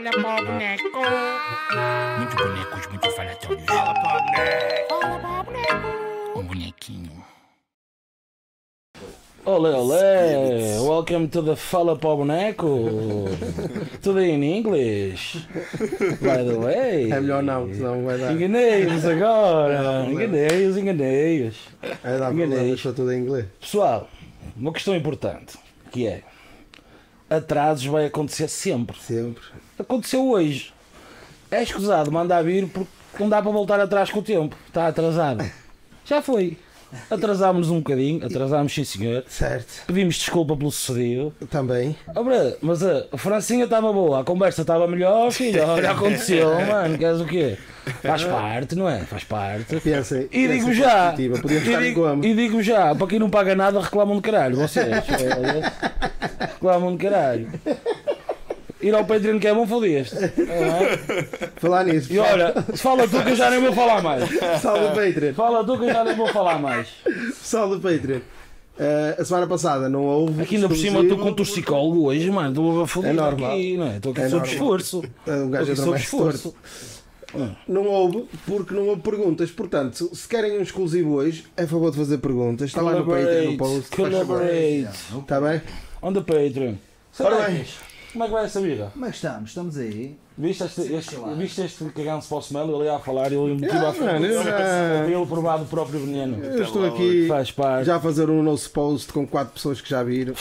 Fala para o boneco. Muito bonecos, muito falatórios. Fala para o boneco. Fala para o boneco. Um bonequinho. Olé, olé! Welcome to the Fala para o Boneco! Tudo in English! By the way! É melhor não, senão vai dar. Enganei-vos agora! Enganei-os, enganei-os! É dar Enganei. problemas para tudo em inglês. Pessoal, uma questão importante que é atrasos vai acontecer sempre. Sempre. Aconteceu hoje. É escusado mandar vir porque não dá para voltar atrás com o tempo. Está atrasado. Já foi. Atrasámos um bocadinho, atrasámos sim senhor. Certo. Pedimos desculpa pelo sucedido. Também. Obra, mas a, a Francinha estava boa, a conversa estava melhor, filho. Olha, aconteceu, mano. Queres o quê? Faz parte, não é? Faz parte. Pensem. E digo já, e digo, e digo já, para quem não paga nada reclamam de caralho, vocês. Reclamam de caralho. Ir ao Patreon que é bom, fodeste. É? Falar nisso. E olha, fala tu que eu já nem vou falar mais. Pessoal do Patreon. Fala tu que eu já nem vou falar mais. Pessoal do Patreon. Eh, a semana passada não houve. Aqui ainda por cima estou com um torcicólogo hoje, mano. Estou a foder É normal. aqui, não é? Estou aqui É sob esforço. Um Estou gajo aqui entra sob esforço. Não houve, porque não houve perguntas. Portanto, se querem um exclusivo hoje, é favor de fazer perguntas. Está lá no Patreon, no post. Collaborate. Está bem? On the Patreon. Ora bem. Sabe, como é que vai essa vida? Como é que estamos? Estamos aí. Viste este, este, viste este cagão-se para o smell? Ele ia a falar e ele motiva Ah, a frente. mano, eu já- Ele provado o próprio veneno. Eu estou aqui Faz parte. já a fazer um novo post com quatro pessoas que já viram.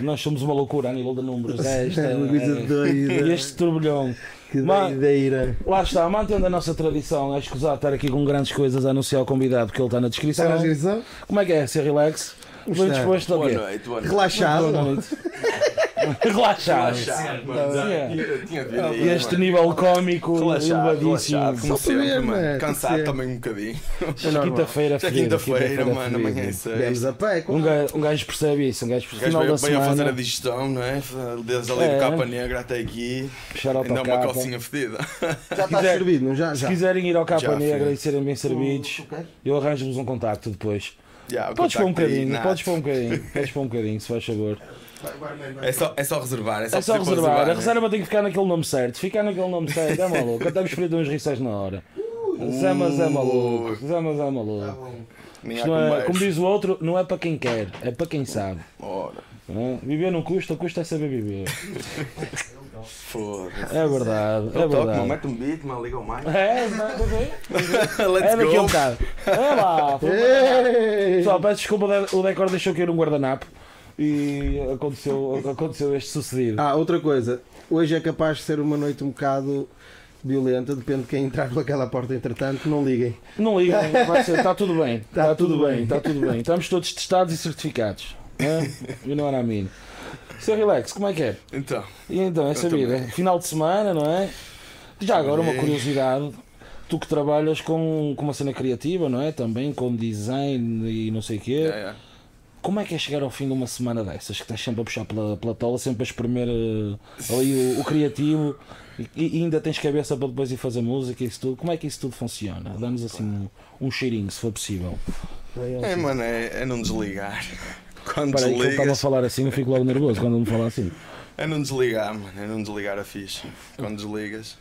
Nós somos uma loucura a nível de números. É, isto é, Uma coisa é- doida. Este turbilhão. Que doideira. Lá está, mantendo a nossa tradição, é escusado estar aqui com grandes coisas a anunciar o convidado, porque ele está na descrição. Está na descrição? Como é que é? Ser relax? Bem disposto ao Boa noite, boa noite. Relaxado. Boa noite. Relaxado. Relaxado. Tinha- Tinha de vir aí, E este mano. nível cómico Relaxado, elevadíssimo. relaxado, como Só para sempre, ver, mano. mano, tem que Cansado ser. também um bocadinho. É normal. Quinta-feira, Já é quinta-feira, mano, amanhã é Viemos sexta. a pé. Um gajo, um gajo percebe isso, um gajo O percebe. gajo Final da veio, veio a fazer a semana, digestão, não é? Desde ali É. do capa negra até aqui. puxar ao Ainda é uma calcinha fedida. Já está quiser- servido, não já? Se Já. quiserem ir ao Capa Já, Negra filho. e serem bem servidos, eu arranjo-vos um contacto depois. O Podes pôr um bocadinho, podes pôr um bocadinho, podes pôr um bocadinho, se faz favor. É só, é só reservar. É só, É só para reservar, a né? reserva tem que ficar naquele nome certo. Ficar naquele nome certo, é maluco. Até vos frito uns rissóis na hora. Zé, mas é maluco. Zé, mas é maluco. É, como diz o outro, não é para quem quer, é para quem sabe. Ora, não? Viver não custa, o custa é saber viver. foda-se. É verdade, é Toque, mano, verdade. mete um beat, mano, liga o mic. É, não é? Let's É daqui a um go. bocado. É lá. Pessoal, peço desculpa, o Decor deixou cair um guardanapo e aconteceu, aconteceu este sucedido. Ah, outra coisa. Hoje é capaz de ser uma noite um bocado violenta, depende de quem entrar pelaquela porta entretanto, não liguem. Não liguem, vai ser, está tudo bem. Está Tá tudo tudo bem, bem. está tudo bem. Estamos todos testados e certificados. É? E não era a mim. Seu relax, como é que é? Então, E então, essa Eu vida? também. Final de semana, não é? Já agora, uma curiosidade. Tu que trabalhas com, com uma cena criativa, não é? Também com design e não sei o quê. é, é. Como é que é chegar ao fim de uma semana dessas? Que estás sempre a puxar pela, pela tola, sempre a espremer eh, ali o, o criativo e, e ainda tens cabeça para depois ir fazer música e isso tudo. Como é que isso tudo funciona? Dá-nos assim um, um cheirinho, se for possível. É, mano, é, é não desligar. Quando Para ele estava a desligas, falar assim, eu fico logo nervoso quando ele me fala assim. é não desligar, mano. É não desligar a ficha. Quando desligas,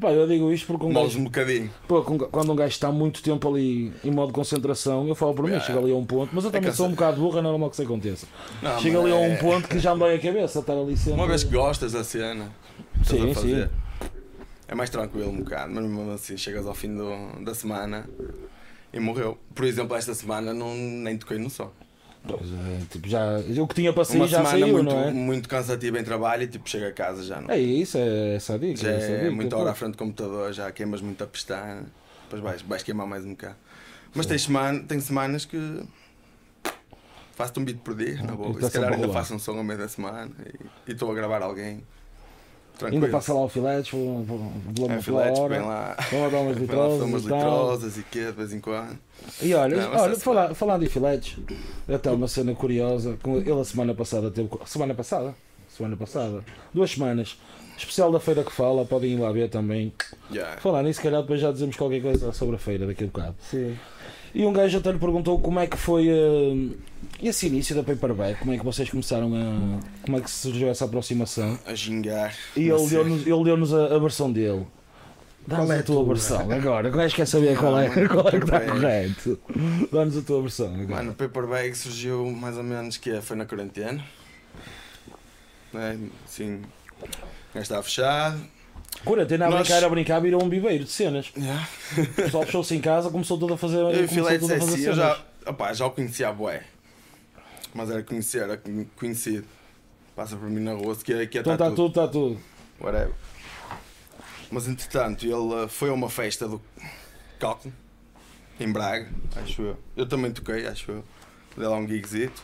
Pá, eu digo isto porque um gajo, um bocadinho. pô, quando um gajo está muito tempo ali em modo de concentração, eu falo para mim, Yeah. chega ali a um ponto, mas eu também que sou um bocado burro, é normal que isso aconteça. Não, chega ali a um é- ponto que já me dói a cabeça estar ali sempre. Uma vez que gostas da cena, Sim, sim. é mais tranquilo um bocado, mas mesmo assim chegas ao fim do, da semana e morreu. Por exemplo, esta semana não, nem toquei no som. Pois é, tipo, já, o que tinha para sair Uma já semana saiu, muito, não é? muito cansativa em trabalho e tipo chega a casa já não. É isso, é essa dica. já essa a é dica, muita pô. hora à frente do computador, já queimas muito a pestana, depois vais, vais queimar mais um bocado. Mas tem, semana, tem semanas que faço-te um beat por dia, na boa. E E tá se calhar ainda faço um som ao meio da semana e estou a gravar alguém. Tranquilo. Ainda passa lá o filetes, vou, vou, vou, É, filetes, hora, vem lá. vou dar umas litrosas umas e litrosas e quê, de vez em quando. E olha, Não, olha é- falar, falando em filetes, até uma cena curiosa, com ele a semana passada teve. Semana passada? semana passada. Duas semanas. Especial da feira que fala, podem ir lá ver também. Yeah. Falar nisso, se calhar depois já dizemos qualquer coisa sobre a feira daqui a bocado. Sim. E um gajo até lhe perguntou como é que foi eh, esse início da Paperback, como é que vocês começaram a. como é que surgiu essa aproximação. A gingar. E Não ele deu-nos ele deu-nos a, a versão dele. Dá-nos Qual é a tua tua? versão agora. O gajo quer saber qual é, mano, qual é que está correto. Dá-nos a tua versão agora. Mano, o Paperback surgiu mais ou menos que é, foi na quarentena. Né? Assim, o gajo estava fechado. Quarentena a Nós- brincar, a brincar, virou um bibeiro de cenas. Yeah. O pessoal fechou-se em casa, começou tudo a fazer. Eu começou tudo a fazer assim, eu cenas. já, opá, já o conhecia a bué. Mas era conhecer, era conhecido. Passa por mim na rua, que é, que é Então está tudo, está tudo. whatever. Mas entretanto, ele eh, foi a uma festa do Cálculo, em Braga, acho eu. Eu também toquei, acho eu. Dei lá um gigzito.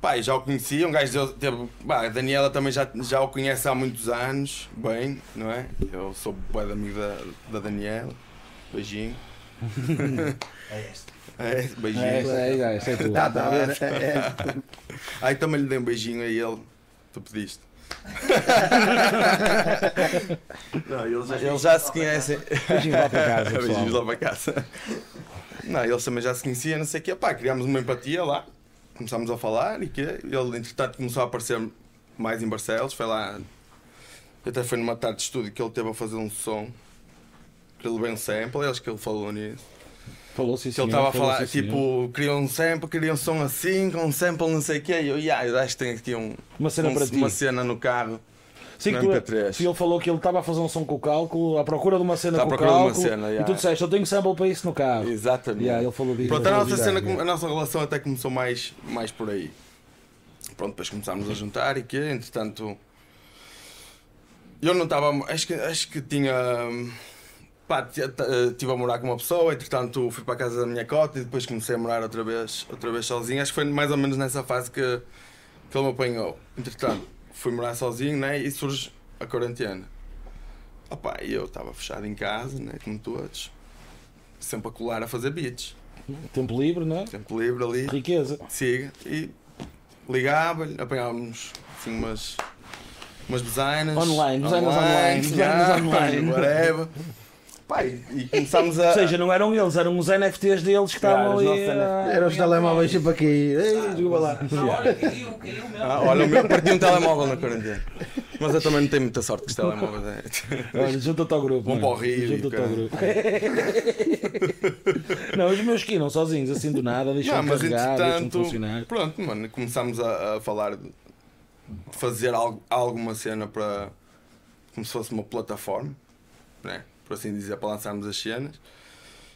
Pá, e já o conhecia, um gajo teve, pá, a Daniela também já, já o conhece há muitos anos, bem, não é? Eu sou de amigo da, da Daniela. Beijinho. É, beijinho. É, isso é, é, isso é tudo. Tá, tá? É, é. Aí também lhe dei um beijinho a ele. Tu pediste. Não, eles já, eles já se conhecem. Beijinhos lá para casa. Beijinhos lá para casa. Não, eles também já se conheciam, não sei o quê. Pá, criámos uma empatia lá. Começámos a falar e que ele, entretanto, começou a aparecer mais em Barcelos. Foi lá. Até foi numa tarde de estúdio que ele teve a fazer um som. Que ele veio um sample, acho que ele falou nisso. Falou sim, Que ele estava a falar, senhor. tipo, queria um sample, queria um som assim, com um sample não sei o quê. E eu, yeah, eu acho que tenho aqui um, Uma cena um- uma cena no carro. Sim, no que tu- MP3. sim, ele falou que ele estava a fazer um som com o cálculo, à procura de uma cena Está à com o cálculo. cena, E yeah. tu disseste, eu tenho sample para isso no carro. Exatamente. Yeah, ele falou disso. Pronto, a nossa, cena, a nossa relação até começou mais, mais por aí. Pronto, depois começámos a juntar e que, entretanto. Eu não estava. Acho que, acho que tinha. Pá, estive a morar com uma pessoa, entretanto fui para a casa da minha cota e depois comecei a morar outra vez, outra vez sozinho. Acho que foi mais ou menos nessa fase que, que ele me apanhou. Entretanto, fui morar sozinho né, e surge a quarentena. Opa, e eu estava fechado em casa, né, como todos, sempre a colar a fazer beats. Tempo livre, não é? Tempo livre ali, Riqueza. siga. E ligava-lhe, apanhávamos assim umas, umas designas. Online, designas online, designas yeah, online. Whatever. Pá, e, e começámos a. Ou seja, não eram eles, eram os NFTs deles que estavam ali. Eram os telemóveis sempre aqui. Ei, desculpa lá. Ah, olha, o meu partiu um telemóvel na quarentena. Mas eu também não tenho muita sorte com os telemóveis. É. Olha, junta-te ao grupo. Vão para o Rio Junta-te ao grupo. não, os meus esquinam sozinhos, assim do nada, deixam Não, carregar, deixam funcionar. pronto, mano, começámos a, a falar de fazer algo, alguma cena para. como se fosse uma plataforma, né? Por assim dizer, para lançarmos as cenas.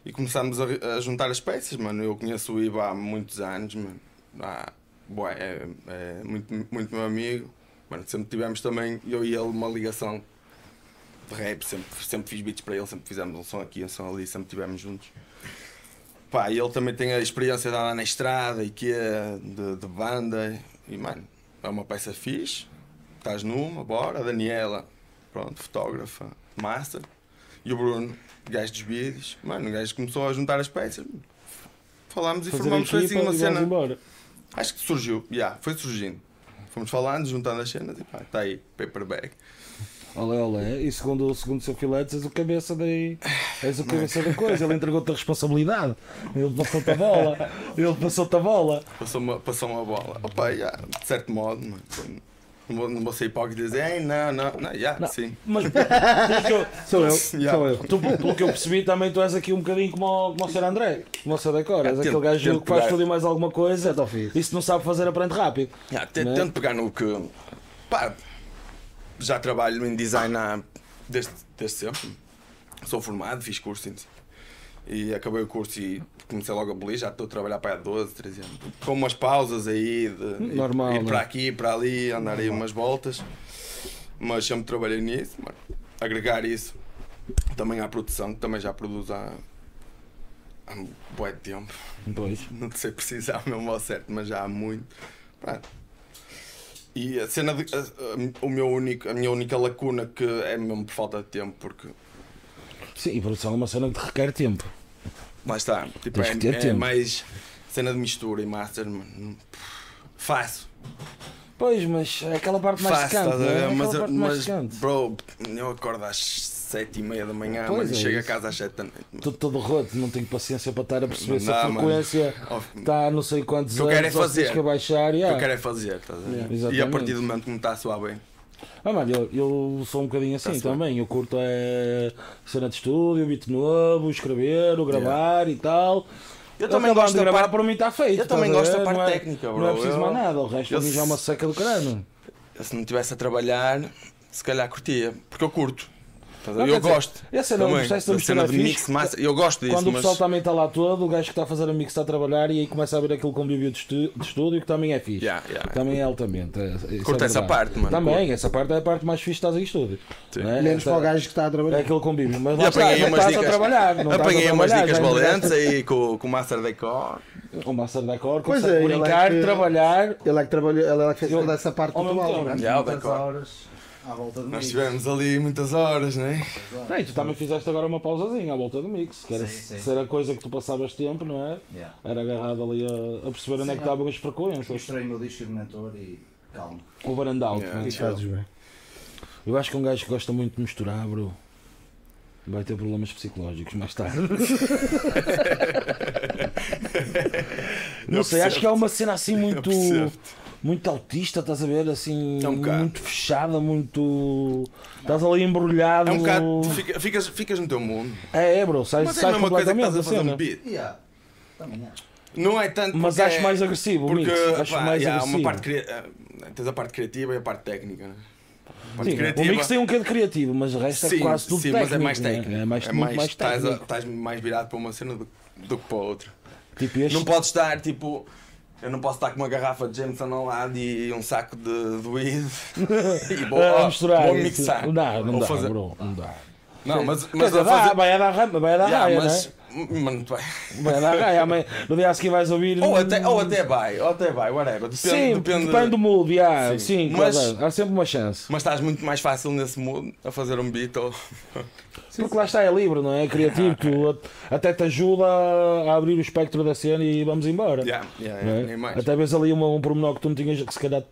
E começámos a, a juntar as peças, mano. Eu conheço o Iba há muitos anos, mano. É, é muito, muito meu amigo. Mano, sempre tivemos também, eu e ele, uma ligação de rap. Sempre, sempre fiz beats para ele, sempre fizemos um som aqui, um som ali, sempre estivemos juntos. Pá, ele também tem a experiência de andar na estrada e que é de, de banda. E, mano, é uma peça fixe. Estás numa, bora. A Daniela, pronto, fotógrafa, master. E o Bruno, gajo dos vídeos. Mano, o gajo começou a juntar as peças. Falámos e Fazer formamos foi assim uma cena. embora. Acho que surgiu, já, foi surgindo. Fomos falando, juntando as cenas e pá, está aí, paperback. Olé, olé. E segundo, segundo o seu filete, és o cabeça daí. És o cabeça da coisa. Ele entregou-te a responsabilidade. Ele passou-te a bola. Ele passou-te a bola. Passou uma, passou uma bola. Opa, já, de certo modo, mano. Não vou, ser hipócrita e dizer, Ei, não, não, não, já, Não. sim. Mas pelo que eu, Sou eu. Yeah. Sou eu. tu, pelo que eu percebi, também tu és aqui um bocadinho como o, como o Sr. André. Como o Sr. Decor. És É, aquele tento- gajo tento que faz tudo e mais alguma coisa. Fiz. E se não sabe fazer, aprende rápido. Já, te- Né? Tento pegar no que. Pá, já trabalho em design há, desde, desde sempre. Sou formado, fiz curso em- e acabei o curso e comecei logo a bolir. Já estou a trabalhar para há 12, 13 anos. Com umas pausas aí, de Normal, ir né? para aqui, para ali, andar aí umas voltas. Mas sempre trabalhei nisso. mano. Agregar isso também à produção, que também já produz há, há um de tempo. Pois. Não sei precisar mesmo ao certo, mas já há muito. Pronto. E a cena de, a, a- o meu único, a minha única lacuna que é mesmo por falta de tempo, porque Sim, e produção é uma cena que requer tempo. Lá está, tipo, Tens é, que ter é tempo. mais cena de mistura e master, mano, faço. Pois, mas é aquela parte mais Faço, secante, a não é? Mas, parte mais mas secante. bro, eu acordo às sete e meia da manhã, Pois e é chego a isso. casa às sete da noite. Tudo todo roto, não tenho paciência para estar a perceber se a frequência está a não sei quantos que eu quero é anos, fazer. que baixar. O que yeah. eu quero é fazer, estás a ver? Yeah. E a partir do momento que me está a soar bem. Ah, mano, eu, eu sou um bocadinho assim bem. também. Eu curto é cena de estúdio, beat novo, escrever, o gravar e tal. Eu também gosto de gravar, parte- para mim está feito. Eu também gosto da parte Não é- técnica, bro. Não é preciso Eu- mais nada, o resto eu para mim já é uma seca do caralho. Eu, se não estivesse a trabalhar, se calhar curtia. Porque eu curto. A Não, eu dizer, gosto. essa não, o também. processo da A cena mistura de é mix, massa, eu gosto disso. Quando o mas... pessoal também está lá todo, o gajo que está a fazer a mix está a trabalhar e aí começa a ver aquele convívio de, estu- de estúdio que também é fixe. Yeah, yeah. Também é altamente. é- isso é Curto essa parte, mano. Também, essa parte é a parte mais fixe de estás em estúdio. Sim. não é? Menos Essa- para o gajo que está a É trabalhar. aquele convívio. Mas lá está, apanhei não umas estás a dicas, trabalhar. Não estás a apanhei umas trabalhar, dicas valentes aí com, com o Master Decor. O Master da Cor, Pois consegue é, é brincar, que- trabalhar. Ele é que trabalhou, ele é que fez toda essa parte do álbum. muitas decor. horas à volta de Nós mim. tivemos ali muitas horas, não é? Não, e tu também fizeste agora uma pausazinha à volta do mix, que era Sim, sim. era coisa que tu passavas tempo, não é? Yeah. Era agarrado ali a, a perceber onde é que Sim, estavam as frequências. Mostrei o meu disco de mentor e calma. O varandal. Yeah. E fazes bem. Eu acho que um gajo que gosta muito de misturar, bro, vai ter problemas psicológicos mais tarde. Não Eu sei, acho que é uma cena assim muito. Muito autista, estás a ver? Assim, É um bocado. muito fechada, muito. Estás ali embrulhado. É um bocado. fica- ficas, ficas no teu mundo. É, é, bro, sai, Mas é a sai mesma coisa que estás a fazer um beat. Yeah. Também é. Não é tanto. Mas acho é- mais agressivo Porque mix. Acho pá, mais yeah, agressivo. uma parte cri- eh, tens a parte criativa e a parte técnica, né? A parte Sim, o mix tem um quê de criativo, mas o resto sim, é quase tudo sim, técnico. mas é mais né? técnico. É mais, muito mais estás, a- técnico. estás mais virado para uma cena do, do que para outra. Tipo este. Não podes estar tipo. Eu não posso estar com uma garrafa de Jameson ao lado e um saco de, de weed e vou, misturar. vou isso. mixar. Não dá, não Vou dá, fazer- bro. Não dá. Não, mas, mas dizer, dá, fazer. vai dar, ra- vai dar Yeah, raia, mas, né? mano, vai. Vai dar raia. amanhã- No dia a seguir vais ouvir. Ou até, ou até vai, ou até vai, whatever. Depende, Sim, depende, depende, do mood, yeah. Sim. sim, Mas- claro, há sempre uma chance. Mas estás muito mais fácil nesse mood a fazer um beat ou. Porque lá está, é livre, não é? É criativo, tu até te ajuda a abrir o espectro da cena e vamos embora. Yeah, yeah, yeah, é? Até vês ali uma, um pormenor que tu não tinhas, que se calhar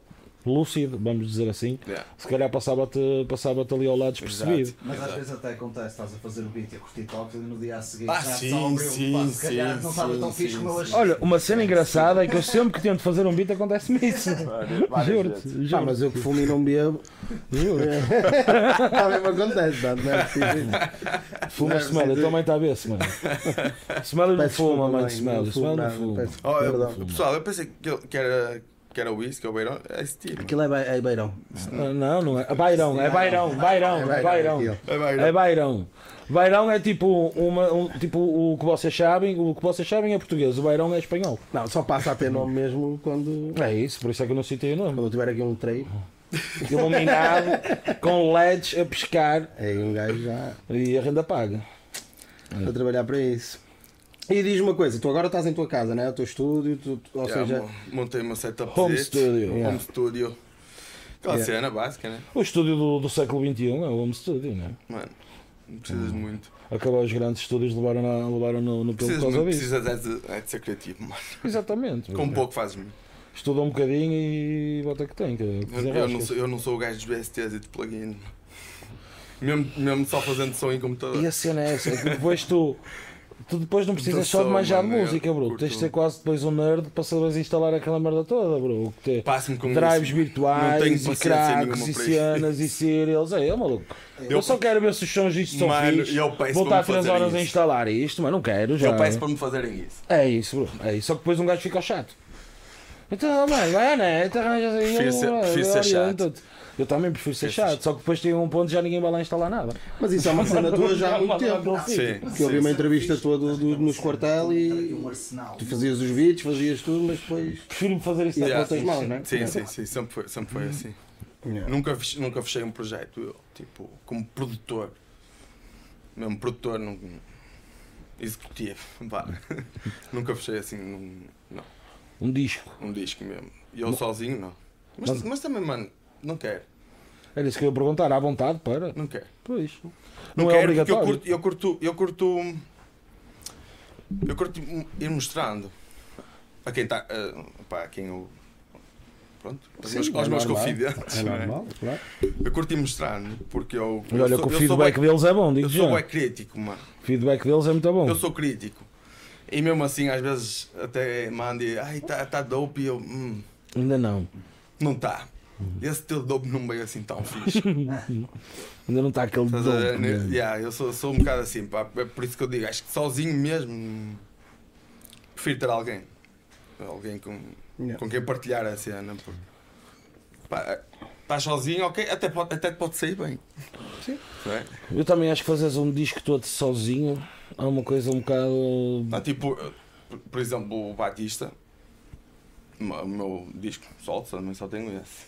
lúcido, vamos dizer assim, Yeah. se calhar passava-te passava ali ao lado despercebido. Mas às Exato. vezes até acontece, estás a fazer o beat e a curtir toques e no dia a seguir Ah, já sim, só abriu, sim, pá, se calhar sim, não estava tão sim, fixe sim, como achei. Olha, uma cena engraçada é que eu sempre que tento fazer um beat acontece-me isso. Juro-te, juro. mas eu que fumo e não bebo, juro. também me acontece, não não é preciso. Fuma Smell, eu também está a ver, Smell. Smell não fuma, mano, mãe, Smell. Smell não fuma. pessoal, eu pensei que, que era, que era o whisky ou beirão. É esse tipo. Aquilo é, é Beirão. Ah, Não, não é. É Bairão, é Bairão, Bairão, É Bairão. aquilo. É beirão. É Bairão. Bairão é tipo, uma, um, tipo o que vocês sabem, o que vocês sabem é português, o Bairão é espanhol. Não, só passa a ter nome mesmo quando, É isso, por isso é que eu não citei o nome. quando eu tiver aqui um treino. Iluminado, com LEDs a pescar Aí um gajo já e a renda paga. a trabalhar para isso. E diz uma coisa, tu agora estás em tua casa, né? O teu estúdio, tu, tu- ou Yeah, seja, mo- montei uma setup Home studio. Home Yeah. studio. Aquela Yeah. cena básica, né? O estúdio do, do século XXI é o home studio, né? Mano, não precisas de muito. Acabou os grandes estúdios levaram, na, levaram no, no pelo por Precisas, causa disso. precisas é de, é de ser criativo, mano. Exatamente. Com pouco fazes muito. Estuda um bocadinho e bota que tem. Que, que Eu, eu, não sou, eu não sou o gajo dos VSTs e de plugins. Mesmo, mesmo só fazendo som em computador. E a cena é essa, é depois tu, tu depois não precisas só de manjar de mano, música, eu bro. Tens de ser quase depois um nerd para saberes instalar aquela merda toda, bro. Ter drives isso. Virtuais e cracks e cenas e serials. É, é maluco. Eu, só quero ver se os sons isto são Mano, eu me 3 fazerem horas a isso. instalar isto, mas não quero já. Eu peço para me fazerem isso. É isso, bro. É isso. Só que depois um gajo fica chato. Então, mano, vai à net, arranjas aí. Prefiro ser- prefiro ser chato. Eu também prefiro ser chato, só que depois tem um ponto já ninguém vai lá instalar nada. mas isso é uma cena tua já há muito tempo. Sim. Que eu vi uma entrevista tua do, do- nos quartel E e um arsenal. tu fazias os beats, fazias tudo, mas depois. Prefiro-me fazer isso E na as Yeah. contas maus, né? Sim, sim, sim. Sempre foi, sempre foi assim. Nunca, fech- nunca fechei um projeto, eu, tipo, como produtor. Mesmo produtor, não, executivo. Vá. nunca fechei assim num, não, Um disco. um disco mesmo. E eu sozinho, não. Mas, Mas- mas também, mano, não quero. Era isso que eu ia perguntar, à vontade, para. Não quero. Pois. Não, Não, é quero porque eu obrigatório. curto, eu curto, eu curto, eu curto ir mostrando a quem está, a quem eu, pronto, aos Sim, meus, aos é meus normal. confidentes. É é? normal, claro. Eu curti mostrar, porque eu. Eu olha sou- que o sou feedback bué- deles é bom, digo Eu sou já. bué crítico, mano. O feedback deles é muito bom. Eu sou crítico. E mesmo assim, às vezes, até mando e. Ai, tá, tá dope. E eu. Hum, Ainda não. não tá. Esse teu dope não veio assim tão fixe. Ainda não está aquele Estás a ver? dope mesmo. Yeah, eu sou, sou um bocado assim, pá. É por isso que eu digo, acho que sozinho mesmo. Prefiro ter alguém. Alguém com, Yeah. com quem partilhar a cena. porque, pá, Estás sozinho, ok, até pode, até te pode sair bem. Sim. É? Eu também acho que fazeres um disco todo sozinho é uma coisa um bocado. Não, tipo, por, por exemplo, o Batista, o meu- disco solo, também só tenho esse.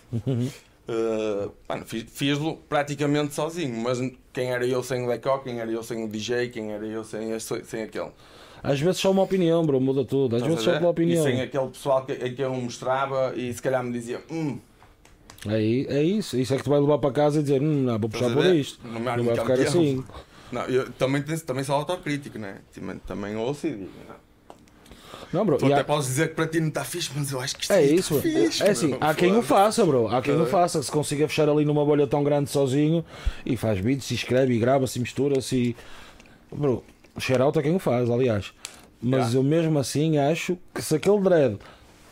Uh, mano, fiz- Fiz-lo praticamente sozinho, mas quem era eu sem o Deco, quem era eu sem o DJ, quem era eu sem, este, sem aquele. Às vezes só uma opinião, bro, muda tudo. Às Estás vezes só pela opinião. E sem aquele pessoal que, que eu mostrava e se calhar me dizia, hum, Aí, é isso. Isso é que tu vai levar para casa e dizer, hum, não, vou puxar por isto. Não ânimo vai ficar assim. não, eu também, também sou autocrítico, né? Também, também ouço e digo, não. Não, bro. Tu até há- podes dizer que para ti não está fixe, mas eu acho que isto É aqui isso, fixe, É assim, meu. há quem o faça, bro. Há quem o Tá faça, que se consiga fechar ali numa bolha tão grande sozinho e faz beats, e escreve, e grava-se, e mistura-se. E... Bro, shout out a quem o faz, aliás. Mas Yeah. eu mesmo assim acho que se aquele dread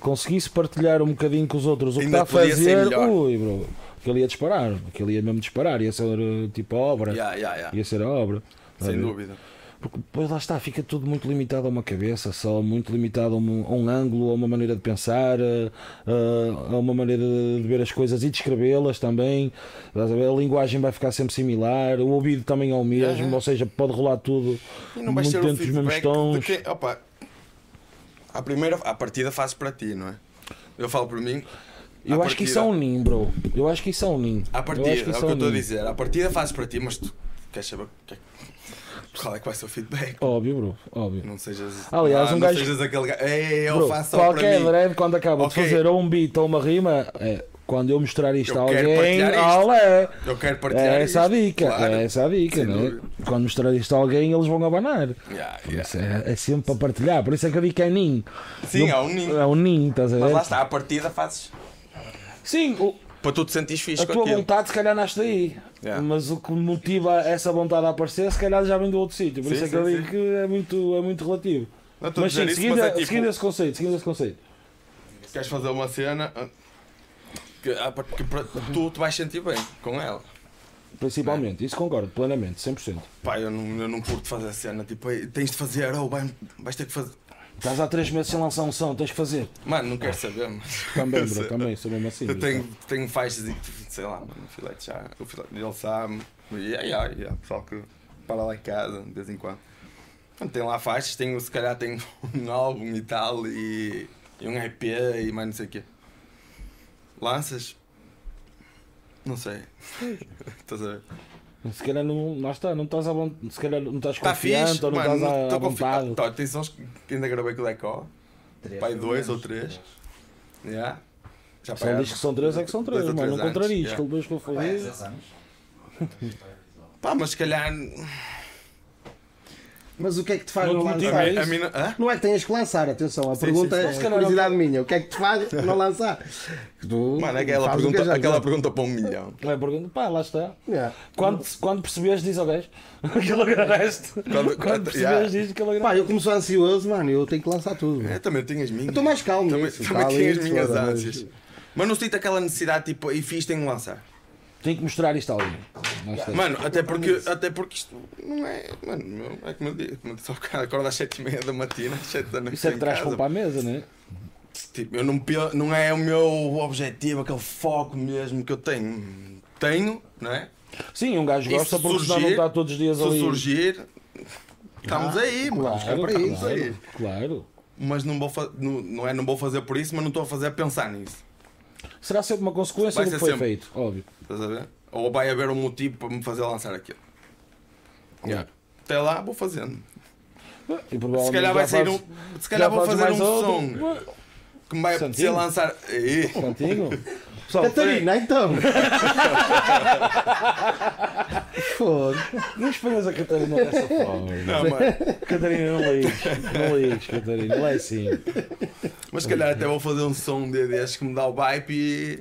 conseguisse partilhar um bocadinho com os outros o que está a fazer, ui, bro, aquele ia disparar, aquele ia mesmo disparar, ia ser tipo a obra, Yeah, yeah, yeah. ia ser a obra. Sem Tá a dúvida. Porque depois lá está, fica tudo muito limitado a uma cabeça, só muito limitado a um, a um ângulo, a uma maneira de pensar, a, a- a uma maneira de ver as coisas e de escrevê-las também. A? A linguagem vai ficar sempre similar, o ouvido também é o mesmo, Aham. ou seja, pode rolar tudo muito dentro dos mesmos tons. de quem. Opa, à primeira, à partida fazes para ti, não é? Eu falo por mim. Eu acho que isso é partida- um ninho, bro. Eu acho que isso é um ninho. Eu partida, é o que isso eu estou a dizer. À partida fazes para ti, mas tu queres saber que- qual é que vai ser o feedback. Óbvio, bro, óbvio. Não sejas. Aliás, ah, um não gajo- sejas aquele gajo. Ei, eu Bro, faço qualquer dread quando acaba Ok. de fazer ou um beat ou uma rima, é, quando eu mostrar isto Eu a alguém, olé. Eu quero partilhar É essa a isto. dica, Claro. é essa a dica, é? dúvida. Quando mostrar isto a alguém, eles vão abanar. Yeah, yeah. é, é sempre para partilhar, por isso é que eu digo que é ninho. Sim, Não- é um ninho. É um ninho, estás a ver? Mas lá está, à partida fazes Sim, o- para tu te sentires fixe a com tua aquilo. vontade se calhar nasce daí. Yeah. Mas o que motiva essa vontade a aparecer, se calhar já vem do outro sítio. Por Sim, isso é que sim, eu digo que é muito, é muito relativo. Não Mas sim, isso, seguindo, mas é tipo, seguindo esse conceito, seguindo esse conceito. queres fazer uma cena que, ah, que para- tu te vais sentir bem com ela. Principalmente, isso concordo, plenamente, 100%. Pá, eu não, eu não curto fazer a cena, tipo, "Ei, tens de fazer, ou vai, vais ter que fazer. Estás há 3 meses sem lançar um som, tens que fazer. Mano, não quero saber, mas. Também, bro, também, sou mesmo assim. Eu tenho, tenho faixas e sei lá, mano, o filete já. O filete dele sabe. E yeah, yeah, yeah, pessoal que para lá em casa de vez em quando. Tem lá faixas, tenho, se calhar tenho um álbum e tal, e, e um EP e mais não sei o quê. Lanças? Não sei. Estás a ver? Se calhar não, lá está, não estás a vontade, se calhar não estás Está confiante fixe, ou não mano. estás à, à Estou vontade. Tá, tem sons que ainda gravei com o Deco. Três, Pai, dois ou três. Yeah. Já Se ele diz que são 3 é que são 3, dois ou mano, não três contrarias, yeah. que ele depois que eu Pá, é falei. 10 anos. Pá, mas se calhar. Mas o que é que te faz Não lançar? isso? A mim não- é que tenhas que lançar, atenção, a Sim, pergunta sim, sim. é Se calhar curiosidade minha. O que é que te faz não lançar? Tu Mano, aquela pergunta, já aquela pergunta para um milhão. Não é pergunta, pá, lá está. Yeah. Quando, quando percebes, diz ao gajo. Aquele agradece. Quando- Quando percebes, yeah. diz que ele Pá, eu como sou ansioso, mano, eu tenho que lançar tudo. É, também tenho as minhas. Eu estou mais calmo Também, nisso, também tenho as minhas ânsias. Mas não sinto aquela necessidade, tipo, e fiz, tenho que lançar. Tenho que mostrar isto a alguém. Mano, até porque, até porque isto não é. Mano, meu, é como eu digo, como eu disse, bocado, acordo às 7h30 da matina, às 7 da noite. Isso é que traz casa. pão para a mesa, não é? Tipo, eu não, não é o meu objetivo, aquele foco mesmo que eu tenho. Tenho, não é? Sim, um gajo gosta se porque senão não surgir- está todos os dias Se ali. surgir, estamos aí, mano. Claro, Estamos claro, aí. claro. Mas não, vou não, não é não vou fazer por isso, mas não estou a fazer a pensar nisso. Será sempre uma consequência do que foi sempre. feito, óbvio. Estás a ver? Ou vai haver um motivo para me fazer lançar aquilo. Yeah. Até lá vou fazendo. Se calhar vai sair fazes- um. Se calhar vou fazer um outro. som que me vai apetecer Santinho? lançar. Aí. Pessoal, Catarina, então. Foda. não exponhas a Catarina dessa forma. Não, mano. Catarina, não ligues. Não ligues, Catarina. Não é assim. Mas se calhar até vou fazer um som um dia destes que me dá o vibe e.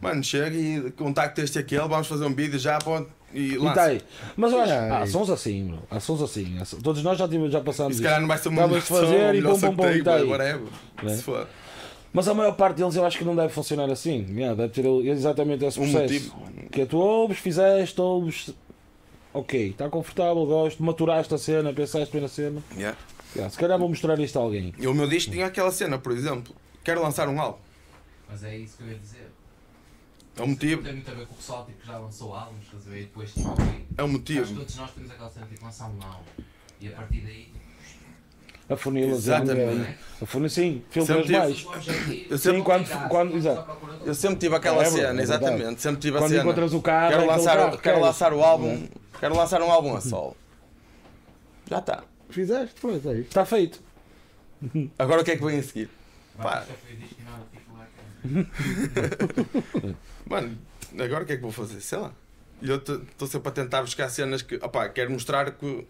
Mano, chega e contacto este e aquele, vamos fazer um vídeo já pronto, e E tá aí. Mas acho. Ai. Há sons assim, bro. Há sons assim. Há sons- Todos nós já, tivemos, já E passámos se calhar não vai ser uma melhor som, fazer e pum, pum, pum, e tá aí. whatever. Né? Se for. Mas a maior parte deles eu acho que não deve funcionar assim. Yeah, deve ter exatamente esse Um processo. motivo. Que é tu ouves, fizeste, ouves. Ok, está confortável, gosto, maturaste a cena, pensaste bem na cena. Yeah. Yeah, se calhar vou mostrar isto a alguém. E o meu disco tinha aquela cena, por exemplo. Quero lançar um álbum. Mas é isso que eu ia dizer. É o motivo. Tem muito a ver com o pessoal tipo, que já lançou álbuns, estás a ver? E depois tipo, É que motivo. todos nós temos aquela cena tipo lançar um álbum. E a partir daí, A funilas, Exatamente. a funil, sim, filtras mais. Eu sempre- Sim, quando, quando, exato. Eu sempre tive aquela É, cena, é exatamente. Sempre tive a Quando cena. encontras o carro, é Quero lançar, carro, quero lançar o álbum. Quero lançar um álbum a solo. Já está. Fizeste? Pois é isso. Está feito. Agora o que é que vem a seguir? Pá. Mano, agora o que é que vou fazer? Sei lá. Eu estou sempre a tentar buscar cenas que. Opá, quero mostrar que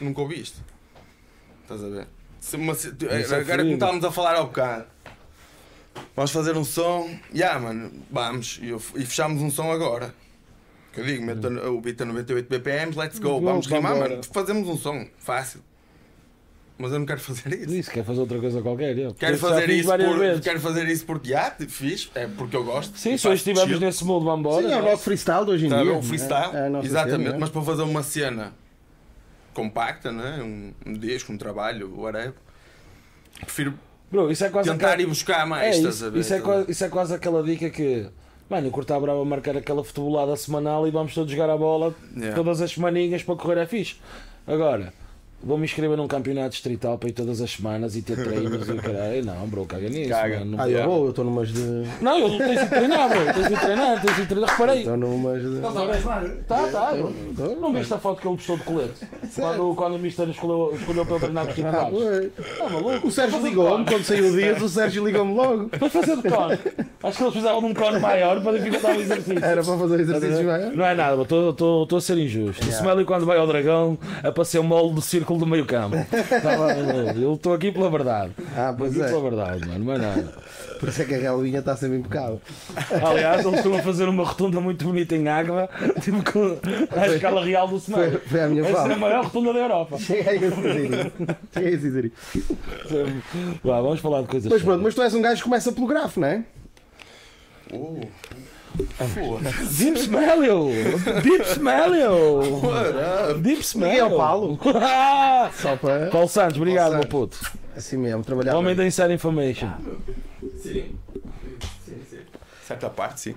nunca ouviste. Estás a ver? Se uma é agora que estávamos a falar ao bocado. Vamos fazer um som. Ya, mano, vamos. E, eu- e fechamos um som agora. Que eu digo, meto o beat a 98 BPM, let's go. Vamos, Vamos rimar, mano. Fazemos um som. Fácil. Mas eu não quero fazer isso. Isso, quer fazer outra coisa qualquer. yeah. Quero fazer, isso várias por, vezes. quero fazer isso porque já, fiz, é porque eu gosto. Sim, se hoje estivermos nesse mood, vamos embora. Sim, é o nosso freestyle de hoje em Tá a dia. ver? O freestyle, É nossa exatamente, cena, mas para fazer uma cena compacta, né? um, um disco, um trabalho, whatever, prefiro Bro, isso é quase tentar aquela- ir buscar mais. É estás isso, a ver? isso, é Então, quase, isso é quase aquela dica que. Mano, eu curto a brava marcar aquela futebolada semanal e vamos todos jogar a bola Yeah. todas as semaninhas para correr é fixe. Agora, vou-me inscrever num campeonato distrital para ir todas as semanas e ter treinos e o caralho. Não, bro, caga nisso. Caga. mano. Ah, Não, eu vou, eu estou numas de. não, eu tenho de treinar, bro. Tens de treinar, tens de treinar. Reparei. Estou numas de. Tá, tá, bro. Não viste a foto que ele postou de colete? Quando, quando o Mister escolheu, escolheu para eu treinar com os Ah, titulares. pois. Tá maluco? O Sérgio ligou-me quando saiu o Dias, o Sérgio ligou-me logo. Para fazer de cone. Acho que eles precisavam de um cone maior para dificultar o exercício. Era para fazer exercícios maiores. Não é nada, estou a ser injusto. O Smelly quando vai ao dragão é para ser o molde do círculo do meio campo. Bem, Eu estou aqui pela verdade. Ah, pois aqui é. pela verdade, mano, não é nada. Por isso é que a relvinha está sempre impecável. Aliás, eles estão a fazer uma rotunda muito bonita em Águeda, tipo com a escala real do Foi, Smelly. foi a minha Essa é a fala. maior rotunda da Europa. Chega aí a dizer. Chega aí a dizer. Vá, vamos falar de coisas. Mas pronto, mas tu és um gajo que começa pelo grafo, não é? Oh. Deep Smelly! Deep up? Deep Smelly! Miguel Paulo. Ah! Só para. Paulo Santos, obrigado, Paulo meu puto. Assim mesmo, trabalhar. Homem da Inside Information. Sim. Certa parte, sim.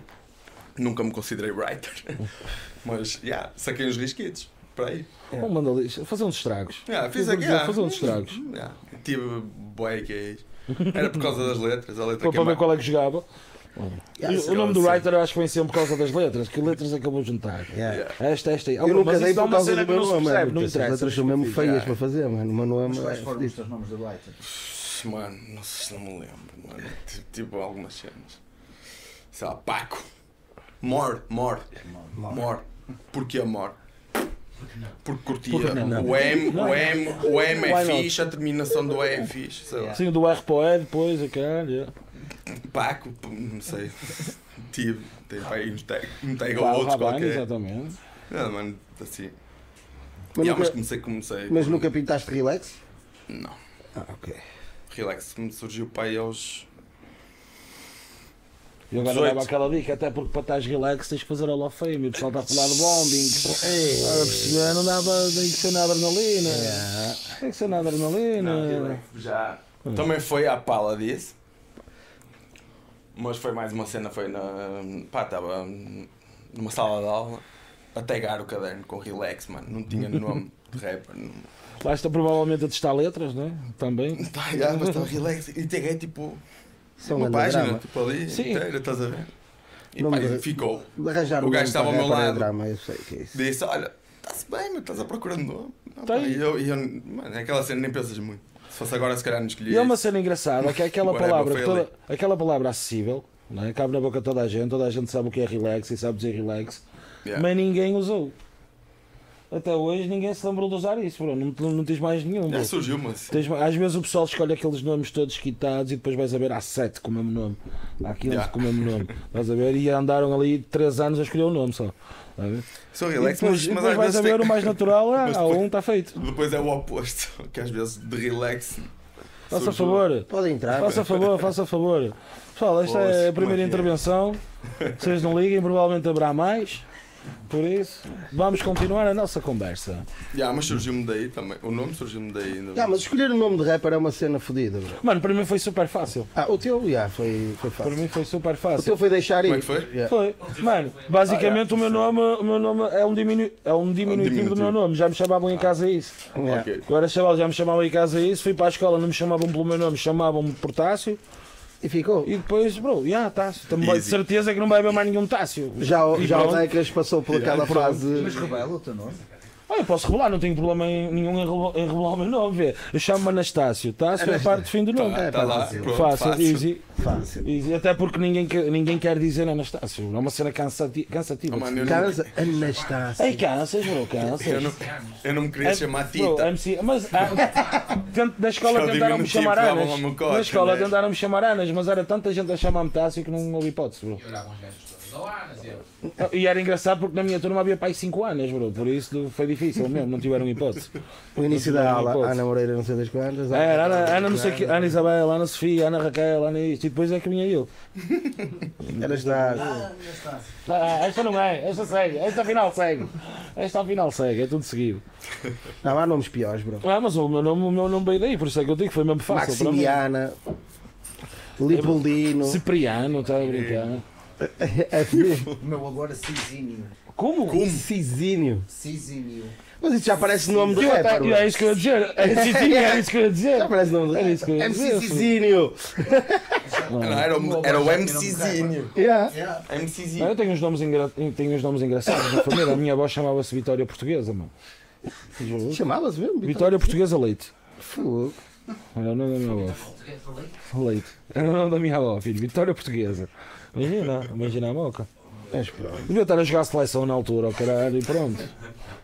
Nunca me considerei writer. Mas, já, saquei uns risquitos. Para aí. Vamos mandar ali, fazer uns estragos. Yeah, fiz aqui, yeah. fazer uns estragos. Yeah. Tive bué gays. Era por causa das letras. A letra Para, que para é ver qual é que jogava. Yeah, E o nome do writer eu acho que sempre por causa das letras. Que letras é que eu vou juntar? Yeah. Esta, esta. Eu nunca Mas dei por uma causa do meu não nome, percebe, mano. não Essas interessa. letras são mesmo feias Yeah. para fazer, mano. O meu nome Mas é quais foram os teus nomes de writer? Mano, não sei se não me lembro. Mano. Tipo, tipo algumas cenas. Sei lá, Paco. Mor, Mor. Mor. Porquê Mor? Porque curtia. Porque não? O M, o M, o M é fixe, a terminação do E é fixe. Sei lá. Sim, do R para o E depois, a caralho. Yeah. Paco, não sei. Tive. Tem para aí um tag, um tag ou Pá, o outro Rabanne, qualquer. exatamente. Não, mano, assim. Mas Yeah, mas nunca- comecei, comecei. Mas por- nunca pintaste relax? Não. Ah, ok. Relax, me surgiu aí aos. E agora 18. dava aquela dica, até porque para estás relax tens que fazer Hall of Fame. O pessoal está a falar de bombing. Estás a perceber? Não dava, tem que ser na adrenalina. Tem que ser na adrenalina. Já. Também foi à pala disso. Mas foi mais uma cena, foi na. Pá, estava numa sala de aula a tagar o caderno com relax, mano. Não tinha nome de rapper. Não... Lá está provavelmente a testar letras, não é? Também. Tá, já, mas estava relax. E taguei tipo São uma um página, drama. tipo ali, Sim. inteira, estás a ver? E Não pá, me- ficou. Arranjar O gajo estava ao meu lado. drama, eu sei que é isso. Disse: Olha, está-se bem, mas estás a procurar um nome. Pá, E eu, e eu, mano, é aquela cena nem pensas muito. Se fosse agora, se calhar não escolhia. E é uma cena engraçada que é aquela palavra, toda- aquela palavra acessível, não é? cabe na boca de toda a gente, toda a gente sabe o que é relax e sabe dizer relax, Yeah. mas ninguém usou. até hoje ninguém se lembrou de usar isso, bro. Não, não, não tens mais nenhum. Bro. surgiu assim. Tens- às vezes o pessoal escolhe aqueles nomes todos quitados e depois vais a ver há sete com o mesmo nome. Há 15 Yeah. com o mesmo nome. Estás a ver? E andaram ali 3 anos a escolher o nome só. Ver? Sou relax, depois, mas, mas depois às vais a ver tem- o mais natural, ah, depois- um, está feito. Depois é o oposto, que às vezes de relax. Faça favor. Pode entrar. Faça favor, faça favor. Pessoal, esta Poxa, é a primeira é é? intervenção. Vocês não liguem, provavelmente haverá mais. Por isso, vamos continuar a nossa conversa. Já, mas surgiu-me daí também. O nome surgiu-me daí ainda. Ah, mas escolher o nome de rapper é uma cena fodida, bro. Mano, para mim foi super fácil. Ah, o teu, já, foi, foi Para fácil. mim foi super O fácil. teu foi deixar ir. Como é que foi? Yeah. Foi. Mano, basicamente o meu nome, o meu nome é um, diminu é um diminutivo do diminutivo. meu nome. Já me chamavam em casa isso. Yeah. Ok. Agora chaval, já me chamavam em casa isso. Fui para a escola, não me chamavam pelo meu nome, chamavam-me por Tássio. E ficou. E depois, bro, já, Tássio. Também de certeza que não vai haver mais nenhum Tássio. Já, o- E já o. Necas passou por aquela fase. Mas revela o teu nome. Ah, eu posso revelar, não tenho problema em- nenhum em revelar, o meu nome. Vê. Eu chamo-me Anastácio. Tássio é a parte de fim do nome. Tá, tá lá, pronto, Fácil, fácil. easy, Fácil. easy. Até porque ninguém, quer- ninguém quer dizer Anastácio. É uma cena cansati cansativa. Oh, não, Anastácio. Ei, cansas, bro, cansas. eu, não, eu não me queria É, chamar bro, Tita. MC, mas ah, da escola tentaram-me chamar Anas. Na escola né? tentaram-me chamar Anas, mas era tanta gente a chamar-me Tássio que não houve hipótese, bro. Eu. E era engraçado porque na minha turma havia pai 5 anos, bro. Por isso foi difícil mesmo, não tiveram hipótese. O início da aula, hipótese. Ana Moreira, não sei das quantas. Era Ana, Ana não sei que, Ana Isabel, Ana Sofia, Ana Raquel, Ana isto, e depois é que vinha eu. Anastácio. Ah, esta não é, esta segue, esta afinal segue. Esta afinal segue, é tudo seguido. Não, há nomes piores, bro. Ah, mas o meu nome, o meu nome veio daí, por isso é que eu digo que foi mesmo fácil. Maximiana. Lipoldino. Cipriano, está a brincar. É mesmo. O meu agora é Cizinho. Como? Cizinho. Cizinho. Mas isso já parece nome de até- rapper, é isso que eu ia dizer. É, sim, é isso que eu ia dizer. Já parece nome de Era isso que eu ia MC dizer. Cizinho. Não, era, o, era o MCzinho. Yeah. MCzinho. Eu tenho uns nomes, engra... tenho uns nomes engraçados na família. A minha avó chamava-se Vitória Portuguesa, mano. Chamava-se mesmo? Vitória Portuguesa Leite. Fogo. Era o nome da minha avó. Leite. Era o nome da minha avó, filho. Vitória Portuguesa. Imagina, imagina a moca. Mas pronto. Devia estar a jogar a seleção na altura, o caralho, e pronto.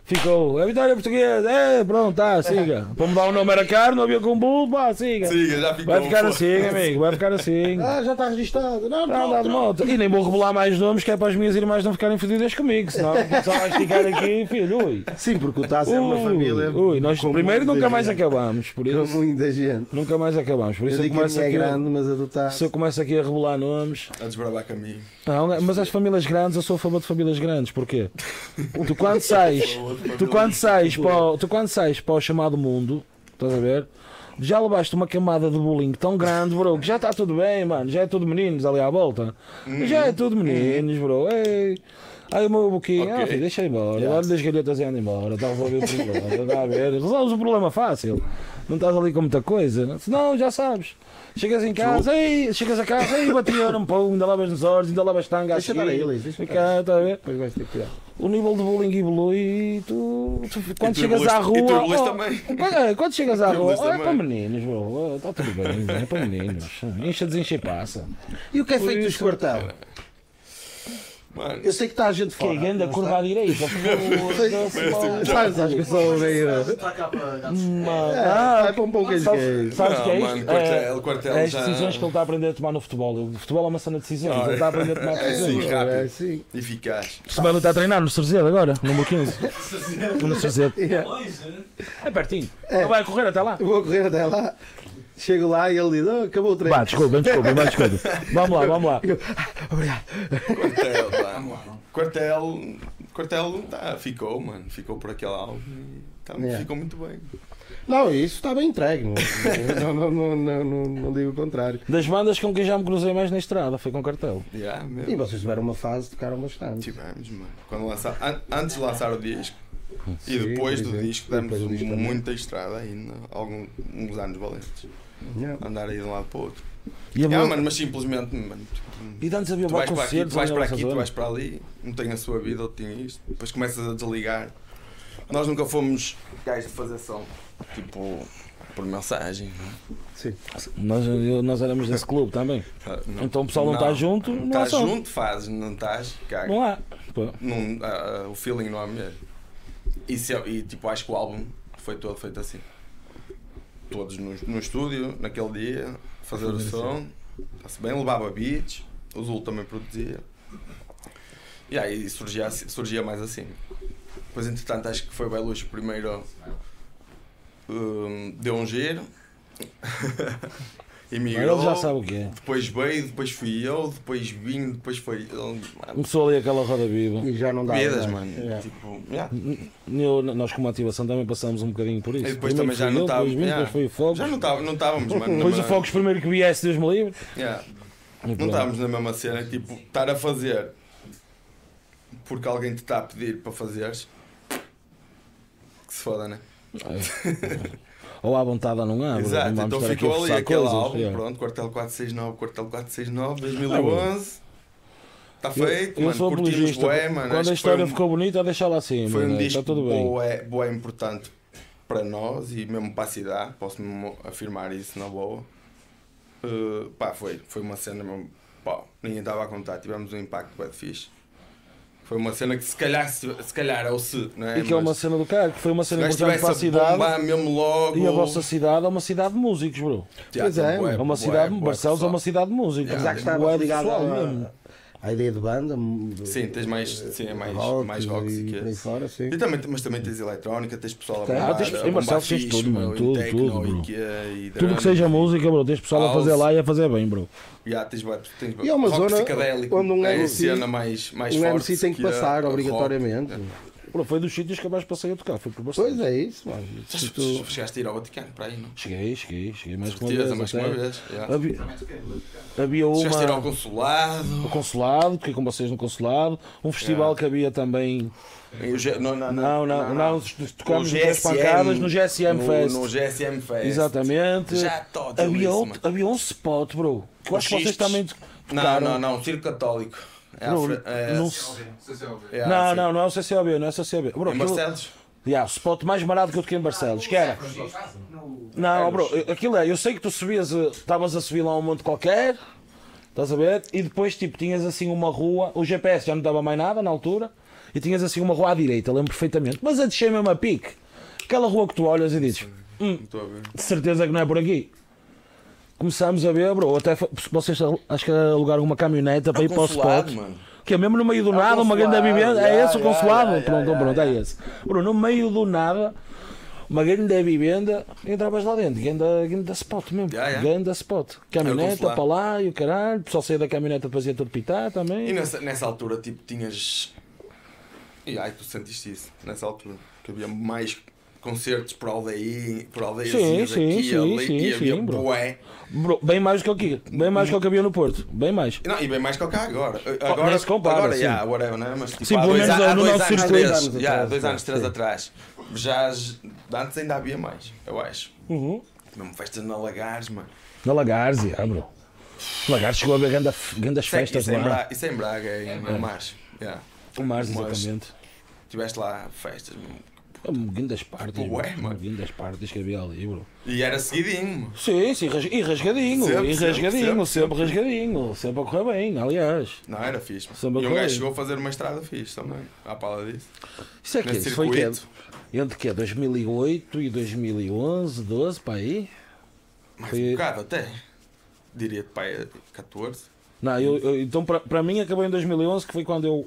Ficou, é Vitória Portuguesa, é, pronto, tá, siga. Para mudar o nome era caro, não havia com bulo, pá, siga. Siga, já ficou. Vai ficar pô. assim, amigo, vai ficar assim. Ah, já está registado. Não, Não, dá de não. moto. E nem vou revelar mais nomes que é para as minhas irmãs não ficarem fodidas comigo, senão só vais ficar aqui, filho, ui. Sim, porque o Tassi é uma família. Ui, nós com primeiro nunca mais gente. acabamos, por Com isso. muita gente. Nunca mais acabamos, por Eu isso eu a começo minha é grande, mas a do. Se eu começo aqui a revelar nomes. A desbravar caminho. Não, mas as famílias grandes, eu sou a favor de famílias grandes, porquê? Tu quando sais, tu quando sais para o, tu quando sais para o chamado mundo, estás a ver? Já levaste uma camada de bullying tão grande, bro, que já está tudo bem, mano. Já é tudo meninos ali à volta. Já é tudo meninos, bro. Ei. Aí o meu boquinho, Ok. ah, filho, deixa embora. Yeah. Olha das galhetas e anda embora. Está a resolver o problema. Está a ver? Resolves o problema fácil. Não estás ali com muita coisa. Senão já sabes. Chegas em casa, ei, chegas a casa, ei, bateram, pô, ainda lavas nos olhos, ainda lavas tanga Deixa estar aí, Luís, deixa Fica, está a ver? Depois vais ter. O nível de bullying evolui e tu, tu- quando tu chegas à rua. e tu oh, também. quando, é, quando chegas à rua, oh, é para meninos, bro. Está tudo bem, é para meninos. Encha, desenche e passa. E o que é feito dos isso- quartel? Mano, Eu sei que está a gente Que é fora. grande a curva à direita. Sabes, acho que sou meio. Está cá para. Ah, é para um pouco de Sabes, queijo. sabes o que é quartel é as já- decisões que ele está a aprender a tomar no futebol. O futebol é uma cena de decisões. Ele está a aprender a tomar é decisões. sim, rápido. É, sim. eficaz. Se bem ele está a treinar no Cerzedo agora, número 15. No Cerzedo. É pertinho. Ele vai correr até lá. Eu Vou correr até lá. Chego lá e ele diz: oh, acabou o treino. Vá, desculpa, desculpa, vá, desculpa. Vamos lá, vamos lá. Eu, "Ah, Obrigado. Quartel, pá. Quartel, quartel tá, ficou, mano. Ficou por aquele alvo e tá, Yeah. ficou muito bem. Não, isso está bem entregue. Não, não, não, não, não, não digo o contrário. Das bandas com quem já me cruzei mais na estrada, foi com cartel. Yeah, E mesmo. vocês tiveram uma fase, tocaram bastante. Tivemos, mano. Quando lançar, an- antes de lançar o disco e Sim, depois por do exemplo. disco, demos Depois do disco também. muita estrada ainda, alguns uns anos valentes. Yeah. Andar aí de um lado para o outro. E, Yeah, mano, mas simplesmente, mano, tipo, e antes havia tu vais para aqui, tu vais para aqui, tu vais para ali, um tem a sua vida, outro tem isto, depois começas a desligar. Nós nunca fomos gajos de fazer som, tipo, por mensagem. não Sim. Nós, nós éramos desse clube também. é? Não- Então o pessoal não está junto, não Estás som. junto, fazes, não estás. Não há. Não- ah, ah, o feeling não há mesmo. E, se- e, tipo, acho que o álbum foi todo feito assim. Todos no, no estúdio, naquele dia, fazer o som, está-se bem, levava beats, o Zul também produzia. E aí surgia, assim- surgia mais assim. Depois, entretanto, acho que foi o Belushi primeiro hum, deu um giro. Mas Emigrou. ele já sabe o que é. Depois veio, depois fui eu, depois vim, depois foi ele. Começou ali aquela roda viva. E já não dá. Vidas, né? mano. É. Tipo, yeah. Eu- nós como ativação também passamos um bocadinho por isso. E depois Primeiro também já não estava. Depois, vim, depois foi o Fogos. Já não estava- não estávamos, mano. Depois o Fogos primeiro que viesse, Deus me livre. Yeah. E Não estávamos na mesma cena, tipo, estar a fazer porque alguém te está a pedir para fazeres. Que se foda, né? Ou à vontade ou não há. Exato, não então ficou ali aquele coisas, álbum, yeah. pronto, Quartel 469, Quartel 469, 2011. Está Eu- feito, eu mano, sou curtimos apologista. bué, mano. Quando a história um- ficou bonita, deixa lá assim. Foi um disco Está tudo bem. bué, bué importante para nós e mesmo para a cidade, posso mesmo afirmar isso na boa. Uh, pá, foi, foi uma cena mesmo, pá, ninguém estava a contar, tivemos um impacto bem fixe. Foi uma cena que se calhar, se, se calhar ou se, não é? E que é uma cena do cara, que foi uma cena o importante para a a cidade. mesmo logo. E a vossa cidade é uma cidade de músicos, bro. Já, Pois é, bué, É uma cidade, Barcelos é uma cidade de músicos. Apesar que mais ligado pessoal à ideia de banda. de- Sim, tens mais, sim, é mais rock mais rock e esse. fora, sim. E também, mas também tens eletrónica, tens pessoal a bombar, Ah, tens- a em bombar Barcelos tens fixe, tudo, mano, tudo, techno, tudo, bro. e que- e Tudo drum, que seja música, bro, tens pessoal a fazer House. lá e a fazer bem, bro. Já, tens, tens E é uma zona onde um é a MC mais, mais Um forte. MC tem que que é passar, a obrigatoriamente. rock. Foi dos sítios que eu mais passei a tocar, foi por Barcelos. Pois é isso, mano. Se tu- chegaste a ir ao Vaticano para aí, não? Cheguei, cheguei, cheguei mais que uma vez. mais uma vez. Havia, havia Chegaste a ir ao uma. consulado. No consulado, fiquei com vocês no consulado. Um festival que havia também. o Não, não, Não, não, não, tocámos O no Três Pancadas no GSM Fest. No GSM Fest. Exatamente. Já todo Havia, isso, outro, havia um spot, bro. Que eu O acho que vocês também Não, tocaram. não, não. Circo Católico. É à Bro, fre- é- não, é não, não, não é o CCOB, não é o CCOB. Bro, Em aquilo- Barcelos? Yeah, o spot mais barato que eu toquei em Barcelos, que era. Não, bro, aquilo é, eu sei que tu subias, eh, estavas a subir lá um monte qualquer, estás a ver? E depois, tipo, tinhas assim uma rua, o GPS já não dava mais nada na altura, e tinhas assim uma rua à direita, lembro perfeitamente. Mas a descer mesmo a pique, aquela rua que tu olhas e dizes, ver. de certeza que não é por aqui. Começámos a ver, bro, até vocês acho que alugaram uma caminhoneta para ir para o spot. mano. Que é mesmo no meio do o nada, uma grande vivenda. é esse o consulado? pronto, pronto, é esse. Bro, no meio do nada, uma grande vivenda, entravas lá dentro, grande, grande spot mesmo. Já, já. Grande spot. Caminhoneta consulado. para lá e o caralho, o pessoal saía da caminhoneta fazia todo pitar também. E nessa, nessa altura, tipo, tinhas. E ai, tu sentiste isso, nessa altura. Que havia mais concertos por aldeia, por aldeias Sim, aqui sim, e sim, ali, sim, e havia sim, bro. bué. Bro, bem mais do que aqui, bem mais do que havia no Porto, bem mais. Não, e bem mais que o cá agora. Agora, nem se compara, agora, sim. yeah, whatever, né? Mas tipo, Sim, há dois, há no dois anos, circuito. três, Anos yeah, atrás, dois anos, sim. três atrás. Já, antes ainda havia mais, eu acho. Uhum. Mesmo festas na Lagares, mano. Na Lagares, yeah, bro. Lagares chegou a ver grandes, grandes Isso é- festas isso é em lá. Braga, isso é em Braga, é em Março. Yeah. O Mars, Mas- exatamente. Tiveste lá festas, mano. Grandes partes, Bué, bro. mano. Grandes partes que havia ali, bro. E era seguidinho. Sim, sim, ras- e rasgadinho, Sempre, e sempre, rasgadinho, sempre, sempre, rasgadinho, sempre a correr bem, aliás. Não, era fixe. mano. E um gajo chegou a fazer uma estrada fixe também, à pala disso. Isso é que isso foi que circuito. Entre que 2008 e 2011, 12, para aí? Mais Foi- um bocado até. Diria-te, pai, 14. Não, eu, eu- então para, para mim acabou em 2011, que foi quando eu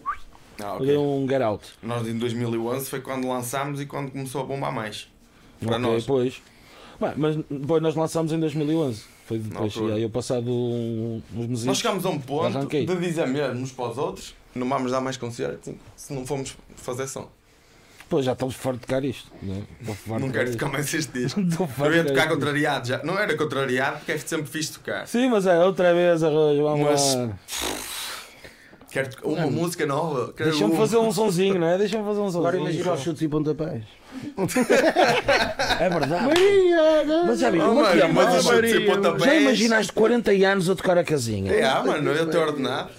Ah, dei ok. um get out. Nós em 2011 foi quando lançámos e quando começou a bombar mais. Para Ok, nós. Pois. Bem, mas depois nós lançámos em 2011. Foi depois, e aí eu passado um- uns meses. Nós chegámos a um ponto de dizer mesmo uns para os outros, não vamos dar mais concertos se não formos fazer som. Pois já estamos farto de tocar isto. É? Farto Não de quero tocar mais este disco. Eu ia de tocar contrariado já. Não era contrariado porque é sempre fixe tocar. Sim, mas é outra vez arroz, vamos Mas- lá. Quero uma música nova. Quero Deixa-me uma- fazer um sonzinho, não é? Deixa-me fazer um sonzinho. Agora imagina os chutes e pontapés. É verdade. Maria! Mas já vi, Oh, é mas os chutes e pontapés- Já imaginaste 40 anos a tocar a casinha? É, ah, mano, é o teu ordenado.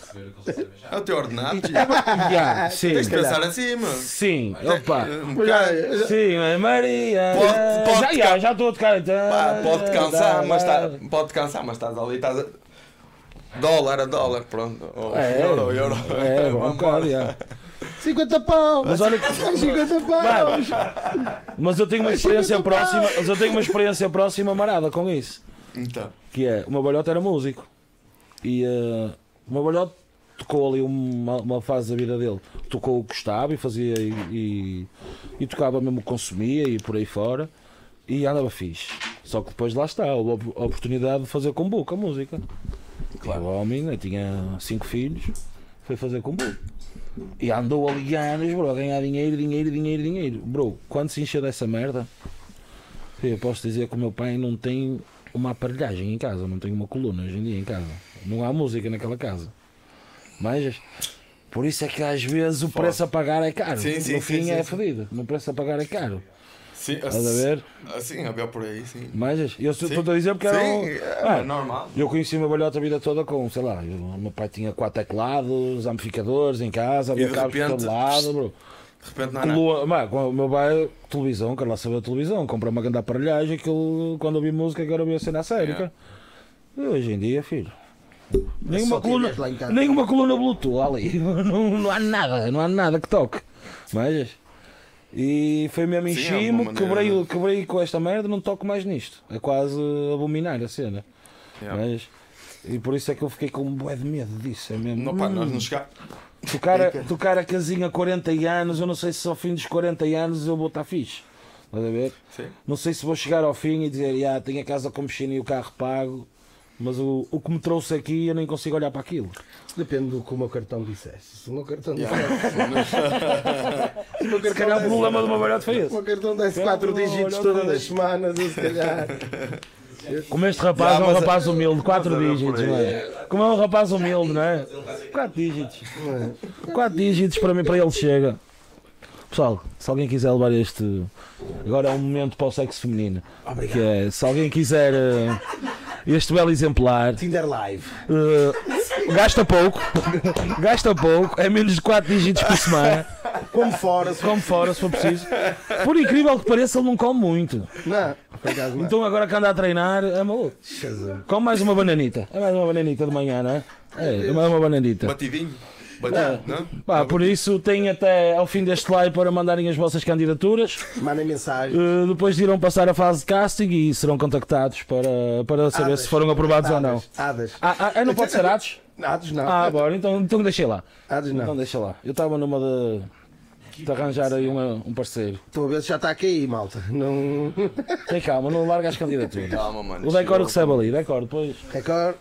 É o teu ordenado. tio. Já, sim. Tens de pensar assim, mano. Sim, opa. Um bocado. Sim, mas Maria. Pode- pode já, já, já estou a tocar. então. Pá, pode cansar, mas tá, pode cansar, mas estás ali, estás a... Dólar a dólar, pronto. Ou É, euro, euro. É, embora. já. 50 pau! Mas olha que. 50 paus! Mas eu tenho uma experiência próxima, mas eu tenho uma experiência próxima marada com isso. Então, Que é, o meu balhote era músico. E eh, o meu balhote tocou ali uma, uma fase da vida dele. Tocou o que gostava e fazia e, e, e tocava mesmo o que consumia e por aí fora. E andava fixe. Só que depois lá está, houve a oportunidade de fazer com boca a música. Claro. O homem né, tinha cinco filhos, foi fazer com boca. E andou ali anos, bro, a ganhar dinheiro, dinheiro, dinheiro, dinheiro. Bro, quando se encheu dessa merda, eu posso dizer que o meu pai não tem uma aparelhagem em casa, não tem uma coluna hoje em dia em casa. Não há música naquela casa. Mas por isso é que às vezes o preço a pagar é caro. Sim, sim, no sim, fim sim, é fodido. No preço a pagar é caro. Sim, Estás a ver? Assim, havia por aí, sim. Mas eu estou Sim. a dizer porque era um- Sim, é, Ah, é normal. eu conheci o meu balhote a vida toda com, sei lá, o meu pai tinha quatro teclados, amplificadores em casa, havia de cabos por repente, todo lado, bro. De repente não Mano, com o meu pai, televisão, quer lá saber a televisão, compra uma grande aparelhagem que quando ouvi música, agora ouvi a cena a sério. Yeah. hoje em dia, filho. Nenhuma coluna, nenhuma coluna Bluetooth ali. Não, não há nada, não há nada que toque. Mas. E foi mesmo Sim, é maneira, quebrei, quebrei com esta merda, não toco mais nisto. É quase abominar a cena. Yeah. Mas, e por isso é que eu fiquei com um bué de medo disso. É mesmo. Não, pá, nós Hum. não chegar. Tocar a, tocar a casinha 40 anos, eu não sei se ao fim dos 40 anos eu vou estar fixe. Estás a ver? Sim. Não sei se vou chegar ao fim e dizer, ah, tenho a casa com piscina e o carro pago, mas o, o que me trouxe aqui eu nem consigo olhar para aquilo. Depende do que o meu cartão dissesse. Se o meu cartão dissesse. Se o meu Se calhar o problema do meu barato foi Se o esse. meu cartão desse 4 Olha, dígitos todas as semanas, eu se calhar. Como este rapaz é um mas- rapaz humilde, 4 mas era por dígitos, não é? Como é um rapaz humilde, não é? 4 dígitos. 4 dígitos para mim, para ele chega. Pessoal, se alguém quiser levar este. Agora é um momento para o sexo feminino. Que é, se alguém quiser eh, este belo exemplar, Tinder Live. eh, gasta pouco, gasta pouco, é menos de 4 dígitos por semana, Como fora. se- come fora se for preciso. Por incrível que pareça, ele não come muito. Não. Então agora que anda a treinar, é maluco. Jesus. Come mais uma bananita. É mais uma bananita de manhã, não é? É, é mais uma bananita. Batidinho. Batido, não? Pá, por isso tem até ao fim deste live para mandarem as vossas candidaturas. Mandem mensagem. Uh, depois irão passar a fase de casting e serão contactados para, para saber se foram aprovados ou não. Hadas. Ah, ah, ah, não pode ser atos? Hadas não. Ah, bora, então, então deixei lá. Então não. deixa lá. Eu estava numa de, de arranjar aí uma- um parceiro. Estou a ver se já está a cair, malta. Não. Tem calma, não larga as candidaturas. Calma, mano. O decor recebe ali, decor, depois Record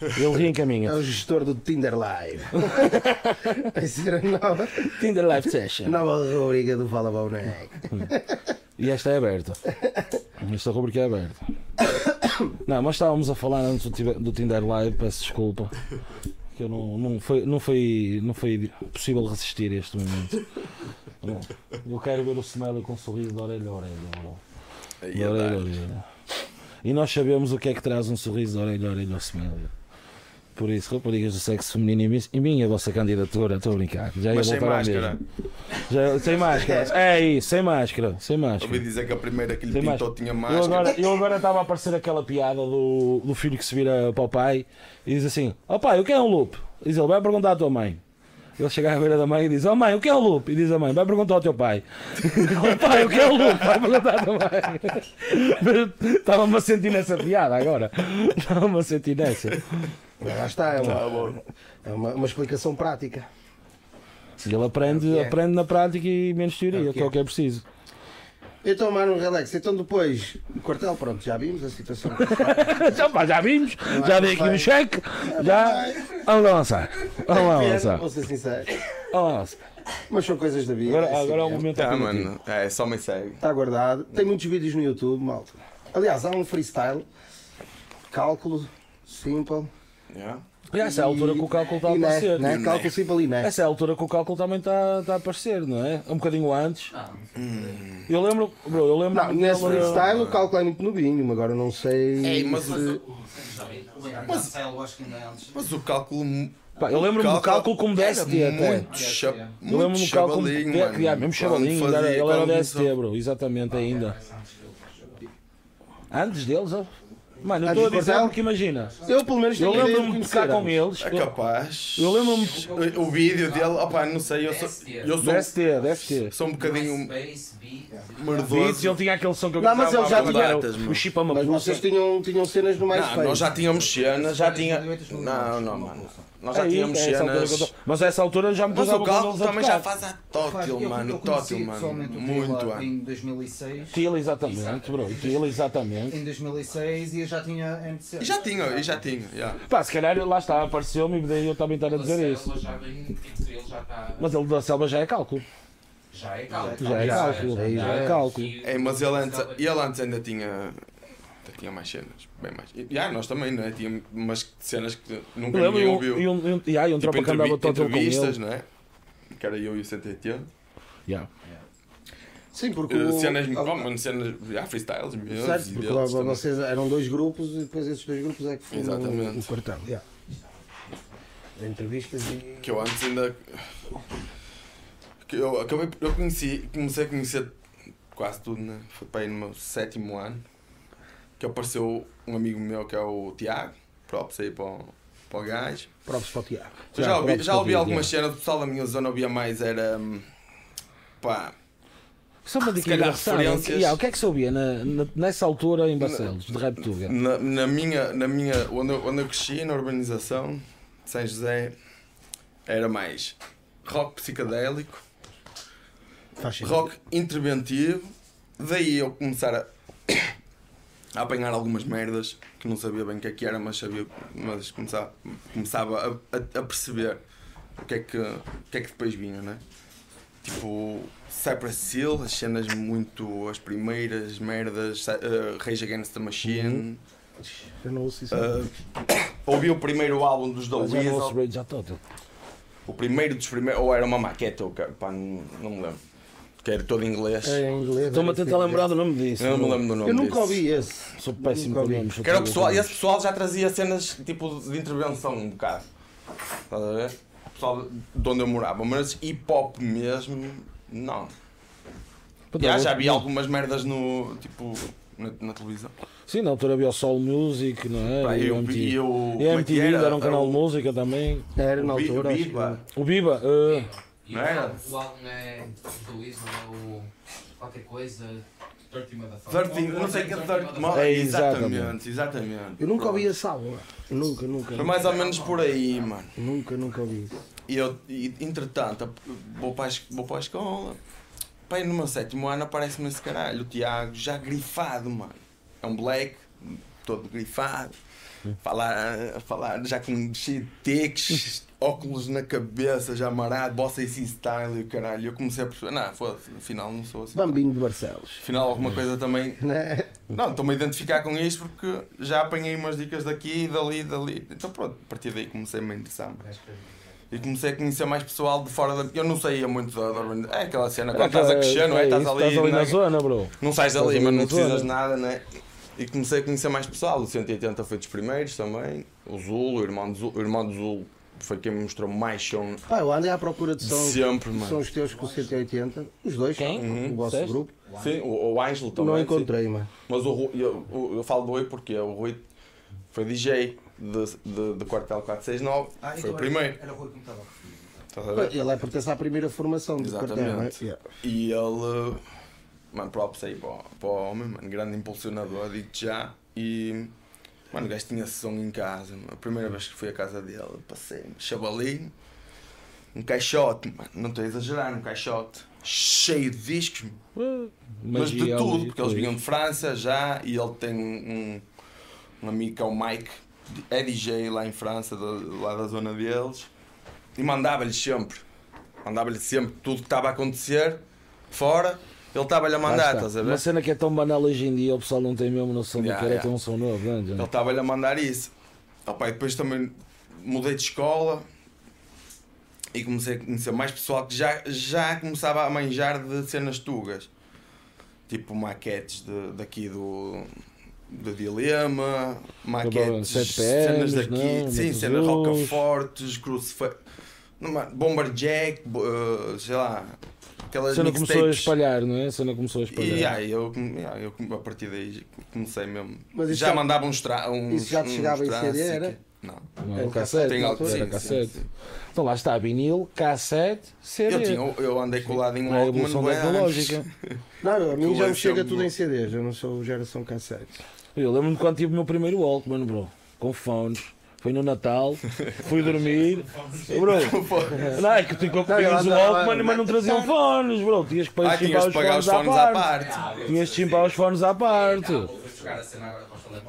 ele é reencaminha. o gestor do Tinder Live. Vai ser a nova, Tinder Live Session. nova rubrica do Fala Boneco. E esta é aberta. Esta rubrica é aberta. Não, mas estávamos a falar antes do, Tinder Live, peço desculpa. Que eu não, não, foi, não, foi, não foi possível resistir a este momento. Eu quero ver o Smelo com um sorriso de orelha a orelha. bro. Aí, De orelha a orelha. E nós sabemos o que é que traz um sorriso de orelha a orelha ao Smelo. Por isso, raparigas do sexo feminino, em mim- mim a vossa candidatura, estou a brincar. Já Mas sem máscara. Já, sem máscara. É isso, sem máscara. Sem máscara. Ouvi dizer que a primeira que lhe pintou tinha Eu máscara. agora, eu agora estava a aparecer aquela piada do, do filho que se vira para o pai e diz assim: Ó pai, o que é um loop? Diz ele: Vai perguntar à tua mãe. Ele chega à beira da mãe e diz: Ó mãe, o que é um loop? E diz a mãe: Vai perguntar ao teu pai. Ó pai, o que é um loop? Vai perguntar à tua mãe. Estava-me a sentir nessa piada agora. Estava-me a sentir nessa. Lá está, é Tá uma, é uma, uma explicação prática. Ele aprende, É é. aprende na prática e menos teoria, É o que que é o é. que é preciso. Então, mano, relax. Então, depois, o quartel, pronto, já vimos a situação. Já, pá, já vimos, já dei aqui um cheque, já. Vamos avançar. Vamos avançar. Vou ser sincero. Vamos. Mas são coisas da vida. Agora, é agora é o assim, momento alternativo. mano. É, só me segue. Está guardado. Tem muitos vídeos no YouTube, malta. Aliás, há um freestyle. Cálculo, simple. Yeah. E essa é a altura que o cálculo está a e né, aparecer. né? Cálculo simple e né. Essa é a altura que o cálculo também está, está a aparecer, não é? Um bocadinho antes. Eu lembro, bro, eu lembro Não, nesse freestyle o cálculo é muito novinho, agora não sei. Ei, mas o- se- Mas é antes. Mas o cálculo. Pá, eu lembro-me do cálculo como DST era até. Muito, cha Eu lembro-me do cálculo como mano. yeah, mesmo chavalinho, Quando ele era, DST, bro, exatamente ainda. Antes deles, ó. Mano, eu estou a do dizer porque imagina. Eu pelo menos Eu lembro-me de tocar com eles. É capaz. Eu lembro-me O, o vídeo dele, opá, não sei, eu sou, eu sou, Deve ter, deve ter. sou um bocadinho Space, beat, Beats, merdoso. ele tinha aquele som que eu Não, mas ele já tinha- o, mano. o Chipa Mas vocês tinham, tinham cenas no mais Não, nós já tínhamos cenas, já tinha. 2008, Não, não, mano. Nós já tínhamos é eu cenas. tô- Mas a essa altura já me Mas usava o com Gal eles a também já faz a tótil, mano. Tótil, mano. Muito, em 2006. Tila, exatamente, bro. Tila, exatamente. Em 2006 e eu já tinha NC. E já tinha, e já tinha. Pá, se calhar lá está, apareceu-me e daí eu também estar a dizer isso. Já vem, entre eles já está. Mas ele da selva já é cálculo. Já é cálculo. Já é cálculo. aí Já é é. cálculo. É, mas ele antes, ele antes ainda tinha. Tinha mais cenas, bem mais. E já, nós também, não é? Tinha umas cenas que nunca Eu ninguém e ouviu. e um, e um, e aí, um tipo, tropa que andava todo com entrevistas, ele. não é? Que era eu e o 180. Yeah. Sim, porque. Uh, o- cenas, oh, mano, cenas, já, freestyles meus. Certo, e porque deles lá- também. vocês eram dois grupos e depois esses dois grupos é que foram o quartel. Yeah. Entrevistas e. Que eu antes ainda. Que eu acabei. Eu conheci, comecei a conhecer quase tudo, né? Foi para aí no meu sétimo ano. Que apareceu um amigo meu que é o Tiago. Props aí para o, para o gajo. Próprios para o Tiago. Eu já ouvi, já ouvi algumas cenas do pessoal da minha zona, ouvia mais, era. hum, pá. Só uma dica engraçada. Yeah, o que é que se ouvia na, na- nessa altura em Barcelos, de Rap Tuga? Na, na minha. Na minha onde, eu, onde eu cresci, na urbanização de São José, era mais rock sentido. rock interventivo. Daí eu começar a, a apanhar algumas merdas que não sabia bem o que é que era, mas sabia, mas começava, começava a, a- perceber o que é que, o que é que depois vinha, né? Tipo, Cypress Hill, as cenas muito. as primeiras merdas, uh, Rage Against the Machine. Eu não ouço isso. Uh, ouvi o primeiro álbum dos The não ouço Rage o primeiro dos primeiros, ou era uma maquete, ou, que- pá, não, não me lembro, que era todo em inglês. É em inglês. Estou-me a tentar lembrar do nome disso. Eu não me lembro do nome Eu nunca ouvi esse. Sou péssimo com ouvi. nomes. Que era o pessoal, esse pessoal já trazia cenas tipo de intervenção um bocado. Estás a ver? O pessoal de onde eu morava. Mas hip hop mesmo, não. Já, já vi algumas merdas no. tipo. na, na televisão. Sim, na altura havia o Soul Music, não é? Pá, E eu MTV. o. E como a é que MTV era, um Era canal de música também. Era na o Bi- altura. o Biba. O Biba, eh, E Não era? o álbum é do Isma, é o. qualquer coisa. Dirty Motherfucker. 13, não sei o que é 30 É, Exatamente, exatamente. Eu nunca ouvi esse álbum. Nunca, nunca. Foi mais ou menos por aí, mano. Nunca, nunca ouvi. E eu, e, entretanto, vou para, a, vou para a escola. Pai, no meu sétimo ano aparece-me esse caralho, o Tiago, já grifado, mano. É um black, todo grifado. Falar, falar já com cheio de teques, óculos na cabeça, já amarado, bossa esse style e o caralho. Eu comecei a perceber, não, foda-se, afinal não sou assim. Bambino de Barcelos. Afinal, alguma coisa também. Né? Não, estou-me a identificar com isto porque já apanhei umas dicas daqui, dali, dali. Então pronto, a partir daí comecei-me a interessar. E comecei a conhecer mais pessoal de fora da. Eu não saía muito da, organização. É aquela cena, quando estás a crescer, não é? Estás isso, ali, estás ali não, na é? zona, bro. não sais Estás dali, ali mas não precisas de nada, né? E comecei a conhecer mais pessoal. O 180 foi dos primeiros também. O Zul, o irmão do Zul, o foi quem me mostrou mais som Pá, eu andei à procura de sons. sempre, São mano. os teus com o 180. Os dois. Quem? O vosso Disseste? grupo. Sim, o, o também. não sim. encontrei, mano. Mas o Rui, eu, eu, eu falo do Rui porque o Rui foi DJ de, de, de Quartel 469. Ah, foi então o primeiro. Era o Rui que me estava ver? Ele é pertence à primeira formação do quartel, não é? Exatamente. Yeah. E ele, mano, props aí para, o- para o homem, mano, grande impulsionador, digo-te já. E, mano, o gajo tinha som em casa, mano. a primeira vez que fui à casa dele, passei um chavalinho, um caixote, mano, não estou a exagerar, um caixote cheio de discos, mas de Magia, tudo, porque eles vinham de França já e ele tem um, um amigo que é o Mike, é DJ lá em França, da- lá da zona deles, e mandava-lhe sempre, mandava-lhe sempre tudo que estava a acontecer fora, ele estava-lhe a mandar, está. estás a Uma ver? cena que é tão banal hoje em dia, o pessoal não tem mesmo noção Yeah, do que era yeah. ter um som novo, não é? Ele estava-lhe a mandar isso. Opa, e depois também mudei de escola e comecei a conhecer mais pessoal que já, já começava a manjar de cenas tugas. Tipo maquetes de, daqui do, do Dilema, maquetes, Sete cenas daqui, não? sim, Matos cenas rocafortes, crucifixo, Bomberjack, bo- eh, sei lá, aquelas cena começou a mixtapes. espalhar, não é? A cena começou a espalhar. E aí, eu, yeah, eu a partir daí comecei mesmo. Mas isso já já- mandava uns tra uns, isso já te chegava em CD, era? Não. Não, Era um cassete, Tem algo altura, sim, era sim, cassete. sim. Então lá está, vinil, cassete, CD. Eu, tinha, eu andei colado em um É a Walkman evolução tecnológica. Não, a mim já me chega tudo em CDs, eu não sou geração cassete. Eu lembro-me quando tive o meu primeiro Walkman, bro. Com fones. Foi no Natal, fui dormir. Bro, não, é que tu Não, tinhas o eu andava- Walkman, mas não traziam fones, bro. Tinhas que Ah, chimpar tinhas de os pagar fones os à fones à parte. parte. Tinhas de chimpar os fones à parte. A telemóveis.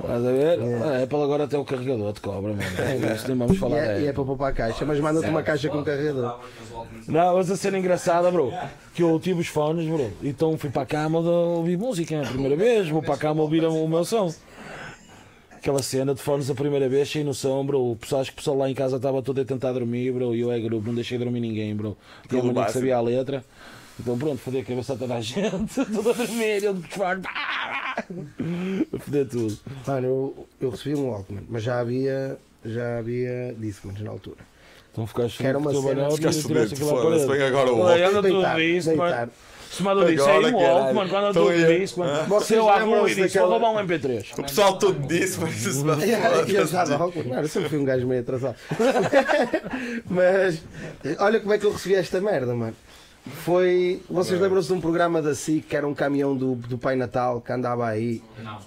Estás a ver? A Apple agora até o carregador te cobra, mano. Isso nem vamos E falar é, e é para poupar a caixa, mas manda-te uma caixa com carregador. Não, mas a cena engraçada, bro, que eu tive os fones, bro, então fui para a cama de ouvir música a primeira vez, vou para a cama ouvir o meu som. Aquela cena de fones a primeira vez, sem noção, bro. O pessoal, acho que o pessoal lá em casa estava todo a tentar dormir, bro. E eu é grupo, não deixei dormir ninguém, bro. Um menino que básico. sabia a letra. Então pronto, fodei a cabeça a toda a gente, todo a dormir, eu de fones. Fodei tudo. Mano, eu, eu recebi um Walkman, mas já havia, já havia Discmans na altura. Então ficaste Que era uma cena- e Ficaste tiraste fodido, aquilo à foda-se, vem agora o Walkman. Deitar, deitar. Mano. Chamado disso, é um caralho. Walkman, quando eu Então tudo eu- isso, mano. Vocês Se eu disse, vou daquela- roubar um MP3. O pessoal todo disse, mas isso não eu. Walkman. Não, eu sempre fui um gajo meio atrasado. mas olha como é que eu recebi esta merda, mano. Foi. Vocês lembram-se de um programa da SIC que era um caminhão do, do Pai Natal que andava aí? Não.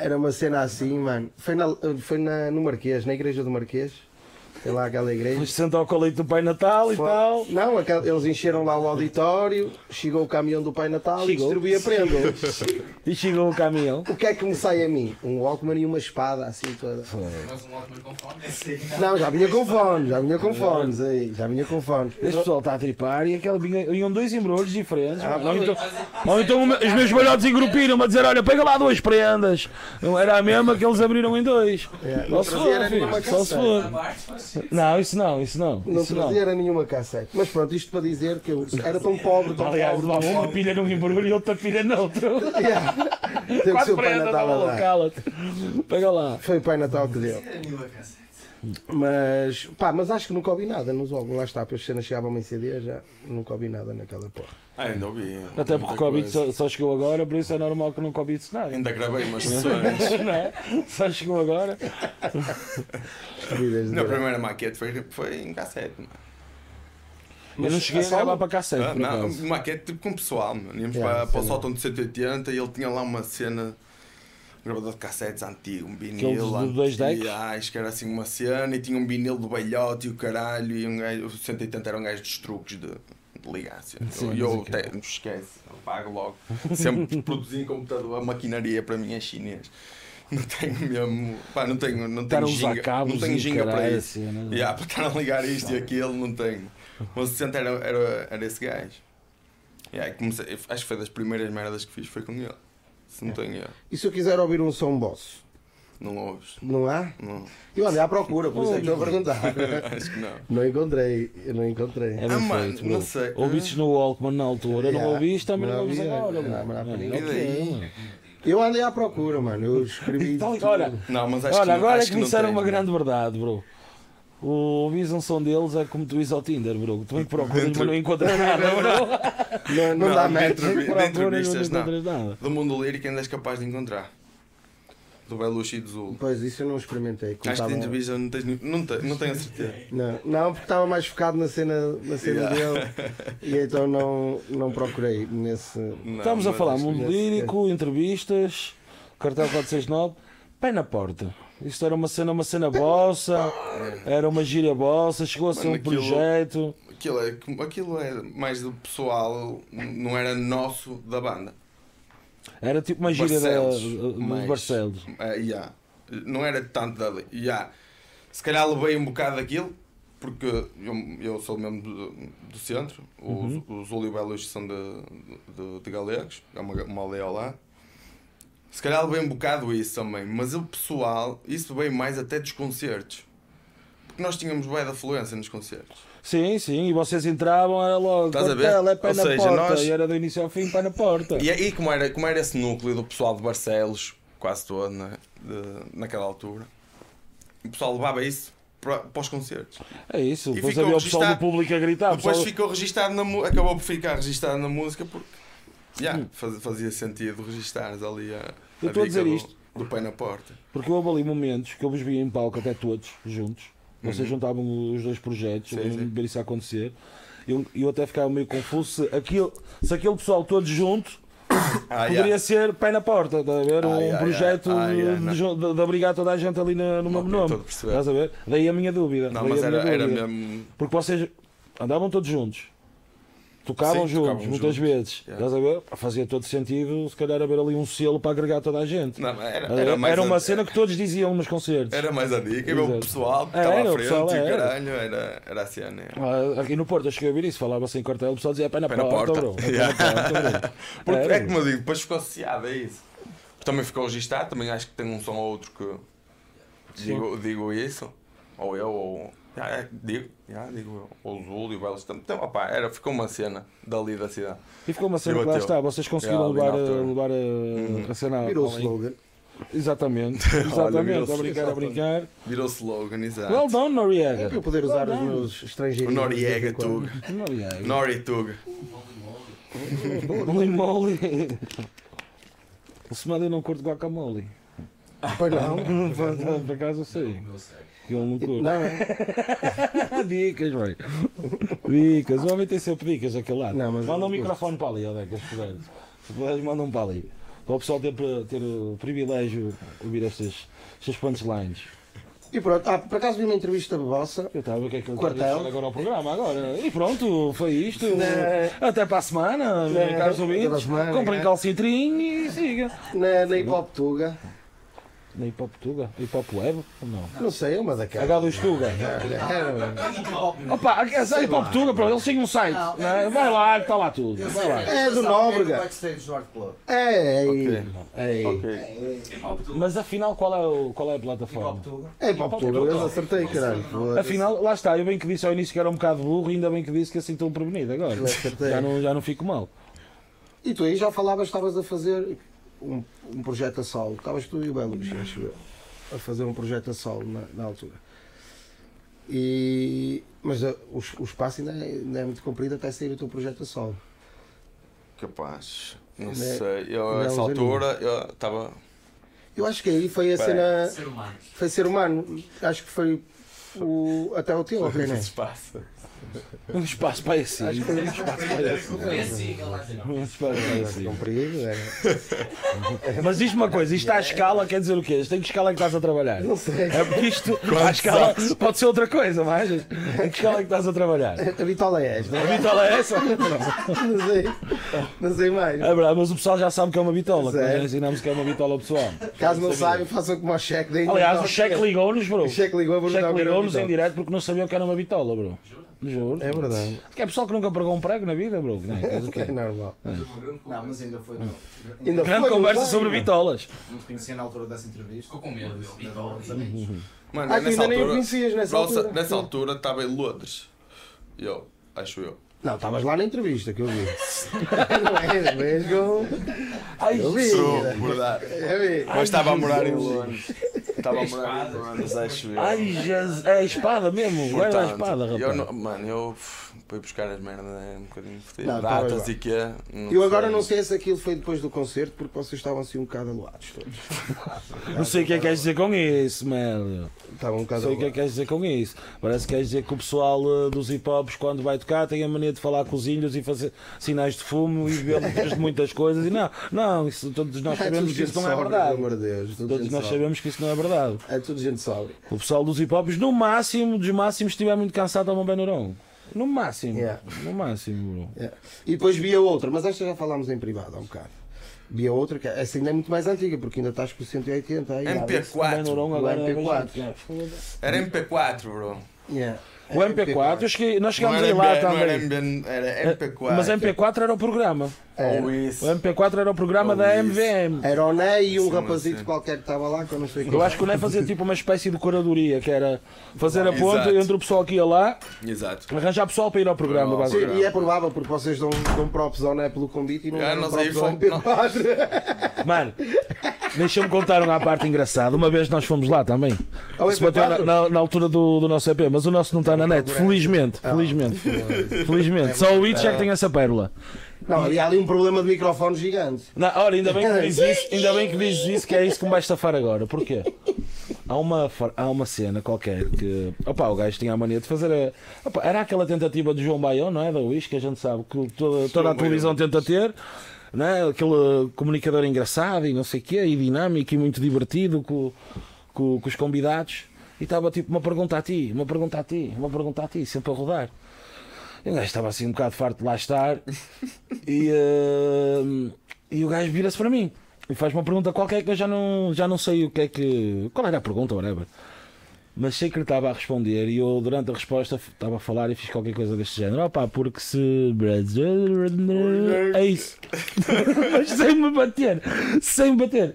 Era uma cena assim, mano. Foi, na, foi na, no Marquês, na igreja do Marquês. Sei lá, aquela igreja. Depois senta ao colete do Pai Natal e tal. Não, eles encheram lá o auditório, chegou o caminhão do Pai Natal Chegou. e distribuía prendas. E chegou o caminhão. o que é que me sai a mim? Um Walkman e uma espada assim toda. Mas um Walkman com fone. Não, já vinha com fones, já vinha com fones aí, já vinha com fones. Este pessoal está a tripar e aquela vinha, iam dois embrulhos diferentes. Ah, ou, então, ou então os meus balhotes engrupiram-me a dizer: Olha, pega lá duas prendas. Não era a mesma que eles abriram em dois. É, Só se for, filho. Só se cassete. For. Não, isso não, isso não. Não Isso não. trazia era nenhuma cassete. Mas pronto, isto para dizer que eu era tão pobre, tão Aliás, pobre, tão uma pilha num embrulho e outra pilha noutro. Yeah. Teve que ser o Pai Natal a não, dar. cala-te. Pega lá. Foi o Pai Natal que deu. Mas, pá, mas acho que nunca ouvi nada nos álbuns. Lá está, as cenas chegavam em CD, já nunca ouvi nada naquela porra. Ah, ainda ouvi. Até porque o Covid só, só chegou agora, por isso é normal que não Covid nada. Ainda gravei umas sessões. Não é? Só chegou agora. Na primeira maquete foi, foi em cassete. mano. Eu não cheguei a só- gravar para cassete, Ah, não, maquete tipo com o pessoal, mano. Íamos Yeah, para, para o sótão de 180 e ele tinha lá uma cena. Gravador de cassetes antigo, um vinil. Antigo, dois decks? Acho que era assim uma cena e tinha um vinil do Belhote e o caralho. E um gajo, o 180 era um gajo dos truques de, de ligar. Sim, e eu até, não esquece, eu pago logo. Sempre produzi em computador, a maquinaria para mim é chinês. Não tenho mesmo. Pá, não tenho, não tenho ginga, cabos não tenho ginga para isso. assim, né? Yeah, para estar a ligar isto e aquilo, não tenho. O 60 era, era, era esse gajo. Yeah, comecei, acho que foi das primeiras merdas que fiz, foi com ele. Se não tenho erro. E se eu quiser ouvir um som boss? Não ouves? Não há? Não. Eu andei à procura, por isso é que estou a perguntar. acho que não. Não encontrei, eu não encontrei. É Ah, mano, feito, não sei. Ouviste no Walkman na altura, não Yeah. ouviste, também não Não ouves ouvi, agora. não, bro. mas dá para É, ninguém. é o que é, mano. Eu andei à procura, mano. Eu escrevi. Então, olha, Não, mas acho que Olha, não, agora é acho que me não disseram uma grande verdade, bro. O ouvir um som deles é como tu ires ao Tinder, bro. Tu bem que procuras, mas não encontras nada, bro. Não, não, Não, dá entrevi- de entrevistas, não nada. Do mundo lírico ainda és capaz de encontrar. Do Belushi e do Zul. Pois, isso eu não experimentei. Acho que de entrevista não, tens, não, te- não tenho a certeza. Não, não, porque estava mais focado na cena, na cena Yeah. dele e então não, não procurei nesse. Não, Estamos a falar mundo lírico, entrevistas, cartel 469, pé na porta. Isto era uma cena, uma cena bossa, era uma gíria bossa, chegou a ser um aquilo- projeto. Aquilo é, aquilo é mais do pessoal, não era nosso da banda. Era tipo uma gíria Barcelos, mais. Barcelos. É, yeah. Não era tanto dali. Yeah. Se calhar levei um bocado daquilo, porque eu, eu sou mesmo do, do centro, Uhum. os, os Olivelos são de, de, de Galegos, é uma, uma aldeia lá. Se calhar levei um bocado isso também, mas o pessoal, isso veio mais até dos concertos. Porque nós tínhamos bué afluência nos concertos. Sim, sim, e vocês entravam, era logo, Estás a ver? cartel, é pé Ou na seja, porta, nós- e era do início ao fim, pé na porta. E aí, como era, como era esse núcleo do pessoal de Barcelos, quase todo, né? de, naquela altura, o pessoal levava isso para, para os concertos. É isso, E depois havia o pessoal do público a gritar. Depois pessoal- ficou registado na acabou por ficar registado na música porque yeah, faz- fazia sentido registares ali a, Eu a estou a dizer do, isto. do pé na porta. Porque houve ali momentos que eu vos vi em palco até todos, juntos. Vocês juntavam os dois projetos, Uhum. Sim, sim. ver isso acontecer. Eu, eu até ficava meio confuso se, aquilo, se aquele pessoal todo junto Ah, poderia yeah. ser pé na porta, está a ver? Ah, um yeah, projeto yeah. Ah, de, de, de, obrigar toda a gente ali na- no mesmo nome. Estás a ver? Daí a minha dúvida. Não, mas era, era dúvida. mesmo. Porque vocês andavam todos juntos. Tocavam Sim, juntos, tocavam muitas juntos. vezes. Yeah. Estás a ver? Fazia todo sentido, se calhar, haver ali um selo para agregar toda a gente. Não, era, Era, era, uma a, cena que todos diziam nos concertos. Era mais a dica, era o Exato. pessoal que estava à o frente pessoal, e o era. caralho, era, era a cena. Ah, Aqui no Porto eu cheguei a ouvir isso, falava-se em cartel, o pessoal dizia é pé na Pé na porta, porta. bro. É Yeah. porta. Porque é como eu digo, depois ficou associado a isso. Também ficou registado, também acho que tem um som ou outro que digo, digo isso. Ou eu, ou. Já, é, digo, já, digo eu. Ou o e Belos também. Então, opá, era, ficou uma cena dali da cidade. E ficou uma cena que lá está, vocês conseguiram Yeah, levar, a- altura. levar a, a cena Virou o slogan. Exatamente, exatamente, virou-se. a brincar, a brincar. Virou slogan, exato. Well done, Noriega. É para eu poder usar Well os meus estrangeiros. o Noriega Tug. Noriega. Nori Tug. Holy moly. O Smiley não curte guacamole. Pois não. Por por acaso eu sei. Que não curte. Não, é? Dicas, velho. Dicas. O homem tem sempre dicas daquele lado. Não, mas- manda um microfone para ali, Odeca, se puderes. Se puderes, manda um para ali. Para o pessoal ter, ter o privilégio de ouvir estas, estas punchlines. E pronto, ah, por acaso vi uma entrevista vossa. Eu estava o que é que eu Quartel. agora ao programa. Agora. E pronto, foi isto. Não. Até para a semana, Não. caros ouvintes. semana, Comprem é. calcitrim e siga. Na, na Hip Hop Tuga. Na Hip Hop Tuga? Hip Hop Web? Ou não? Não sei, é uma daquelas. H2 Tuga. É, Opa, essa Hip Hop Tuga, pronto, eles têm um site. né? Vai lá, que está lá tudo. Vai lá. é do Nóbrega. Backstage do Art Club. É, é, é, Ok. Mas afinal, qual é, o, qual é a plataforma? é Hip Hop Tuga. Eu acertei, caralho. Afinal, lá está, eu bem que disse ao início que era um bocado burro e ainda bem que disse que assim estou prevenido agora. Já não, já não fico mal. E tu aí já falavas, estavas a fazer um, um projeto a solo. Estavas tu e o Belo, acho a fazer um projeto a solo na, na altura. E, mas ah, o, o espaço ainda é, ainda é muito comprido até sair o teu projeto a solo. Capaz. Não Não é- sei. Eu, não é a essa altura, eu estava. Eu acho que aí foi a Bem. cena. Ser humano. Foi ser humano. Acho que foi o, até o teu, René. espaço. Um espaço para esse. Acho que foi um espaço. É dizer. Um espaço para esse. comprido. Era. Mas diz-me uma coisa, isto à escala quer dizer o quê? Isto em que escala é que estás a trabalhar? Não sei. É porque isto à escala pode ser outra coisa, mas em que escala é que estás a trabalhar? A bitola é esta. A bitola é essa? Não sei. Não sei mais. É verdade, mas o pessoal já sabe que é uma bitola, que nós já ensinamos que é uma bitola ao pessoal. Caso não saibam, façam como o cheque. Aliás, o cheque ligou-nos, bro. O cheque ligou, ligou-nos em bitola. direto porque não sabiam que era uma bitola, bro. Juro. É verdade. Que é pessoal que nunca pregou um prego na vida, bro. Não, é, quê? É normal. Não, mas ainda foi. Não, Ainda Grande foi, conversa foi? sobre bitolas. não te conhecia na altura dessa entrevista. Ficou com medo, uns amigos. Mano, Ah, nessa ainda nem o altura. conhecias nessa Nossa, altura. nessa altura estava em Londres. Eu, acho eu. Não, estavas lá na entrevista que eu vi. não é mesmo? Ai, Eu vi. True, verdade. Eu vi. Mas estava a morar em Londres. Estava a morar em Londres, acho eu. Ai, Jesus. É a espada mesmo. Guarda a espada, eu rapaz. não- mano, eu fui buscar as merdas é um bocadinho fodido. Não, tá Datas bem, e quê. Eu agora não sei se aquilo foi depois do concerto, porque vocês estavam assim um bocado aluados todos. Não sei o que é que queres dizer com isso, mano. Estavam um Não bocado sei o que é que queres dizer com isso. Parece que queres dizer que o pessoal eh, dos hip hops, quando vai tocar, tem a mania de falar com os índios e fazer sinais de fumo e beber de muitas coisas. E não, não, isso, todos nós sabemos que isso não é verdade. amor de Deus. Todos nós sabemos que isso não é verdade. É tudo gente sóbria. O pessoal dos hip hops, no máximo, dos máximos, se estiver muito cansado, toma um Benuron. No máximo. Yeah. No máximo. É. E depois vi a outra, mas esta já falámos em privado há um bocado. Vi a outra, que essa ainda é muito mais antiga, porque ainda estás com o 180 aí. MP4. Benuron O agora MP4. é. Era MP4, bro. Yeah. O MP4, eu cheguei- nós Não chegámos aí lá também. MB, era MP4. Mas MP4 era o programa. Era. Ou isso. O MP4 era o programa Ou da isso. MVM. Era o Ney e um Sim, rapazito sim. qualquer que estava lá, que eu não sei quem Eu acho que o Ney fazia tipo uma espécie de curadoria, que era fazer a ponte Exato. entre o pessoal que ia lá, Exato. arranjar pessoal para ir ao programa. Sim, basicamente. e é provável porque vocês dão, dão props ao Ney pelo convite e não Ah, dão nós props aí ao fomos- MP4. Mano, Deixa-me contar uma parte engraçada. Uma vez nós fomos lá também. Ao Se bateu na, MP4? na- na altura do, do nosso EP, mas o nosso não está na net. Felizmente, felizmente. Felizmente. Só o It já que tem essa pérola. Não, havia ali um problema de microfone gigante. Não, olha, ainda bem que dizes isso, ainda bem que dizes isso, que é isso que me vais safar agora. Porquê? Há uma, há uma cena qualquer que. Opa, o gajo tinha a mania de fazer. A, opa, era aquela tentativa do João Baião, não é? Da Wish, que a gente sabe que toda, toda a televisão tenta ter. Não é? Aquele comunicador engraçado e não sei o quê, e dinâmico e muito divertido com, com, com os convidados. E estava tipo uma pergunta a ti, uma pergunta a ti, uma pergunta a ti, sempre a rodar. E o gajo estava assim um bocado farto de lá estar e, eh, e o gajo vira-se para mim e faz uma pergunta qualquer que eu já não, já não sei o que é que. Qual era a pergunta, whatever. Mas sei que ele estava a responder e eu durante a resposta estava a falar e fiz qualquer coisa deste género. Opá, porque se. É isso. Mas sem me bater. Sem me bater.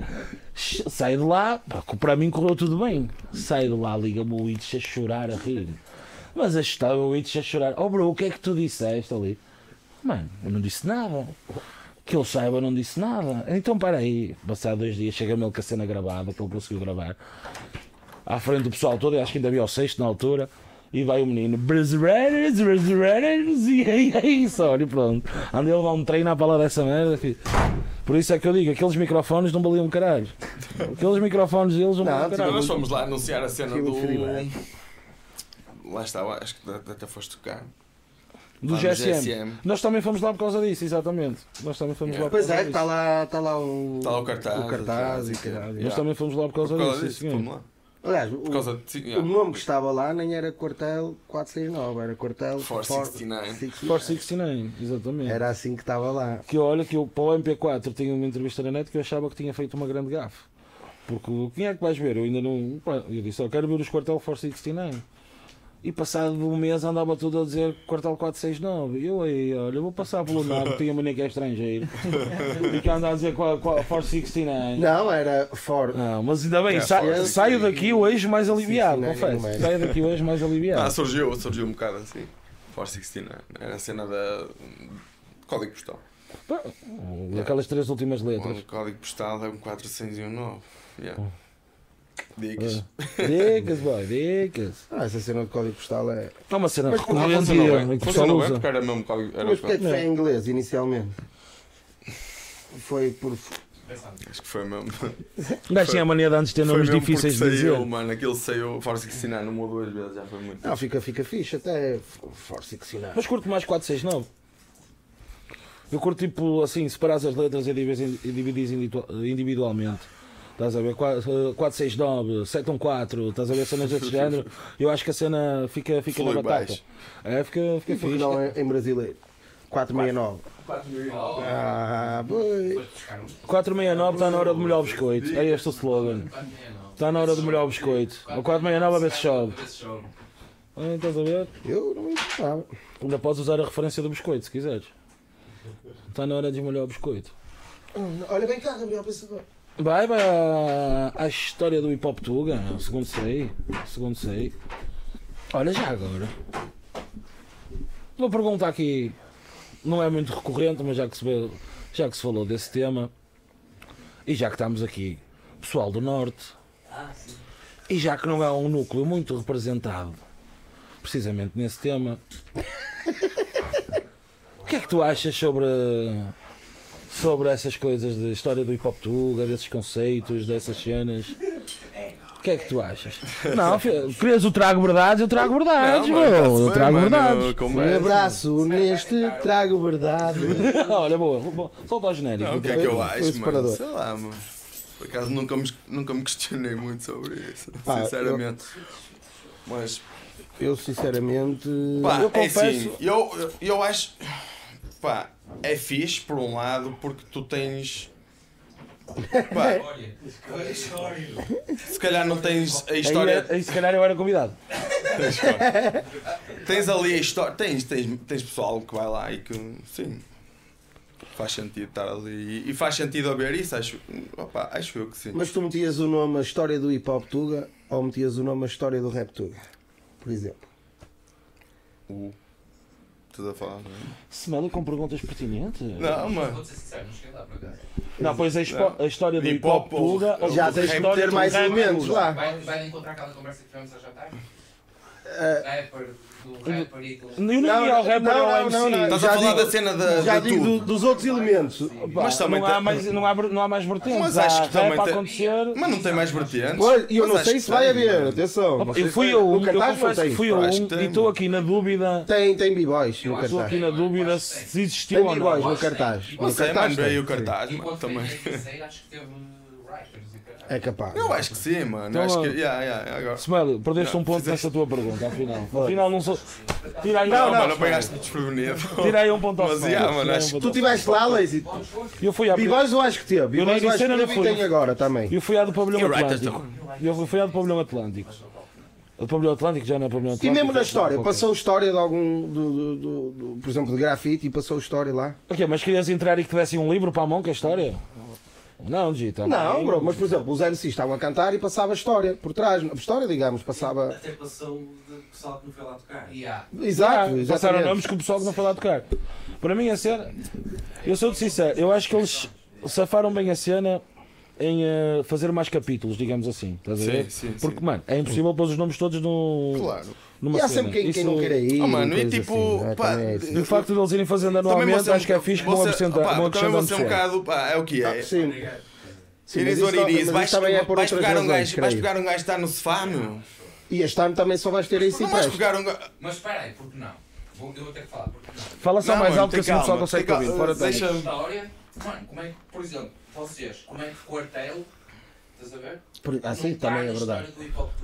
Saio de lá, pá, para mim correu tudo bem. Saio de lá, liga-me o Itch a chorar, a rir. Mas estava o Itch a chorar. Oh bro, o que é que tu disseste ali? Mano, eu não disse nada. Que ele saiba, eu não disse nada. Então para aí, passado dois dias, chega-me ele com a cena gravada, que ele conseguiu gravar. À frente do pessoal todo, eu acho que ainda havia o sexto na altura. E vai o menino, Brasileiros, brasileiros, e é é isso, olha, e pronto. Andei a levar um treino à pala dessa merda. filho. Por isso é que eu digo, aqueles microfones não valiam caralho. Aqueles microfones deles não, Não, valiam tipo, caralho. Nós fomos lá anunciar a cena do. Lá estava, acho que até foste tocar. Do no GSM. Nós também fomos lá por causa disso, exatamente. Nós também fomos lá por Pois causa é, disso. está lá, está lá Está lá o cartaz, o cartaz e atrás, e caralho. Nós também fomos lá por causa Por causa disso. disso, lá. Aliás, o, Por causa de. sim, o yeah. nome que estava lá nem era quartel 469, era quartel 469. 469, exatamente. Era assim que estava lá. Que olha que eu para o MP4 tinha uma entrevista na net que eu achava que tinha feito uma grande gafe. Porque quem é que vais ver? Eu ainda não. Eu disse, eu quero ver os quartel 469. E passado um mês andava tudo a dizer quartel 469. E eu aí, olha, eu vou passar pelo Nago, tinha mania que é estrangeiro. e que anda a dizer qual- qual- 469. Não, era Ford. Não, mas ainda bem, É, sa- forte. saio daqui hoje mais aliviado, é confesso. Saio daqui hoje mais Ah, aliviado. surgiu, surgiu um bocado assim. 469. Era a cena da. Código postal. Aquelas três últimas O letras. código postal é um 409. Yeah. Dicas. Dicas, boy, dicas. Ah, essa cena de código postal é. É uma cena recorrente pessoal Funcionou bem usa. porque era mesmo código. Era Mas porque é foi em inglês inicialmente? Foi por. Acho que foi mesmo. Gajo tinha a mania de antes ter nomes difíceis de dizer. saiu, mano. Aquilo saiu. Força que ensinar numa ou duas vezes já foi muito. Não, fica, fica fixe até. Força que sinal. Mas curto mais 469. Eu curto tipo assim, separar as letras e dividir dividir individu- individualmente. Estás a ver? Qua- eh, 469, 714, estás a ver cenas desse género. Eu acho que a cena fica, fica na batata. baixo. É, fica, fica Porque fixe. não é em brasileiro? 469. Ah, boi. 469 está na hora de molhar o biscoito. É este o slogan. Está na hora de molhar o biscoito. O 469 a ver se chove. Ah, Estás a ver? Eu não me importava. Ainda podes usar a referência do biscoito se quiseres. Está na hora de molhar o biscoito. Olha, vem cá, Gabriel Pensador. Vai, à, à história do hip hop Tuga, segundo sei. Segundo sei. Olha já agora. Vou perguntar aqui. Não é muito recorrente, mas já que se, já que se falou desse tema. E já que estamos aqui, pessoal do Norte. E já que não há um núcleo muito representado, precisamente nesse tema. O que é que tu achas sobre sobre essas coisas de história do hip hop tuga, desses conceitos, dessas cenas. O que é que tu achas? Não, querias o trago verdades, eu trago verdades, Não, mano, Eu bem, trago mano, verdades. eu- Um é? abraço neste trago verdade. Olha, boa, boa. solta o genérico. Não, o que é que eu acho, mano? separador. Sei lá, mano. Por acaso nunca me, nunca me questionei muito sobre isso, Pá, sinceramente. Mas, Eu sinceramente. pá, eu é confesso- assim, eu, eu, eu acho, pá, é fixe por um lado porque tu tens, pá, se calhar não tens a história, aí, se calhar eu era convidado. tens ali a história, tens, tens, tens pessoal que vai lá e que, sim, faz sentido estar ali e faz sentido haver isso, acho, opa, acho eu que sim. Mas tu metias o nome A História do Hip Hop Tuga ou metias o nome A História do Rap Tuga? Por exemplo. O- Estás a falar? Smell com perguntas pertinentes? Não, mano. Não cheguei lá por acaso. Não, pois a, expo- a história do Hip hop pura. Já tens de rap ter do mais elementos lá. Vai, vai encontrar aquela conversa que tivemos a jantar? Eh, Rapper, do rapper e do. E o nem é o rapper, não, é o não, MC. não, não. Estás Já a falar digo- da cena da, Já de digo do- dos outros elementos. Pá, Mas também não, há tem- mais, não, há, não há mais vertentes. Mas acho que também tem- acontecer. Mas não tem mais vertentes? Pois, e eu Mas não sei se vai tem, haver, atenção. Não Eu fui vai- a um, eu cartaz não confesso que tem. fui a Acho um e tem. estou aqui na dúvida. Tem, tem b-boys no Estou aqui cartaz. na dúvida se existiu Tem ou b-boys não. no cartaz. No Não sei, cartaz mano, veio o tem. cartaz, também. acho que teve. É capaz. Eu acho que sim, mano. Então, acho que. Yeah, yeah, agora. Smell, perdeste Não, um ponto fizeste- nessa tua pergunta, afinal. Afinal, não sou. Tira aí, Não, um- mano, apanhaste-me desprevenido. tira aí um ponto ao Mas, yeah, mano, um acho que Tu estiveste lá, Lazy? Eu fui à B-boys eu acho que teve. Nem eu acho que não teve e tem agora também. Eu fui à do Pavilhão E Atlântico. Eu fui à do Pavilhão Atlântico. A do Pavilhão Atlântico já não é Pavilhão E Atlântico. mesmo na história, Ok. passou história de algum, do, do- por exemplo, de grafite e passou história lá? Ok, mas querias entrar e que te dessem um livro para a mão com a história? Não, tá Não, bro, mas por exemplo, os MCs estavam a cantar e passava história por trás. A história, digamos, passava. Até passou de pessoal que não foi lá tocar. Yeah. Exato, Ah, passaram nomes que o pessoal que não foi lá tocar. Para mim, a cena. Eu sou de sincero, eu acho que eles safaram bem a cena em eh, fazer mais capítulos, digamos assim. Estás a Sim, ver? sim, Porque, sim. mano, é impossível pôr os nomes todos no, Claro. numa E há sempre quem, quem Isso- não queira ir. Oh, mano, e tipo, assim, né? pá, é assim. o facto de eles irem fazendo Também anualmente, acho que é fixe opá, uma Também você é um bocado. pá, é o que é. Ah, Sim. Sim, Iris isso não- Iris, vais, é vais pegar um gajo, vais creio. pegar um gajo que está no sofá, meu. E este ano também só vais ter aí Não sim vais pegar um gajo. Mas espera aí, por que não? Vou, eu vou ter que falar? Fala só Não, mais mano, alto que assim o pessoal consegue ouvir. Fora deixa- História, mano, como é que, por exemplo, vocês, como é que quartel, estás a ver? Ah, sim, Não tá também é verdade.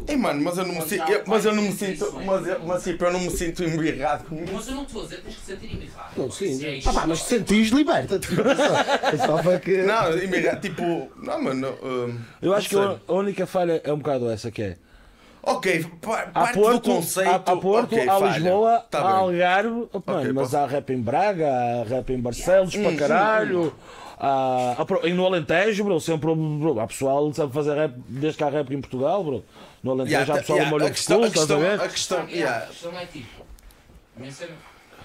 Ei, mano, mas eu não me sinto. eu- Mas eu não me sinto. Mas, eu- mas tipo, eu não me sinto embirrado com isso. Mas eu não estou a dizer tens que sentir embirrado. Não, Se é sim. Ah, pá, mas se sentires, liberta-te. É só para que. Não, embirrado, tipo. Não, mano. hum, Eu acho que a a única falha é um bocado essa que é. Ok, pa- Há parte Porto, do conceito. há, há Porto, ok, há falha. Lisboa, Tá há bem. Algarve, mano, Ok, mas posso- há rap em Braga, há rap em Barcelos para caralho, há, há pro- e no Alentejo, bro, sempre bro, há pessoal que sabe fazer rap desde que há rap em Portugal, bro. No Alentejo Yeah, há pessoal yeah, molho a de questão, culo, a a a questão, Yeah. A questão é tipo,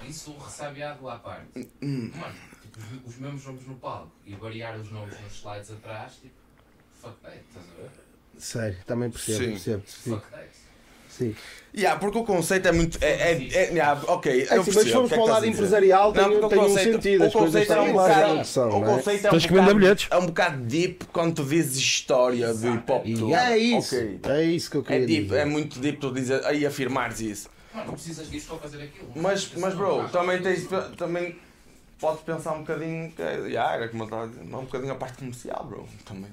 isso ressabiado à parte. Hum. Mano, tipo, os, os mesmos nomes no palco e variar os nomes nos slides atrás, tipo, fuck that, estás a ver? Sério, também percebo, Sim. percebo. Sim, Fuck that. Sim. Yeah, porque o conceito é muito. É, é, é, yeah, ok, eu É assim, percebo. mas se formos é para o lado empresarial, tem, porque o tem um conceito- sentido. O As coisas conceito é um bocado. são, O não é? conceito é um bocado- bilhetes. É um bocado deep quando tu dizes história do hip hop. tu. É isso. Ok. É isso que eu É queria deep, dizer. é muito deep tu dizer, aí afirmares isso. Não precisas disso para fazer aquilo. Mas, mas bro, também tens também podes pensar um bocadinho que é, yeah, era como eu estava a dizer, um bocadinho a parte comercial, bro. Também.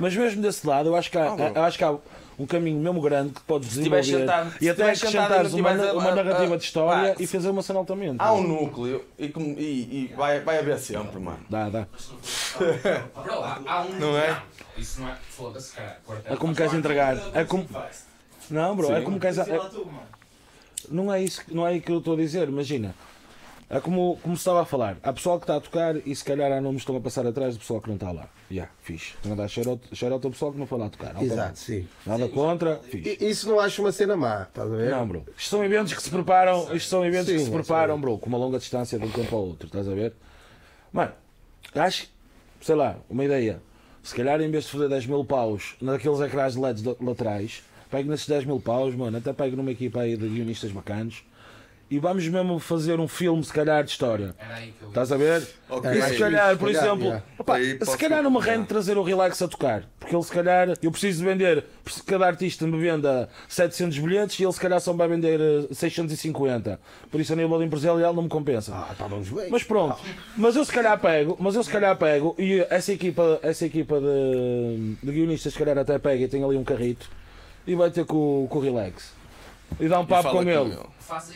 Mas mesmo desse lado, eu acho que há, Ah, eu acho que há um caminho mesmo grande que podes desenvolver e até acrescentares uma, a- uma narrativa a- de história pá, e fazer um ação altamente. Há um núcleo e, e, e vai, vai haver sempre, mano. Dá, dá. Bro, há, há um. Não é? Isso não é. Foda-se, cara. É como queres entregar. É como... Não, bro, é Sim. como queres. é- Não é isso, não é isso que eu estou a dizer, imagina. É como, como se estava a falar. Há pessoal que está a tocar e se calhar há nomes que estão a passar atrás do pessoal que não está lá. Já, fixe. Estão a dar shout ao pessoal que não foi lá tocar. Exato, sim. Nada contra, fixe. Isso não acho uma cena má, estás a ver? Não, bro. Isto são eventos que se preparam, isto são eventos que Sim, se é preparam, sim. bro, com uma longa distância de um tempo ao outro, estás a ver? Mano, acho, sei lá, uma ideia. Se calhar em vez de fazer 10 mil paus naqueles ecrãs de LEDs la- laterais, pego nesses 10 mil paus, mano, até pego numa equipa aí de guionistas bacanos e vamos mesmo fazer um filme, se calhar, de história. Era aí que eu ia. Estás a ver? Ok. E se calhar, por exemplo, yeah. Aí se calhar não me rende trazer o Relax a tocar, porque ele se calhar, eu preciso de vender, se cada artista me venda 700 bilhetes e ele se calhar só vai vender eh, 650. Por isso a nível empresarial não me compensa. Ah, estávamos bem. Mas pronto, mas eu se calhar pego, mas eu se calhar pego e essa equipa, essa equipa de, de guionistas se calhar até pega e tem ali um carrito e vai ter com, com o Relax. E dá um E papo com ele.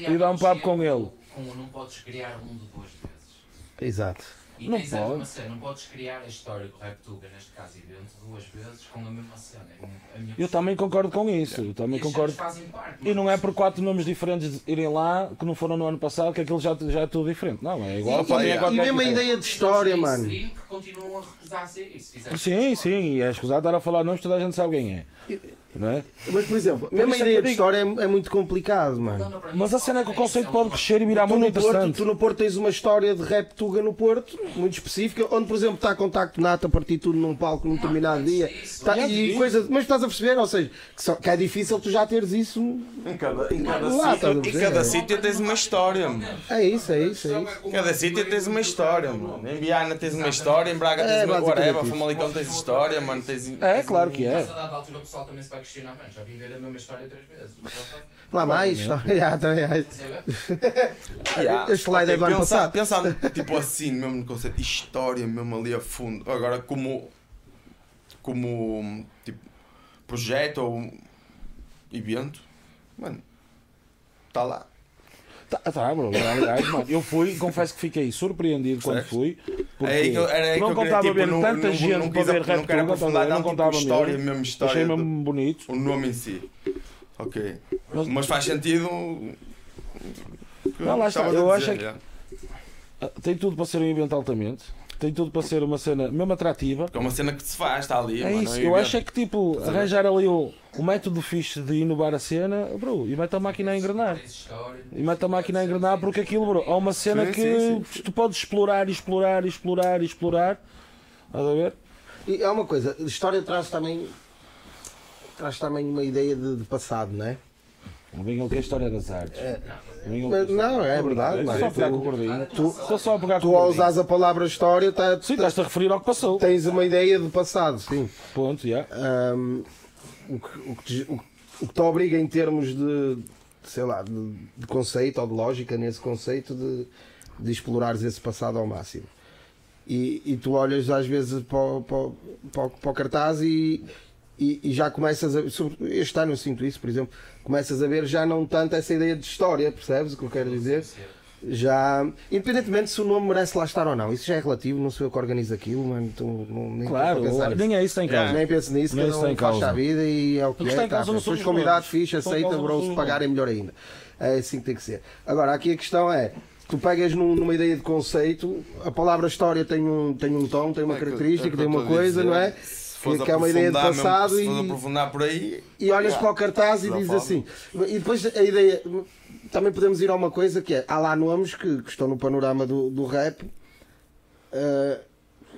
E dá um papo com ele. Com, não podes criar um de duas vezes. Exato. E Não tens pode. cena, não podes criar a história do Rap Tuga, neste caso evento, duas vezes com a mesma cena. É a minha Eu também concordo com isso, eu também E concordo. parte, E não é mas- por quatro nomes diferentes irem lá que não foram no ano passado que aquilo já, já é tudo diferente. Não, é igual. Para mim é yeah. E mesmo a ideia de história, mano. Mainstream que continuam a recusar a ser isso. Fizeram Sim, sim, e é escusado estar a falar nomes, toda a gente sabe quem é. Não é? Mas, por exemplo, mesmo a é ideia de história é, é muito complicado, mano. Mas a cena é que o conceito pode crescer e virar Tu muito no, Porto, interessante. tu no Porto tens uma história de rap tuga no Porto, muito específica, onde, por exemplo, está contacto nato a partir tudo num palco num determinado dia. Tá- e coisa, mas estás a perceber, ou seja, que, só- que é difícil tu já teres isso. Em cada, em cada Lá, a sítio, em cada sítio tens uma história, mano. É isso, é isso, é isso. Em cada sítio tens uma história, mano. Em Viana tens uma história, em Braga É, tens uma basicamente whatever, isso. Famalicão tens história, mano. Tens... É, claro que é. Questionar, mano, já vim ver a mesma história três vezes. Lá mais, já, também. Este slide é do ano pensar, passado. pensar, tipo assim, mesmo no conceito de história, mesmo ali a fundo. Agora, como, como tipo, projeto ou evento, mano, está lá. Tá, tá, bro. Mano, eu fui, confesso que fiquei surpreendido quando fui. Porque É que eu- era não que eu queria, contava tipo, ver tanta não- gente não para ver não quero tuga, aprofundar, não tipo, contava história, mesmo. mesmo história Achei do- mesmo bonito. O nome em si. Ok. Mas- Mas faz sentido. Não, lá está, eu dizer, acho que- yeah. Ah, Tem tudo para ser um evento altamente. Tem tudo para ser uma cena mesmo atrativa. Que é uma cena que se faz, está ali. É mano, isso, eu acho é que tipo, Estás arranjar ali o, o método fixe de inovar a cena, bro, e mete a máquina a engrenar. E mete a máquina a engrenar porque aquilo, bro, há uma cena Sim, que sim, tu podes explorar, explorar, explorar, explorar. Estás a ver? E é uma coisa, a história traz também. traz também uma ideia de, de passado, não é? Não venham que é a história das artes. Venham Mas não, é verdade, mano. só a pegar com o Tu, gordinho. tu, só pegar tu ao usares a palavra história, tá, Sim, estás-te a referir ao que passou. tens uma ideia de passado, sim. Ponto, já. Ahm, o, que, o, que te, o, o que te obriga em termos de, sei lá, de, de conceito ou de lógica nesse conceito de, de explorares esse passado ao máximo. E, e tu olhas às vezes para, para, para, para o cartaz e, e, e já começas a. Este ano eu sinto isso, por exemplo, começas a ver já não tanto essa ideia de história, percebes o que eu quero dizer? Já, independentemente se o nome merece lá estar ou não, isso já é relativo, não sou eu que organizo aquilo, mano, tu, não, nem Claro, pensar nem é isso que tem causa. Nem penso nisso, Nem cada isso um faz causa. a vida e é o que que é. está em tá, fores convidado, fixe, em aceita, bro, se pagarem melhor ainda. É assim que tem que ser. Agora, aqui a questão é, tu pegas num- numa ideia de conceito, a palavra história tem um, tem um tom, tem uma É que- é característica, que tem uma coisa, dizer. não é? Que, que é uma ideia de mesmo, passado fores e, por aí. e olhas para o cartaz e dizes assim. E depois a ideia. Também podemos ir a uma coisa que é. Há lá nomes que, que estão no panorama do, do rap. eh,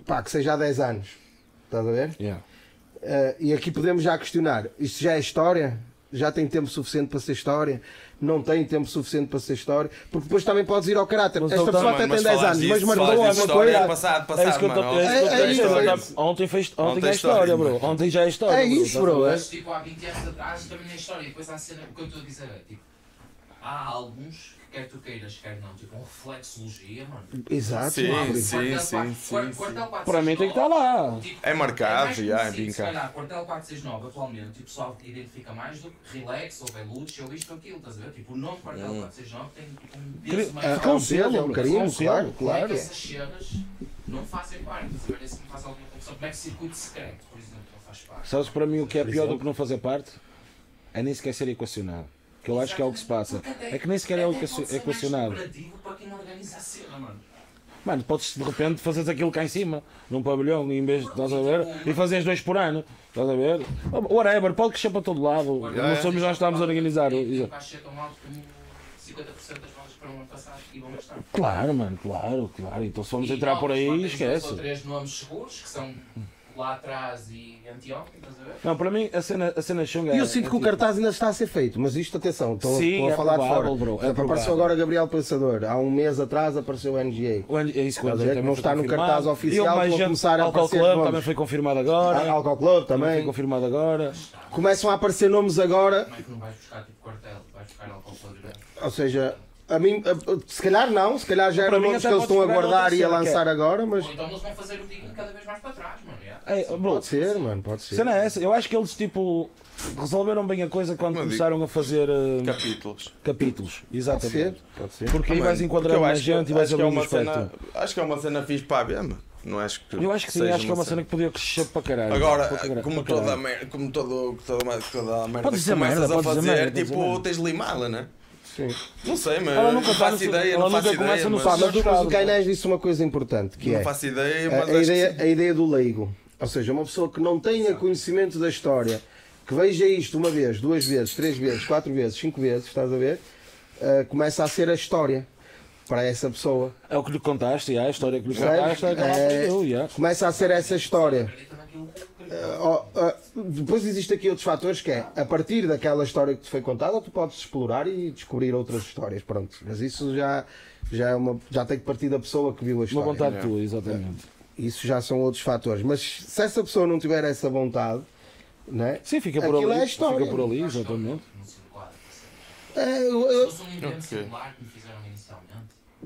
pá, que seja há 10 anos. Estás a ver? Yeah. Eh, e aqui podemos já questionar: isto já é história? Já tem tempo suficiente para ser história? Não tem tempo suficiente para ser história? Porque depois também podes ir ao caráter. Mas Esta pessoa tá, até tem 10 falar anos, disso, mas marcou alguma história é coisa. passado, É isso passado, que eu tô- mano. é isso que eu É- tô- é isso, é é isso. Ontem fez ontem Ontem já é é história, história, bro. Ontem já é história. É bro. isso, a bro, é. Mas tipo, há 20 anos atrás também na história, e depois há a cena, o que eu estou a dizer é tipo, há alguns quer tu queiras, quer não, tipo, um reflexologia, mano. Exato. Sim, mano. sim, sim, sim, Para mim tem que estar nove, lá. tipo, É marcado, mais já, é bem se calhar, Quartel 469 atualmente, o pessoal identifica mais do que Relax ou Velucci ou isto ou aquilo, estás a ver? Tipo, o nome Quartel Hum. 469 tem tipo, um peso mais É, Fica é um é carinho, claro, Como é claro. que essas cenas não fazem parte? Estás a ver? Isso me faz alguma confusão. Como é que circuito secreto, por exemplo, não faz parte? Sabes para mim o que é pior do que não fazer parte? É nem sequer ser equacionado. Que eu acho que é o que se passa. É que nem sequer é o Até pode ser mais equacionado. mano. Podes de repente fazeres aquilo cá em cima, num pavilhão, em vez de, estás a ver? E fazes dois por ano, estás a ver? Whatever, pode crescer para todo lado. Não somos nós que estamos a organizar. E é tão alto como 50% das vagas para o ano passado e vão gastar. Claro, mano, claro, claro. Então se E entrar por aí, esquece. três nomes seguros, que são lá atrás e anteontem, estás a ver? Não, para mim a cena, a cena chunga é. E eu sinto que o cartaz ainda está a ser feito, mas isto, atenção, estou, Sim, estou a é falar de fora. bro, é apareceu provável. agora Gabriel Pensador, há um mês atrás apareceu o NGA. O N- É isso que eu dizer, Não está foi no cartaz oficial, E vão começar a Alcohol aparecer Club nomes. também foi confirmado agora. Alcohol Club Também foi também. confirmado agora. Começam a aparecer nomes agora, Como é que não vais buscar tipo quartel? Vais buscar álcool para ou seja, a mim, a- se calhar não, se calhar já eram nomes que eles estão a guardar e a é- lançar agora, mas Ou então eles vão fazer o digno cada vez mais para trás, mano. Ei, bro, pode ser, mano, pode ser. cena é essa. Eu acho que eles tipo resolveram bem a coisa quando Como começaram a fazer eh, Capítulos. capítulos. Pode Exatamente. ser, pode ser. Porque aí Ah, vais enquadrando porque eu mais que- gente e vais acho que é uma cena. Acho que é uma cena fixe para a mano. Não acho que. Eu acho que sim, acho que é uma cena que podia crescer para caralho. Agora, Para caralho, como para toda merda, como todo, toda, toda a merda Podes que começas merda, a fazer, merda, tipo, tens limá-la, né? Não sei, mas Ela nunca não faço no- ideia, ela não nunca faço começa ideia. no mas- Pá, mas, Mas o Cainés disse uma coisa importante, que Não é faço ideia, a, mas a ideia, sim. a ideia do leigo. Ou seja, uma pessoa que não tenha conhecimento da história, que veja isto uma vez, duas vezes, três vezes, quatro vezes, cinco vezes, estás a ver? Ah, começa a ser a história para essa pessoa. É o que lhe contaste, yeah, a história que lhe contaste. É, É, yeah. começa a ser essa história. Ó, ah, depois existem aqui outros fatores que é, a partir daquela história que te foi contada, tu podes explorar e descobrir outras histórias, pronto. Mas isso já, já, é uma, já tem que partir da pessoa que viu a Uma história. vontade tua, exatamente. Isso já são outros fatores. Mas se essa pessoa não tiver essa vontade, né? Sim, fica por Aquilo ali. é a história. Fica por ali, exatamente. não se. É, eu- Se eu- fosse um invento Ok. singular que me fizeram inicialmente.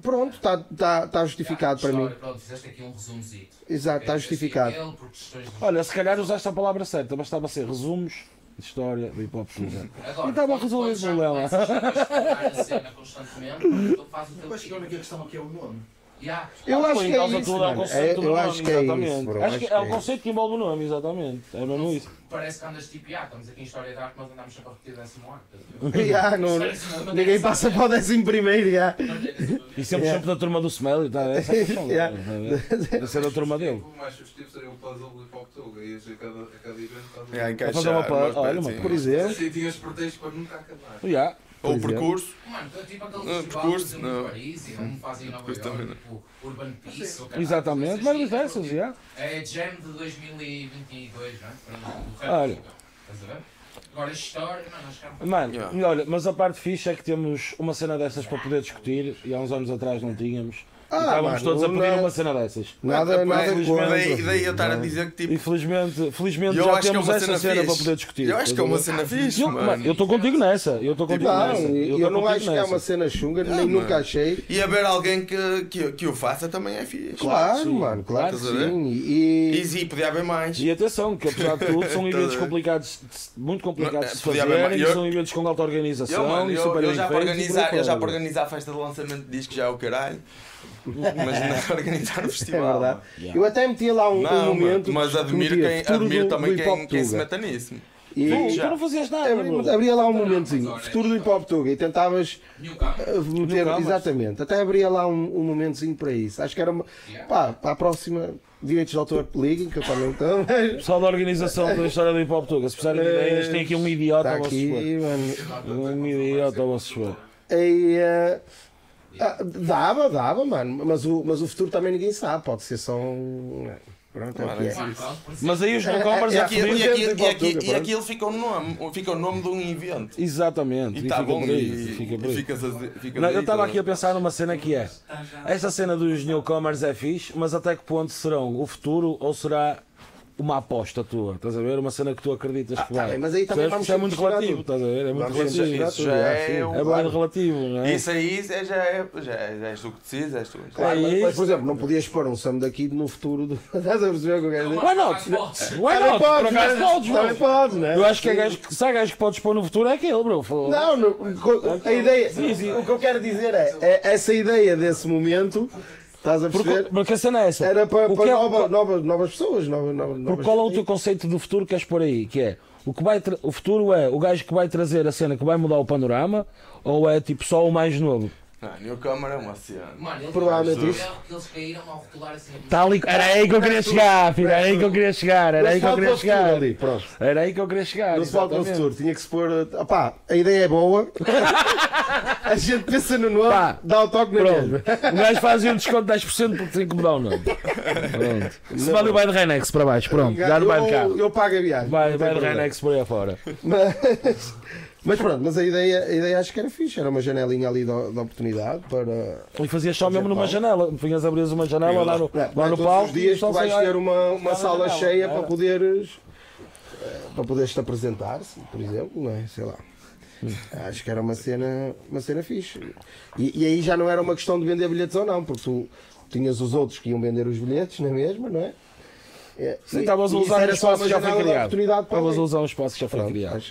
pronto, está tá, tá justificado para mim. Pronto, fizeste aqui um resumozito. Exato, está justificado. aquele por questões de- Olha, se calhar usaste a palavra certa, bastava ser resumos de história do hip hop E estava a resolver o problema. começas a explorar a cena constantemente, tu fazes o teu Eu acho que a única questão aqui é o nome. Yeah. Eu acho que é causa isso, tudo, é o mano. conceito É, eu nome, acho que é exatamente. isso, bro. Acho Acho que que é é o isso. conceito que envolve o nome, exatamente. É mesmo isso. Parece que andas tipo, ah, estamos aqui em História da Arte, mas andamos sempre a repetir o décimo ano. Já, não- ninguém passa para o décimo primeiro, já. E sempre, sempre da turma do Smelly, tá? É a Yeah. tá? Deve ser da turma dele. O mais sugestivo seria um puzzle de Hip Hop Tuga. Ias a cada, evento estás a É, ver. encaixar, fazer uma mas olha. Por exemplo, Assim tinhas pretextos para nunca acabar. Ou o exemplo. percurso. Mano, então, tipo aquele No festival percurso, em Paris e como fazem em Nova York, tipo Urban Peace. ou Exatamente, dessas, tipo, yeah. É Jam de 2022, não é? Olha. Estás a ver? Agora, a história, mano, acho que é um Mano, Yeah. olha, mas a parte fixe é que temos uma cena dessas para poder discutir e há uns anos atrás não tínhamos. Ah, estávamos mano, todos a pedir não- uma cena dessas. nada, nada É, contra. daí, daí eu estar a dizer que tipo. E felizmente, felizmente Eu já é temos uma essa cena cena para poder discutir. Eu acho que é uma cena fixe, Eu, mano. eu estou contigo nessa. Eu estou contigo Não, nessa. eu, tô não acho que é nessa. uma cena chunga, nem mano. nunca achei. E haver alguém que, que, que o faça também é fixe. Claro, sim. mano, claro, Claro que sim. E, E sim, podia haver mais. E atenção, que apesar de tudo são eventos ver? complicados, muito complicados de se fazerem, mais. Eu- são eventos com alta organização Eu, e eu, super eu já eu para organizar a festa de lançamento de disco já é o caralho. Mas não é organizar o é festival. verdade. Yeah. Eu até metia lá um, um Não, momento. mano, mas admiro, quem, admiro do- também quem, quem se meta nisso. E, Tu, tu não fazias nada, bro. abria, lá um momentozinho, futuro do hip hop Tuga, e tentavas uh, meter, exatamente, até abria lá um, um momentozinho para isso. Acho que era uma, pá, para a próxima, direitos de autor liguem, que eu também estou, mas Pessoal da organização da história do Hip Hop Tuga, se precisarem de ideias, tem aqui um idiota está ao vosso aqui. Um idiota ao vosso. E, eh, ah, dava, dava, mano, mas o, mas o futuro também ninguém sabe, pode ser só um. Pronto, é é. Por isso- Mas aí os newcomers é é E aquilo, e aquilo, e Tuga, e aquilo fica, o nome, fica o nome de um evento. Exatamente, E e está fica bom. por aí. E, Fica por e aí. ficas a- ficas Não, eu estava aqui a pensar numa cena que é essa cena dos newcomers é fixe, mas até que ponto serão o futuro ou será uma aposta tua? Estás a ver? Uma cena que tu acreditas que tá vai. bem, mas aí também vamos Isso é muito relativo, estás a ver? É muito Vamos relativo. Isso já é, é sim. um- É bem relativo, não é? Isso aí é- já é, já é, és tu que decides, és tu. Claro, mas, isso. mas, por exemplo, não podias pôr um Sam daqui no futuro. Do... Estás a perceber o que eu quero dizer? Why not? Why not? Por acaso né? podes, Também podes, né? Eu acho que é gajo, que- se há gajo que podes pôr no futuro é aquele, bro. Não, a ideia, o que eu quero dizer é, é essa ideia desse momento, estás a Porque, perceber? porque a cena é essa. Era para, para é- nova- novas, novas pessoas. Novas, novas, Porque qual é o teu conceito do futuro que queres pôr aí? Que é o que vai o futuro é o gajo que vai trazer a cena que vai mudar o panorama ou é tipo só o mais novo? Não, Newcomer é uma cena. Mano, eles, Provavelmente eles, isso. eles caíram ao rotular assim. Tá ali, era aí que eu queria chegar, filho, era aí que eu queria chegar, era aí que eu queria chegar. ali, pronto. Era aí que eu queria chegar. Não se fala para o exatamente. futuro, tinha que se pôr. Opá, a ideia é boa. A gente pensa no nome, Pá, dá o toque na. Pronto, o gajo fazia um desconto de 10% porque tem que mudar o nome. Pronto. Se vale o de Renex para baixo, pronto, vai de carro. Eu, eu pago a viagem. Vai, vai de problema. Renex por aí afora. Mas, mas pronto, mas a ideia, a ideia acho que era fixe, era uma janelinha ali de, de oportunidade para. E fazias só mesmo numa pau. janela. Vinhas abrir uma janela lá no, lá no todos palco. os dias tu vais ter uma, uma sala janela, cheia para poderes eh, para poderes te apresentar, por exemplo, não é? Sei lá. Acho que era uma cena, uma cena fixe. E, e aí já não era uma questão de vender bilhetes ou não, porque tu tinhas os outros que iam vender os bilhetes na mesma, não é? É, Sim, estavas a usar um espaço que já foi criado. Estavas a usar um espaço que já foi criado.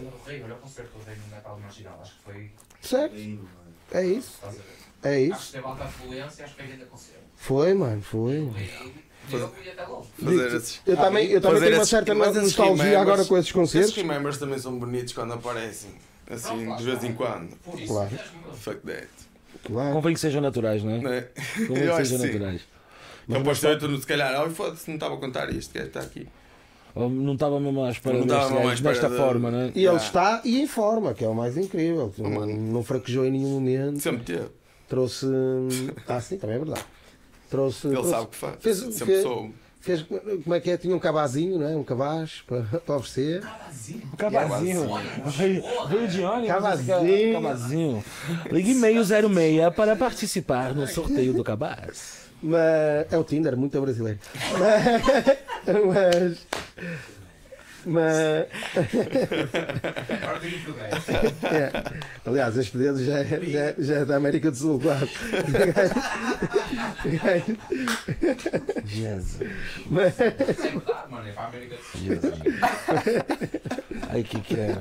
Acho- Nem seja para comemoração. Mas a cena do Rei, olha o concerto do Rei no Metal Marginal. Acho que foi. Certo, é isso, é Acho isso. que teve alta afluência, acho que foi ainda concerto. Foi, mano, foi. Eu esses. Eu também, eu também fazer tenho uma esses- certa mas esses nostalgia agora com esses Esses concertos. remembers também são bonitos quando aparecem. Assim, de vez em quando. Por isso, Claro. mesmo. Fuck that. Claro. Convém que sejam naturais, não é? Não é? Convém Eu que acho sejam que naturais. Não pode ser tu, se calhar, oh, foda-se, não estava a contar isto, que está aqui. Não estava mesmo à espera Não deste estava mesmo à gajo, espera desta de- forma, não é? E ele está e em forma, que é o mais incrível. Não, mano. não fraquejou em nenhum momento. Sempre teve. Trouxe. Ah, sim, também é verdade. Trouxe. Ele trouxe- sabe o que faz. Fez- Sempre fez- soube. Fez, como é que é? Tinha um cavazinho, não é? Um cabaz para, para oferecer. Cavazinho. Veio, veio de ônibus. Cavazinho. Cavazinho. Ligue e-mail 06 para participar no sorteio do cabaz. Mas é o Tinder, muito brasileiro. Mas. Mas. É. Aliás, este dedo já é, já, é- já é da América do Sul, claro. Jesus. Mas, É verdade, mano. É para a América do Sul. Ai, que que é?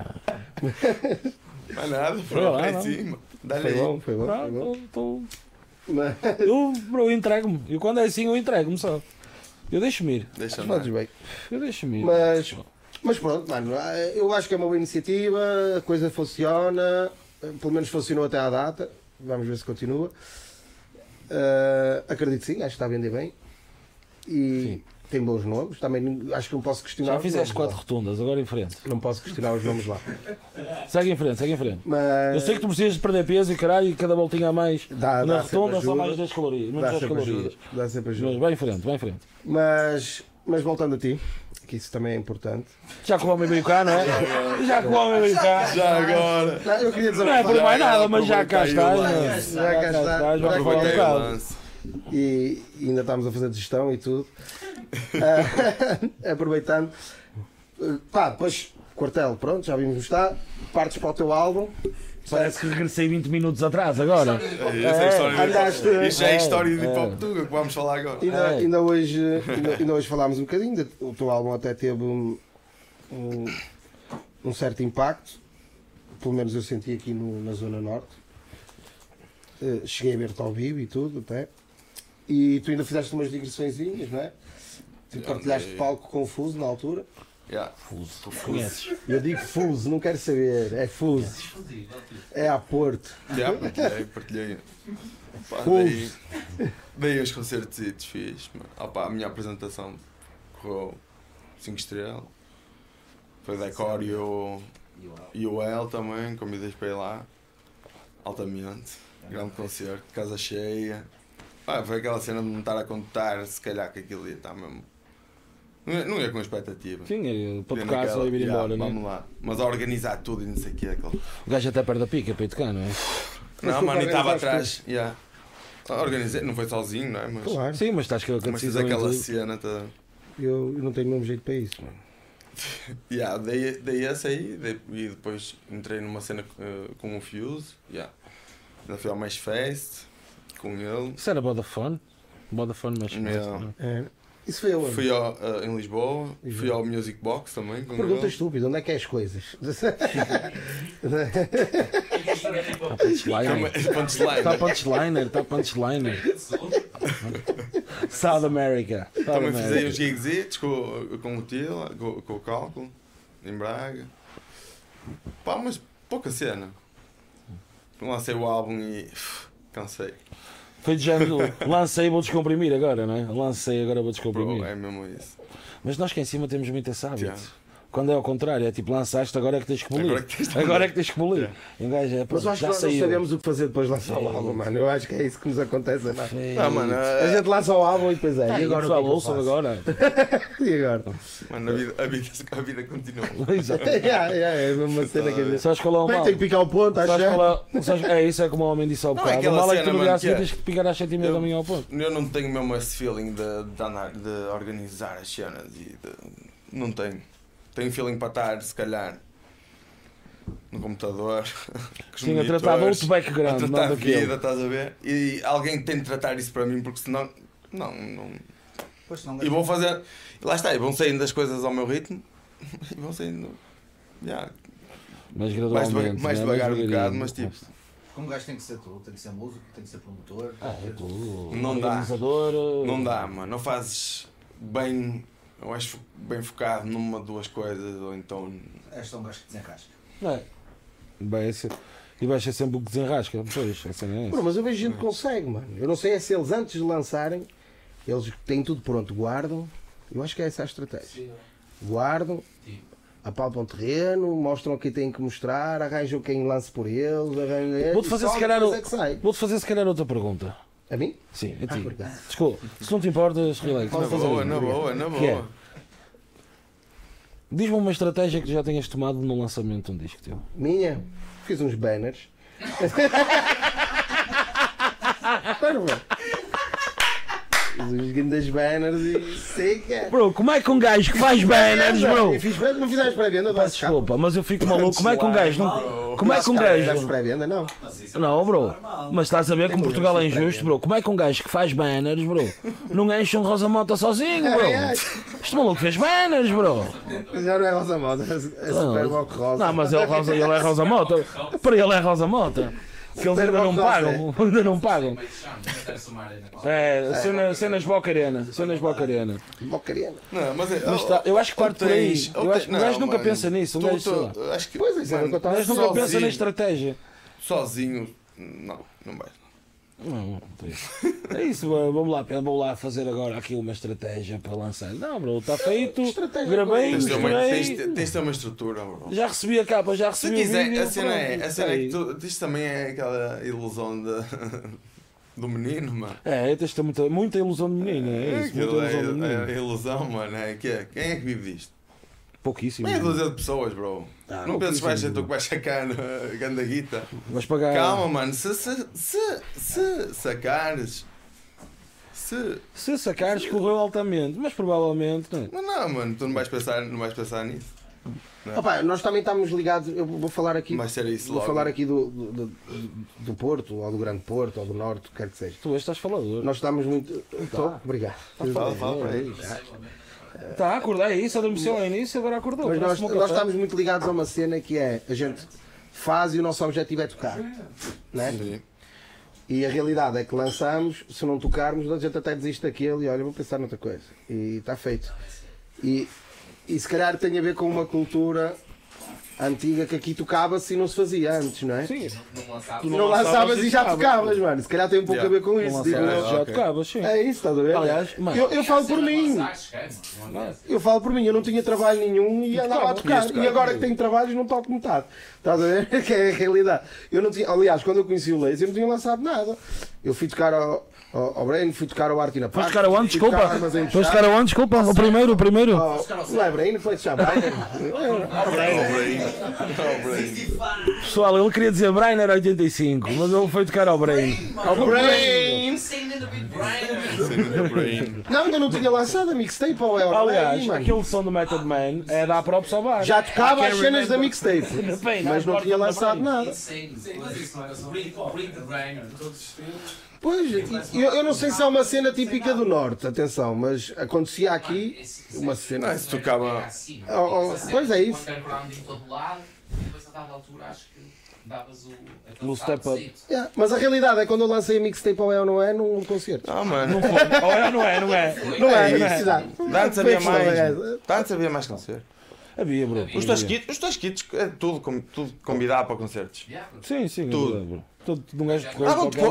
Mas nada, Foi lá, pronto, é não? cima. Dá-lhe foi bom, foi bom. Foi bom. Eu, bro, eu entrego-me. Eu quando é assim, eu entrego-me só. Eu deixo-me ir. Deixa fazes andar. bem. Eu deixo-me ir. Mas, mas pronto, mano, eu acho que é uma boa iniciativa, a coisa funciona, pelo menos funcionou até à data, vamos ver se continua. Ah, acredito sim, acho que está a vender bem. E tem bons nomes, também acho que não posso questionar Já os fizeste quatro lá. rotundas, agora em frente. Não posso questionar os nomes lá. Segue em frente, segue em frente. Mas Eu sei que tu precisas de perder peso e caralho, e cada voltinha a mais Dá- na dá rotunda são ajuda. mais 10 calorias. dá Menos 10 sempre ajuda. calorias. Dá sempre Mas ajuda. vai em frente, vai em frente. Mas, mas voltando a ti, que isso também é importante. Já que o homem veio cá, não é? Já que o homem veio cá. Já agora. Não, eu queria dizer Não é por mais nada, mas já cá estás. é? Já cá está. estás, Já Aproveitei o lance. e, e ainda estamos a fazer gestão e tudo. Ah, aproveitando. Ah, Pá, depois, quartel, pronto, já vimos está. Partes para o teu álbum. Parece que regressei 20 minutos atrás agora. É, essa é é a é, história de é. Hip Hop Tuga que vamos falar agora. Ainda, É. ainda hoje, ainda, ainda hoje falámos um bocadinho. de- O teu álbum até teve um, um, um certo impacto. Pelo menos eu senti aqui no- na Zona Norte. Eh, cheguei a ver-te ao vivo e tudo, até. E tu ainda fizeste umas digressõezinhas, não é? Tu partilhaste andei. palco confuso na altura. Yeah. Conheces? Eu digo fuso, não quero saber. É fuso. É a Porto. Yeah, partilhei, partilhei. Pá, dei, dei uns concertos e fiz. Opa, a minha apresentação correu 5 estrelas. Foi da Core e o, e o El também, convidei para ir lá. Altamente. Grande concerto, casa cheia. Ah, foi aquela cena de me estar a contar, se calhar que aquilo ia estar mesmo. Não ia, não ia com expectativa. Sim, é, para tocar só e vir yeah, embora, Vamos né? lá. Mas a organizar tudo e não sei o que. Aquele... O gajo até perde a pica para ir tocar, não é? Não, mano, e estava atrás. Yeah. Organizei, não foi sozinho, não é? Mas, Claro. Sim, mas estás com a mas fiz aquela tudo. cena. Tá... Eu, eu não tenho mesmo jeito para isso, mano. Yeah, dei, dei essa aí dei- e depois entrei numa cena eh, com o Fuse. Yeah. Ainda fui ao Mais Fest com ele. Isso era Vodafone? Vodafone, mas. Yeah. não. É. Isso foi eu. Fui ao, eh, em Lisboa, fui ao Music Box também com Pergunta ele. estúpida, onde é que é as coisas? Está punchliner. Está punchliner, está punchliner. South America. South Também fiz aí America. uns gigs com, com o Tila, com, com o Cálculo, em Braga. Pá, mas pouca cena. Lancei o álbum e uf, cansei. Foi de género, lancei e vou descomprimir agora, não é? Lancei agora vou Bro, descomprimir. é mesmo isso. Mas nós cá em cima temos muito esse hábito. Já. Quando é ao contrário, é tipo, lançaste, agora é que tens que polir. Agora é que tens Agora é que tens que polir. E um gajo é, Mas pronto, eu acho que já nós não saiu. sabemos o que fazer depois de lançar o álbum, mano. Eu acho que é isso que nos acontece. Ah, mano, A a, gente lança o álbum e depois é. Ah, E agora o que é pessoal, que eu ouçam faço? agora. E agora? mano, a, vida, a, vida, a vida continua. Exato. yeah, yeah, é a mesma cena que a gente. Sabes qual é o mal? tem que picar o ponto, acho que é, sabes- é isso, é como o homem disse ao Não, é bocado. O aquela mal é que tu no dia a seguir é- tens que picar às 7 e meia da Eu- manhã ao ponto. Eu não tenho mesmo esse feeling de, de, andar, de organizar as cenas e de- não tenho. Tenho feeling para estar, se calhar, no computador. com os Sim, a tratar de outro background, a tratar daquele. vida, estás a ver? E alguém tem de tratar isso para mim, porque senão. Não, não. Pois não, E vou fazer. Lá está, e vão saindo as coisas ao meu ritmo e vão saindo. yeah, mais gradualmente. devagar, mais né? devagar um devagarinho. bocado, mas tipo. Como um gajo tem que ser tudo, tem que ser músico, tem que ser promotor. Ah, é tudo. Não dá. Não dá, mano. Não fazes. bem. Eu acho bem focado numa, duas coisas, ou então. És tão gajo que desenrasca. Não é? Vai ser, e vai ser sempre o que desenrasca. Pois, é essa. Bro, mas eu vejo gente que consegue, mano. Eu não sei é se eles antes de lançarem, eles têm tudo pronto, guardam. Eu acho que é essa a estratégia. Guardam, Sim. apalpam terreno, mostram o que têm que mostrar, arranjam quem lance por eles, arranjam. Vou-te fazer se calhar é. Vou-te fazer se calhar outra pergunta. A mim? Sim, a Ah, ti. obrigado. Desculpa, se não te importas, relax. Na Vou fazer boa, na boa, na Que é? boa. Diz-me uma estratégia que já tenhas tomado no lançamento de um disco teu. Minha? Fiz uns banners. Fiz uns grandes banners e sei que é. Bro, como é que um gajo que faz banners, bro? Eu fiz, não fizeste pré-venda? Peço desculpa, mas eu fico maluco. Como é que um gajo não. Como é que um Fizeste gajo. pré-venda? Não. Não, bro. Mas estás a ver que em Portugal é injusto, bro. Como é que um gajo que faz banners, bro, não enche um Rosa Mota sozinho, bro? Ai, ai. Este maluco fez banners, bro. Mas já não é Rosa Moda, é Super Rosa. Não, mas ele é Rosa Mota. Para ele é Rosa Mota. Que eles ainda não pagam. Ainda não pagam. Não É, cena- cenas Boca Arena. Cenas Boca Arena. Bocariana. Não, mas, é- Mas tá- eu acho que parte por aí. Eu acho- tens- o gajo não, nunca mano, pensa nisso, tu- gajo. Acho que, Pois é, mano, o O gajo nunca pensa na estratégia. Sozinho, não, não vai. Não, é isso, vamos lá, vamos lá fazer agora aqui uma estratégia para lançar. Não, bro, está feito, Estratégia gravei, Tens de ter uma, tens, tens de ter uma estrutura, bro. já recebi a capa, já Se recebi o quiser, vídeo. a cena é, pronto, a cena é que tu, isto também é aquela ilusão de, do menino, mano. É, tens de ter muita, muita ilusão de menino, é isso, muita ilusão de é, é, menino. ilusão, mano. É, que é, quem é que vive disto? Pouquíssimo. Meia dúzia de pessoas, bro. Ah, não penses que vais ser tu que vais sacar a ganda guita. Vais pagar. Calma, mano. Se, se, se, se sacares. Se. Se sacares, correu altamente, mas provavelmente não é. Mas não, mano, tu não vais pensar, não vais pensar nisso. Opa, nós também estamos ligados, eu vou falar aqui, Vai ser isso vou logo. falar aqui do, do, do, do Porto, ou do Grande Porto, ou do Norte, o que quer que seja. Tu hoje estás falador. Nós estamos muito. Estou, obrigado. Fala, fala para aí. Tá, acordei, é isso, adormeceu ao início, agora acordou. Mas nós, nós estamos muito ligados a uma cena que é a gente faz e o nosso objetivo é tocar. Né? Sim. E a realidade é que lançamos, se não tocarmos, a gente até desiste daquele e olha, vou pensar noutra coisa. E está feito. E, e se calhar tem a ver com uma cultura antiga que aqui tocava-se e não se fazia antes, não é? Sim, Não lançava. Tu não lançavas e já tocavas, mano. Se calhar tem um pouco Yeah. a ver com não isso. digo lançavas, eu. já ok. tocavas, sim. É isso, estás a ver? Aliás, mano, eu, eu falo por mim. Eu falo por mim, eu não tinha trabalho nenhum e andava a tocar. E agora que tenho trabalhos não toco metade. Estás a ver? Que é a realidade. Eu não tinha, aliás, quando eu conheci o Lazy, eu não tinha lançado nada. Eu fui tocar ao, ao Brain, fui tocar ao Arte na Foste tocar aonde? fui Desculpa. tocar ao Armazém de Foste tocar aonde? Desculpa. O primeiro, o primeiro. Não é Brain, foi já Brain. Pessoal, ele queria dizer Brain era 85, mas ele foi tocar ao Brain. Ao Brain! Não, ainda não tinha lançado a mixtape ao El Aliás, aquele som do Method Man é dar props ao bar. Já tocava as cenas da mixtape. Mas não tinha do lançado nada. Insane. Mas isso não era só. Bring bring the brain. Pois, eu, eu não sei se é uma cena típica do Norte, atenção, mas acontecia aqui uma cena. Não, se tocava. Oh, oh, pois é isso. Um background em todo lado e depois a dada altura acho que davas o. aquele O step up. Yeah, Mas a realidade é quando eu lancei a mixtape ao É ou Não É num concerto. Ah, mano. Ou é, não é, não é. Não é, não é. exato. Antes havia Foi mais. Antes havia mais concertos. Havia, bro. Os os tasquitos é tudo, tudo convidado para concertos. Sim, sim, é Tudo. verdade, bro. Todo, um gajo de correr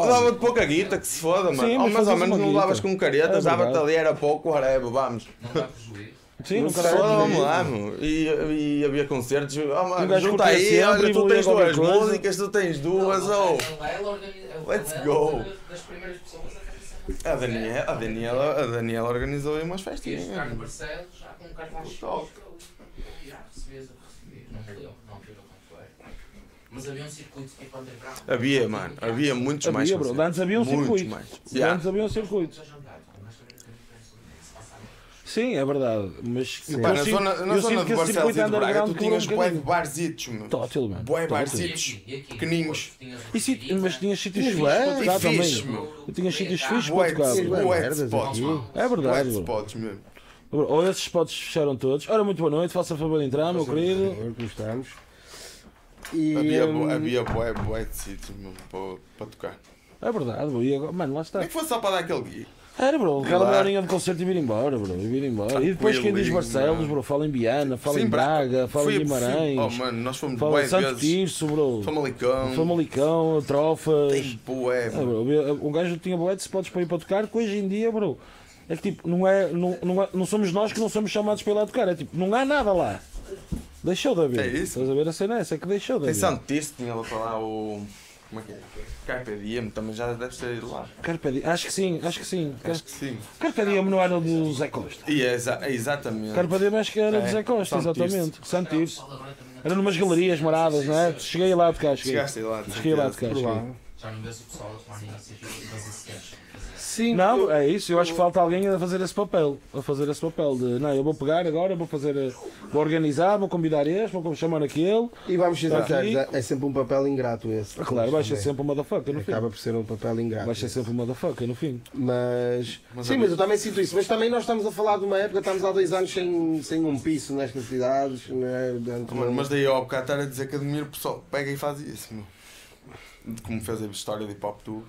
Dava-te pouca guita, que se foda, mano. Sim, mas mais ou menos não lavas com caretas, É dava-te ali, era pouco, whatever, vamos. Não dá prejuízo. Sim, Não nunca foda, vamos lá, meu. E, e havia concertos, oh, Um mano, gajo junta aí, olha, tu tens duas músicas, tu tens duas, Não, ou. ela organiza- ela- Let's go. foi Das primeiras pessoas a Daniela, a Daniela, a Daniela organizou aí umas festinhas. tocar no Barcelos já com um cartaz Top. Já recebias, recebias. Não me lembro, não me lembro quanto foi. Mas havia um circuito tipo underground. Havia, mano, havia muitos mais. Havia, bro. concertos. Antes havia um Muitos circuito. mais. Yeah. Antes havia um circuito. Sim, é verdade. Mas eu Pá, na sinto- zona, na eu zona sinto de Barcelos circuito e de Braga, tu tinhas um bué de barzitos, meu. Tótil, mano. Bué barzitos. pequeninos. E sit- Mas tinhas sítios fixos bué, para tocar também. meu. Eu tinha sítios fixos para Bué tocar. de- bro. bué bué de spots. É Bué verdade, de bro. spots mesmo. Ou esses spots fecharam todos. Ora, muito boa noite, faça favor de entrar, meu querido. Como estamos? E, Havia, bu- havia bué, bué de mesmo para, para tocar. É verdade, bro. E agora, mano, lá está. Nem que fosse só para dar aquele guia. Era, bro, aquela meia horinha de concerto e vir embora, bro. E vir embora. E depois quem diz Barcelos, bro, fala em Biana, fala em Braga, fala em Guimarães, Oh, mano, nós fomos fala em Santo. Tirso, bro. Famalicão. Famalicão, Trofas. Tem bué, É, bro, um gajo tinha boletos, spots para ir para tocar, que hoje em dia, bro, é que tipo, não, é, não, não, é- não somos nós que não somos chamados para ir lá tocar, é tipo, não há nada lá. Deixou de haver. É isso. Estás a ver a cena é essa, é que deixou de Tem haver. Santo Tirso, tinha lá para lá o. Como é que é? Carpe Diem, também já deve ter ido lá. Carpe Diem, acho que sim, acho que sim. Acho que sim. Carpe Diem não era do Zé Costa. E é, exa- é exatamente. Carpe Diem acho que era do É, Zé Costa, exatamente. Santo Tirso. Pessoal agora também não- Era numas galerias maradas, não é? Cheguei lá a tocar, cheguei. Chegaste lá, de Cheguei lá a certeza. O pessoal sketches. Sim, Não, é isso, eu acho que falta alguém a fazer esse papel. A fazer esse papel de, não, eu vou pegar agora, vou fazer, eh, vou organizar, vou convidar este, vou chamar aquele. e vamos ser Tá sinceros, é sempre um papel ingrato esse. Claro, vai ser sempre um motherfucker no fim. Acaba por ser um papel ingrato. Vai ser sempre um motherfucker no fim. Mas, Mas sim, mas eu também sinto isso. Mas também nós estamos a falar de uma época, estamos há dois anos sem, sem um piso nestas cidades. Né? Mas daí ao bocado estar a dizer que admiro o pessoal pega e faz isso, meu. De como fez a história de hip hop tu.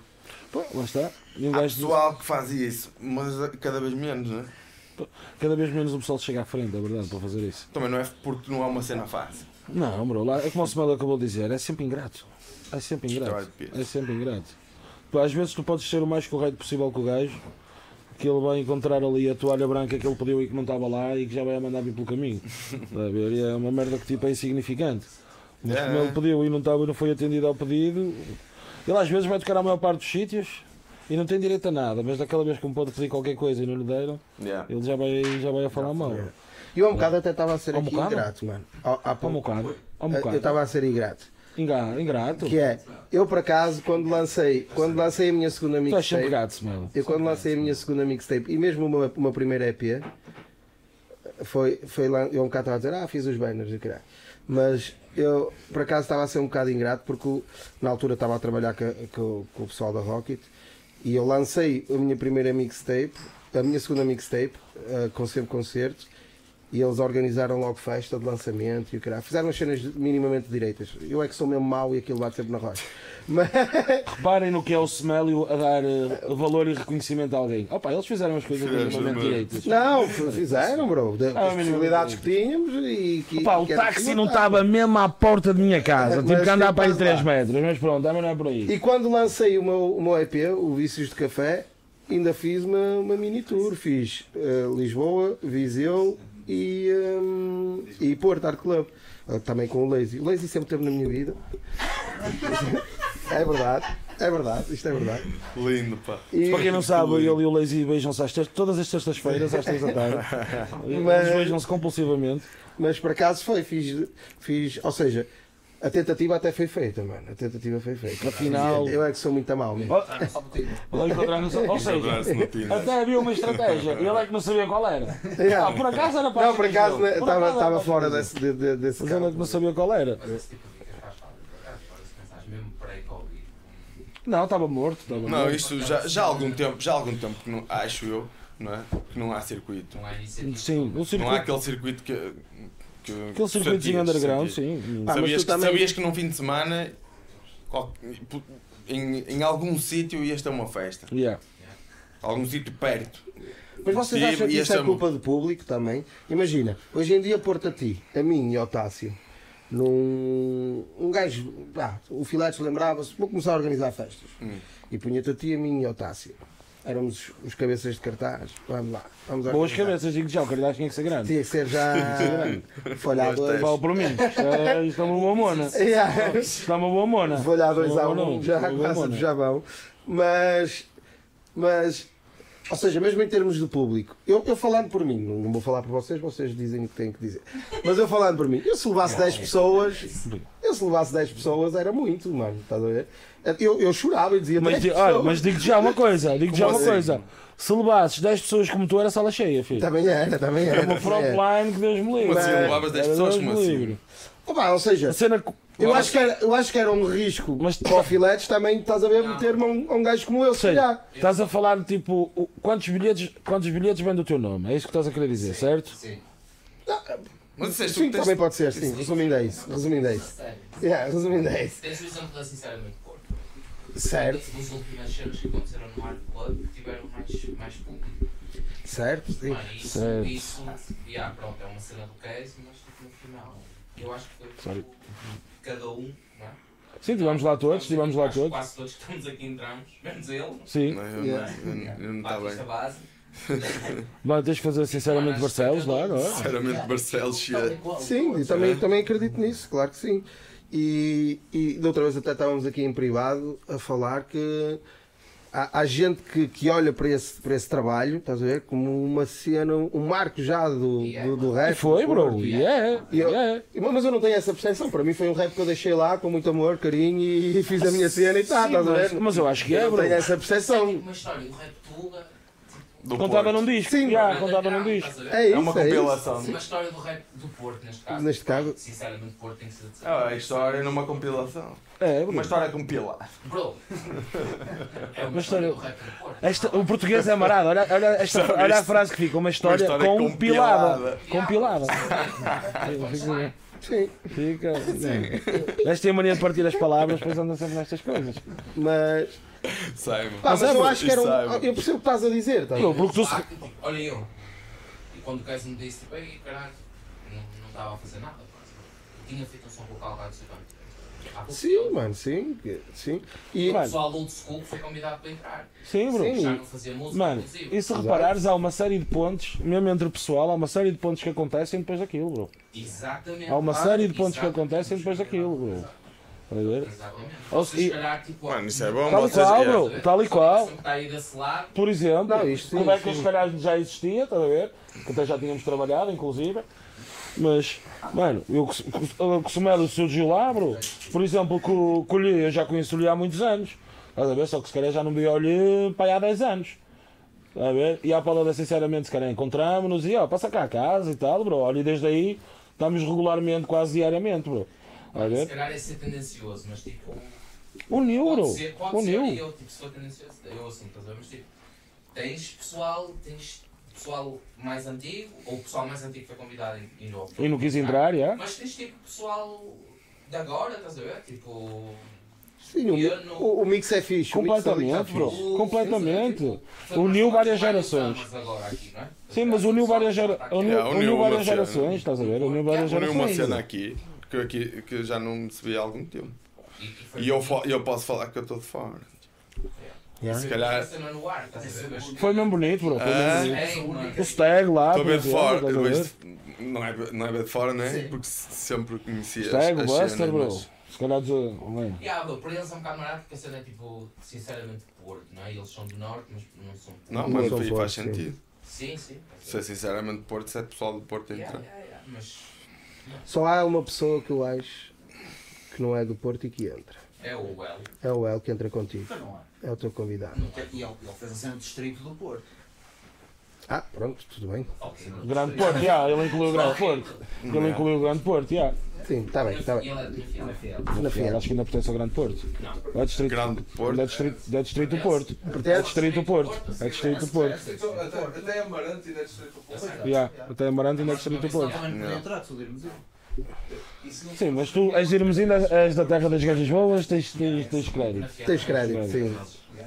Pô, lá está. E um Há pessoal que faz isso, mas cada vez menos, né? cada vez menos o pessoal chega à frente, é verdade, para fazer isso. Também não é porque não é uma cena fácil. Não, bro, lá, é como o Smell acabou de dizer, é sempre ingrato. É sempre ingrato. De. É sempre ingrato. Às vezes tu podes ser o mais correto possível com o gajo, que ele vai encontrar ali a toalha branca que ele pediu e que não estava lá e que já vai a mandar vir pelo caminho. Está a ver? E é uma merda que tipo é insignificante. Mas É, como é. ele pediu e não estava e não foi atendido ao pedido, ele às vezes vai tocar a maior parte dos sítios e não tem direito a nada, mas daquela vez que me pode pedir qualquer coisa e não lhe deram, Yeah. ele já vai, já vai a falar mal. E eu há um bocado até estava a ser um aqui bocado? ingrato, mano. Há, Há um pouco- bocado. Um eu bocado. estava a ser ingrato. Inga- Ingrato. Que é, eu por acaso, quando lancei, quando lancei a minha segunda mixtape, gato, Smell. eu quando lancei a minha segunda mixtape e mesmo o meu, o meu primeiro EP, foi, foi lá, eu um bocado estava a dizer, ah, fiz os banners e caralho. Mas eu por acaso estava a ser um bocado ingrato porque na altura estava a trabalhar com, com- com o pessoal da Rocket e eu lancei a minha primeira mixtape, a minha segunda mixtape, eh, com sempre concerto, e eles organizaram logo festa de lançamento e o caralho. Fizeram as cenas minimamente direitas. Eu é que sou mesmo mau e aquilo bate sempre na rocha. Mas, Reparem no que é o Smélio a dar eh, valor e reconhecimento a alguém. Opa, eles fizeram as coisas Fizeram, minimamente direitas. Não, fizeram, bro. De- Ah, As possibilidades que tínhamos e que. Opa, o que táxi não estava mesmo à porta de minha casa. Tive que andar para aí quase 3 lá. metros, mas pronto, também não é por aí. E quando lancei o meu, o meu EP, o Vícios de Café, ainda fiz uma, uma mini tour. Fiz eh, Lisboa, Viseu e, hum, e Porto Art Club. Eh, Também com o Lazy. O Lazy sempre esteve na minha vida. É verdade, é verdade, isto é verdade. Lindo, pá. E- Para quem não sabe, ele e o Lazy beijam-se às terças- todas as terças-feiras, às 3 da tarde. Mas- Eles beijam-se compulsivamente. Mas por acaso foi, fiz, fiz, ou seja, a tentativa até foi feita, mano. A tentativa foi feita. Afinal- Eu é que sou muito a mal mesmo. Ou, seja, até havia uma estratégia e ele é que não sabia qual era. Yeah. Ah, por acaso era para Não, por acaso Por estava fora desse, de, de, desse Mas ele é que não sabia qual era. Mas esse tipo de dica faz falta. Faz falta se pensares, mesmo pré-Covid. Não, estava morto. Estava Não, morto. isto já, já há algum tempo, já há algum tempo que não, acho eu, não é? Que não há circuito. Não há iniciativa. Sim, o Não há circuito, aquele circuito que. Que aquele circuitozinho sentias, underground, sentias. sim. Ah, sabias, que, também- sabias que num fim de semana em, em algum sítio ias ter uma festa. Yeah. Algum sítio perto. Mas vocês acham que isso é esta- culpa do público também? Imagina, hoje em dia pôr-te a ti, a mim e ao Tássio, num. Um gajo. Pá, o Filetes lembrava-se, vou começar a organizar festas. Hum. E punha-te a ti, a mim e ao Tássio. Éramos os, cabeças de cartaz. Vamos lá. Vamos Boas organizar. cabeças, digo já, o cartaz tinha que ser grande. Tinha que ser já folhado por mim. Isto é, isto é uma boa mona. Yeah. Isto é uma boa mona. Uma a um, já mona. já vão. Mas, mas, ou seja, mesmo em termos de público, eu, eu falando por mim, não vou falar por vocês, vocês dizem o que têm que dizer. Mas eu falando por mim, eu se levasse 10 pessoas, eu se levasse 10 pessoas era muito, mano, estás a ver? Eu, eu chorava e dizia Mas, 10 di- olha, mas digo-te já uma coisa, digo-te já uma assim? coisa. Se levasses 10 pessoas como tu, era sala cheia, filho. Também era, também era. Era uma também frontline que Deus me livre. Como assim? Levavas 10 Deus pessoas? Como assim? Opa, ou seja, A cena. eu acho, que era, eu acho que era um risco Mas- para o Filetes também, estás a ver, meter-me a um, a um gajo como eu, se Sei, calhar. estás a falar de tipo, quantos bilhetes, quantos bilhetes vem do teu nome? É isso que estás a querer dizer, certo? Sim. Mas disseste tu Sim, que tens- também pode ser, sim. Resumindo é isso. Resumindo é isso. Yeah, resumindo é isso. Tens o exemplo da Sinceramente. Certo. Das últimas cenas que aconteceram no Art Club que tiveram mais, mais público. Certo? Sim. Mano, isso, Certo. isso, yeah, pronto, é uma cena do case, mas tipo, no final, eu acho que foi Sorry. tipo, cada um, não é? Sim, estivemos lá todos, estivemos lá todos. Quase todos que estamos aqui entramos, menos ele. Sim. Não, eu, Yeah. não- eu, eu não está bem. base. Bom, tens que fazer sinceramente Barcelos lá, não é? Sinceramente, Barcelos, shit. Sim, e também, também acredito nisso, claro que sim. E, e da outra vez até estávamos aqui em privado a falar que há, há gente que, que olha para esse, para esse trabalho, estás a ver, como uma cena, um marco já do, do, do E rap. foi, do bro. Porto. E é. E E eu- é. Mas eu não tenho essa percepção. Para mim foi um rap que eu deixei lá com muito amor, carinho e fiz a minha cena e tá, Sim, estás a ver? mas eu acho que Eu é, não bro. tenho essa percepção. Uma história, o rap Tuga. Do Contava Porto. num disco. Sim. Já, contava num disco. É isso, É uma é compilação. Uma história do rap do Porto, neste caso. Neste caso. Sinceramente, Porto tem que ser de É a história numa compilação. É. Uma história compilada. Bro, é uma Uma história história- do rap do Porto. Esta, o português é marado. Olha, olha, esta, olha a frase que fica. Uma história, história compilada. compilada. Compilada. Sim. Fica. Esta tem a mania de partir as palavras, depois anda sempre nestas coisas. Mas, Pá, mas é, eu acho que era um. Eu percebo o que estás a dizer, tá? Bro, porque tu Ah, tipo, Olha eu. E quando o gajo me disse, tipo, ei, caralho, não não estava a fazer nada. pá. Eu tinha feito um som vocal lá do pouco Sim, mano, sim. sim. E, O Mano. pessoal do old school foi convidado para entrar. Sim, bro. Sim. Já não fazia música, Mano, inclusive. e se reparares, há uma série de pontos, mesmo entre o pessoal, há uma série de pontos que acontecem depois daquilo, bro. Exatamente. Há uma série de pontos que acontecem depois daquilo, bro. Estás a ver? Exatamente. Ou se- calhar, tipo, Mano, isso é bom. Tal e vocês- qual, é. bro. Tal e qual. Lado. Por exemplo, Não, isto sim, como é que sim. se calhar já existia, estás a ver? Que até já tínhamos trabalhado, inclusive. Mas, mano, eu cos- cos- o Cosmelo surgiu lá, bro. Por exemplo, com, com o Lhe, eu já conheço o Lhe há muitos anos. Estás a ver? Só que se calhar já não vi o Lhe para aí há 10 anos. Estás a ver? E à palavra, sinceramente, se calhar encontramos-nos e ó, passa cá a casa e tal, bro. Olha, e desde aí estamos regularmente, quase diariamente, bro. Estás a Se ver? calhar é ser tendencioso, mas tipo. Uniu, Pode bro. ser, pode ser, Uniu. eu tipo, sou tendencioso, eu assim, estás a ver? Mas tipo, tens pessoal, tens pessoal mais antigo, ou o pessoal mais antigo foi convidado e, e não E não quis entrar, já. Mas tens tipo pessoal de agora, estás a ver? Tipo. sim, o, não- o, o mix é fixe. o Completamente, bro. o- Completamente. Uniu várias gerações. aqui, é? Sim, mas uniu várias, gera... uniu, uma várias gerações, estás a ver? Uniu várias Uniu uma gerações. cena aqui que, eu aqui que eu já não me vi há algum tempo. E, e foi E eu, eu posso falar que eu estou de fora. Yeah. Se calhar. Uma cena no ar, estás a ver? Mas- Foi mesmo bonito, bro. Foi Ah. mesmo bonito. É. O Stag lá, Estou a por ver de fora. não é, não é ver de fora, né? Porque sempre conhecia as, Stag, Buster, bro. mas- Se calhar dizer. bem, Yeah, bro, para eles é um bocado marado porque a cena é tipo, sinceramente, Porto, não é? Eles são do Norte, mas não são. Não, Não mas são faz sentido. Sim, sim. Se é sinceramente Porto, se é pessoal do Porto Yeah, entra. yeah, yeah, Mas Só há uma pessoa que eu acho que não é do Porto e que entra. é o well. É o El que entra contigo. Então não há. É o teu convidado. Não tem- E ele, ele fez a cena do distrito do Porto. Ah, pronto, tudo bem. Ok. Grande Porto, já, ele incluiu o Grande Porto. Ele incluiu o Grande Porto, já. Sim, está bem, está bem. Ele é de Fiel. fiel. Na Fiel. Acho que ainda pertence ao Grande Porto. Não. É distrito, Grande Porto. é distrito, é distrito do Porto. É distrito do Porto. É distrito do Porto. Até, Amarante ainda é distrito do Porto. Até Amarante ainda é distrito do Porto. Sim, mas tu és de Irmesinda, és da terra das gajas boas, tens, tens, tens crédito. Tens crédito, sim.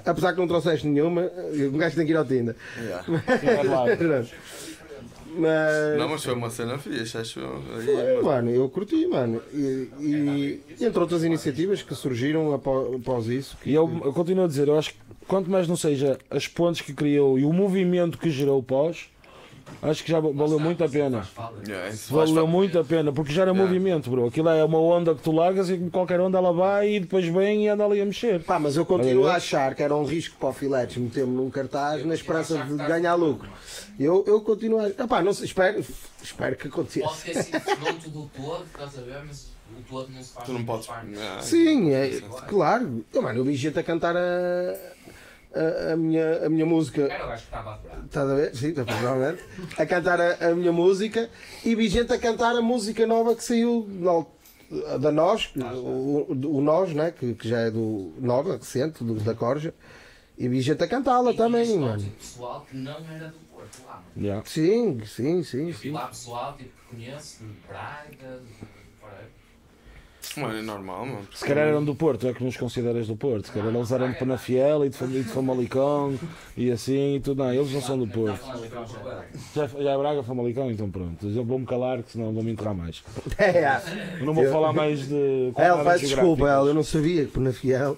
Apesar que não trouxeste nenhuma, um gajo tem que ir ao Tinder. Yeah. Mas. Não, mas foi uma cena fixe, acho eu. Foi, mano, eu curti, mano. E, e- e entre outras iniciativas que surgiram após, após isso. que- E eu, eu continuo a dizer, eu acho que quanto mais não seja as pontes que criou e o movimento que gerou pós, acho que já valeu muito a pena. Faz Valeu muito a pena, porque gera Yeah. movimento, bro. Aquilo é uma onda que tu largas e qualquer onda ela vai e depois vem e anda ali a mexer. Pá, mas eu continuo a achar que era um risco para o Filetes meter-me num cartaz na esperança de ganhar lucro. Eu, eu continuo a. Ah, pá, não sei, espero, espero que Pode aconteça. ter sido fruto do todo, estás a ver? Mas o todo não se faz. Tu não podes. Sim, é, claro. Eu, mano, eu vi gente a cantar a, a, a minha, a minha música. Era o gajo que estava a adorar. Estás a ver? Sim, provavelmente. A cantar a, a minha música e vi gente a cantar a música nova que saiu na da Nós, o, o Nós, né? que, que já é do Nova, recente, do- da Corja. E vi gente a cantá-la também, mano. tipo pessoal que não era do Porto lá, mano. Yeah. Sim, sim, sim, Eu vi sim. lá pessoal tipo, que conheço, de Braga, de. Mano, é normal, mano. Se calhar eram do Porto, é que nos consideras do Porto. Se calhar eles eram de Penafiel e de, Fam- e de Famalicão e assim e tudo. Não, eles não são do Porto. Já, já é Braga, Famalicão, então pronto. Eu vou-me calar, que senão vou me enterrar mais. É, Eu não vou Eu- falar mais de. El, coordenadas peço desculpa, eu não sabia que na Fiel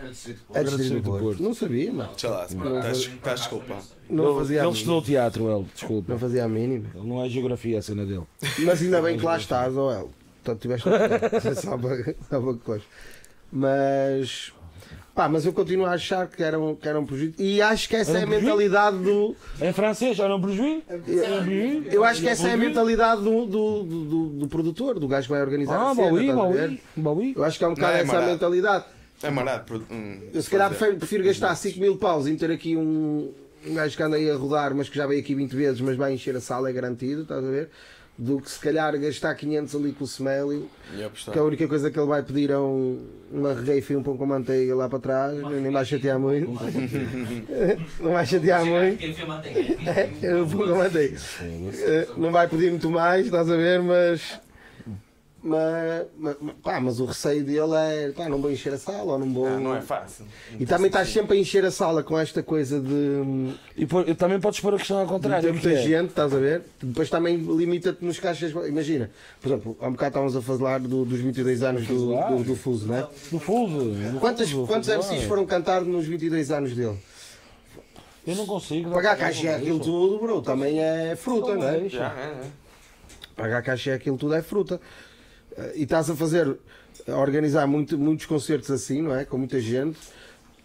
Era distrito é Era distrito do Porto. Porto. Não sabia, mano. Deixa lá, estás estás desculpado. Não Ele, fazia a ele mínima. estudou teatro, ele, desculpa. Não fazia a mínima. Ele não é geografia a cena dele. Mas ainda bem que lá estás, ó El. Portanto, tiveste para coisa. Mas. Pá, mas eu continuo a achar que era um, que era um projeto. E acho que essa Era é a um mentalidade do. Em francês, já não prejuí? Eu acho que essa é a mentalidade do, do, do, do- produtor, do gajo que vai organizar Ah, a cena. Baui, estás a ver? Baui, Baui. Eu acho que é um bocado é essa mentalidade. É marado. hum, Eu se calhar prefiro, prefiro gastar 5 mil paus em ter aqui um, um gajo que anda aí a rodar, mas que já veio aqui 20 vezes, mas vai encher a sala, é garantido, estás a ver? Do que se calhar gastar 500 ali com o apostar. que a única coisa que ele vai pedir é um, uma regueifa e um pão com manteiga lá para trás, nem vai chatear muito. Não vai chatear muito. É, um pão com manteiga. Eh, Não vai pedir muito mais, estás a ver? Mas. Mas, mas, pá, mas o receio dele é. Pá, não vou encher a sala ou não vou. Ah, não é fácil. E também estás sempre a encher a sala com esta coisa de E por- também podes pôr a questão ao contrário. ter muita é- gente, estás a ver? Depois também limita-te nos caixas. Imagina, por exemplo, há um bocado estávamos a falar do- dos 22 anos do, do, do Fuso, não é? Do fuso. do Quantos, fuso, quantos MCs ah. foram cantar nos 22 anos dele? Eu não consigo. Pagar caixa aquilo tudo, bro, também é fruta, não é? Já, é, é. Pagar caixa aquilo tudo é fruta. E estás a fazer, a organizar muito, muitos concertos assim, não é? Com muita gente.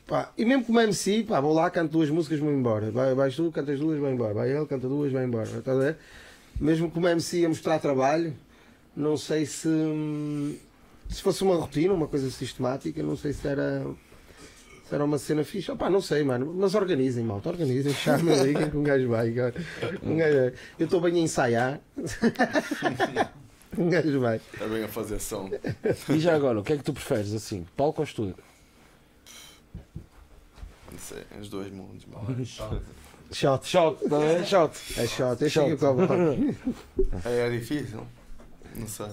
Pá, e mesmo como MC, pá, vou lá, canto duas músicas, vou embora. Vai, vais tu, cantas duas, vai embora. Vai ele, canta duas, vai embora. Estás a ver? Mesmo como MC a mostrar trabalho, não sei se. Se fosse uma rotina, uma coisa sistemática, não sei se era. Se era uma cena fixe. Opá, não sei, mano. Mas organizem, malta, organizem. Chamem aí que um gajo vai. Um gajo. Eu estou bem a ensaiar. um gajo vai. Está bem a fazer som. E já agora, o que é que tu preferes assim? Palco ou estúdio? Não sei, os dois mundos. mano. Shot. Shot, tá bem? Shot. É shot. Este Shot. é. É, é difícil. Não sei.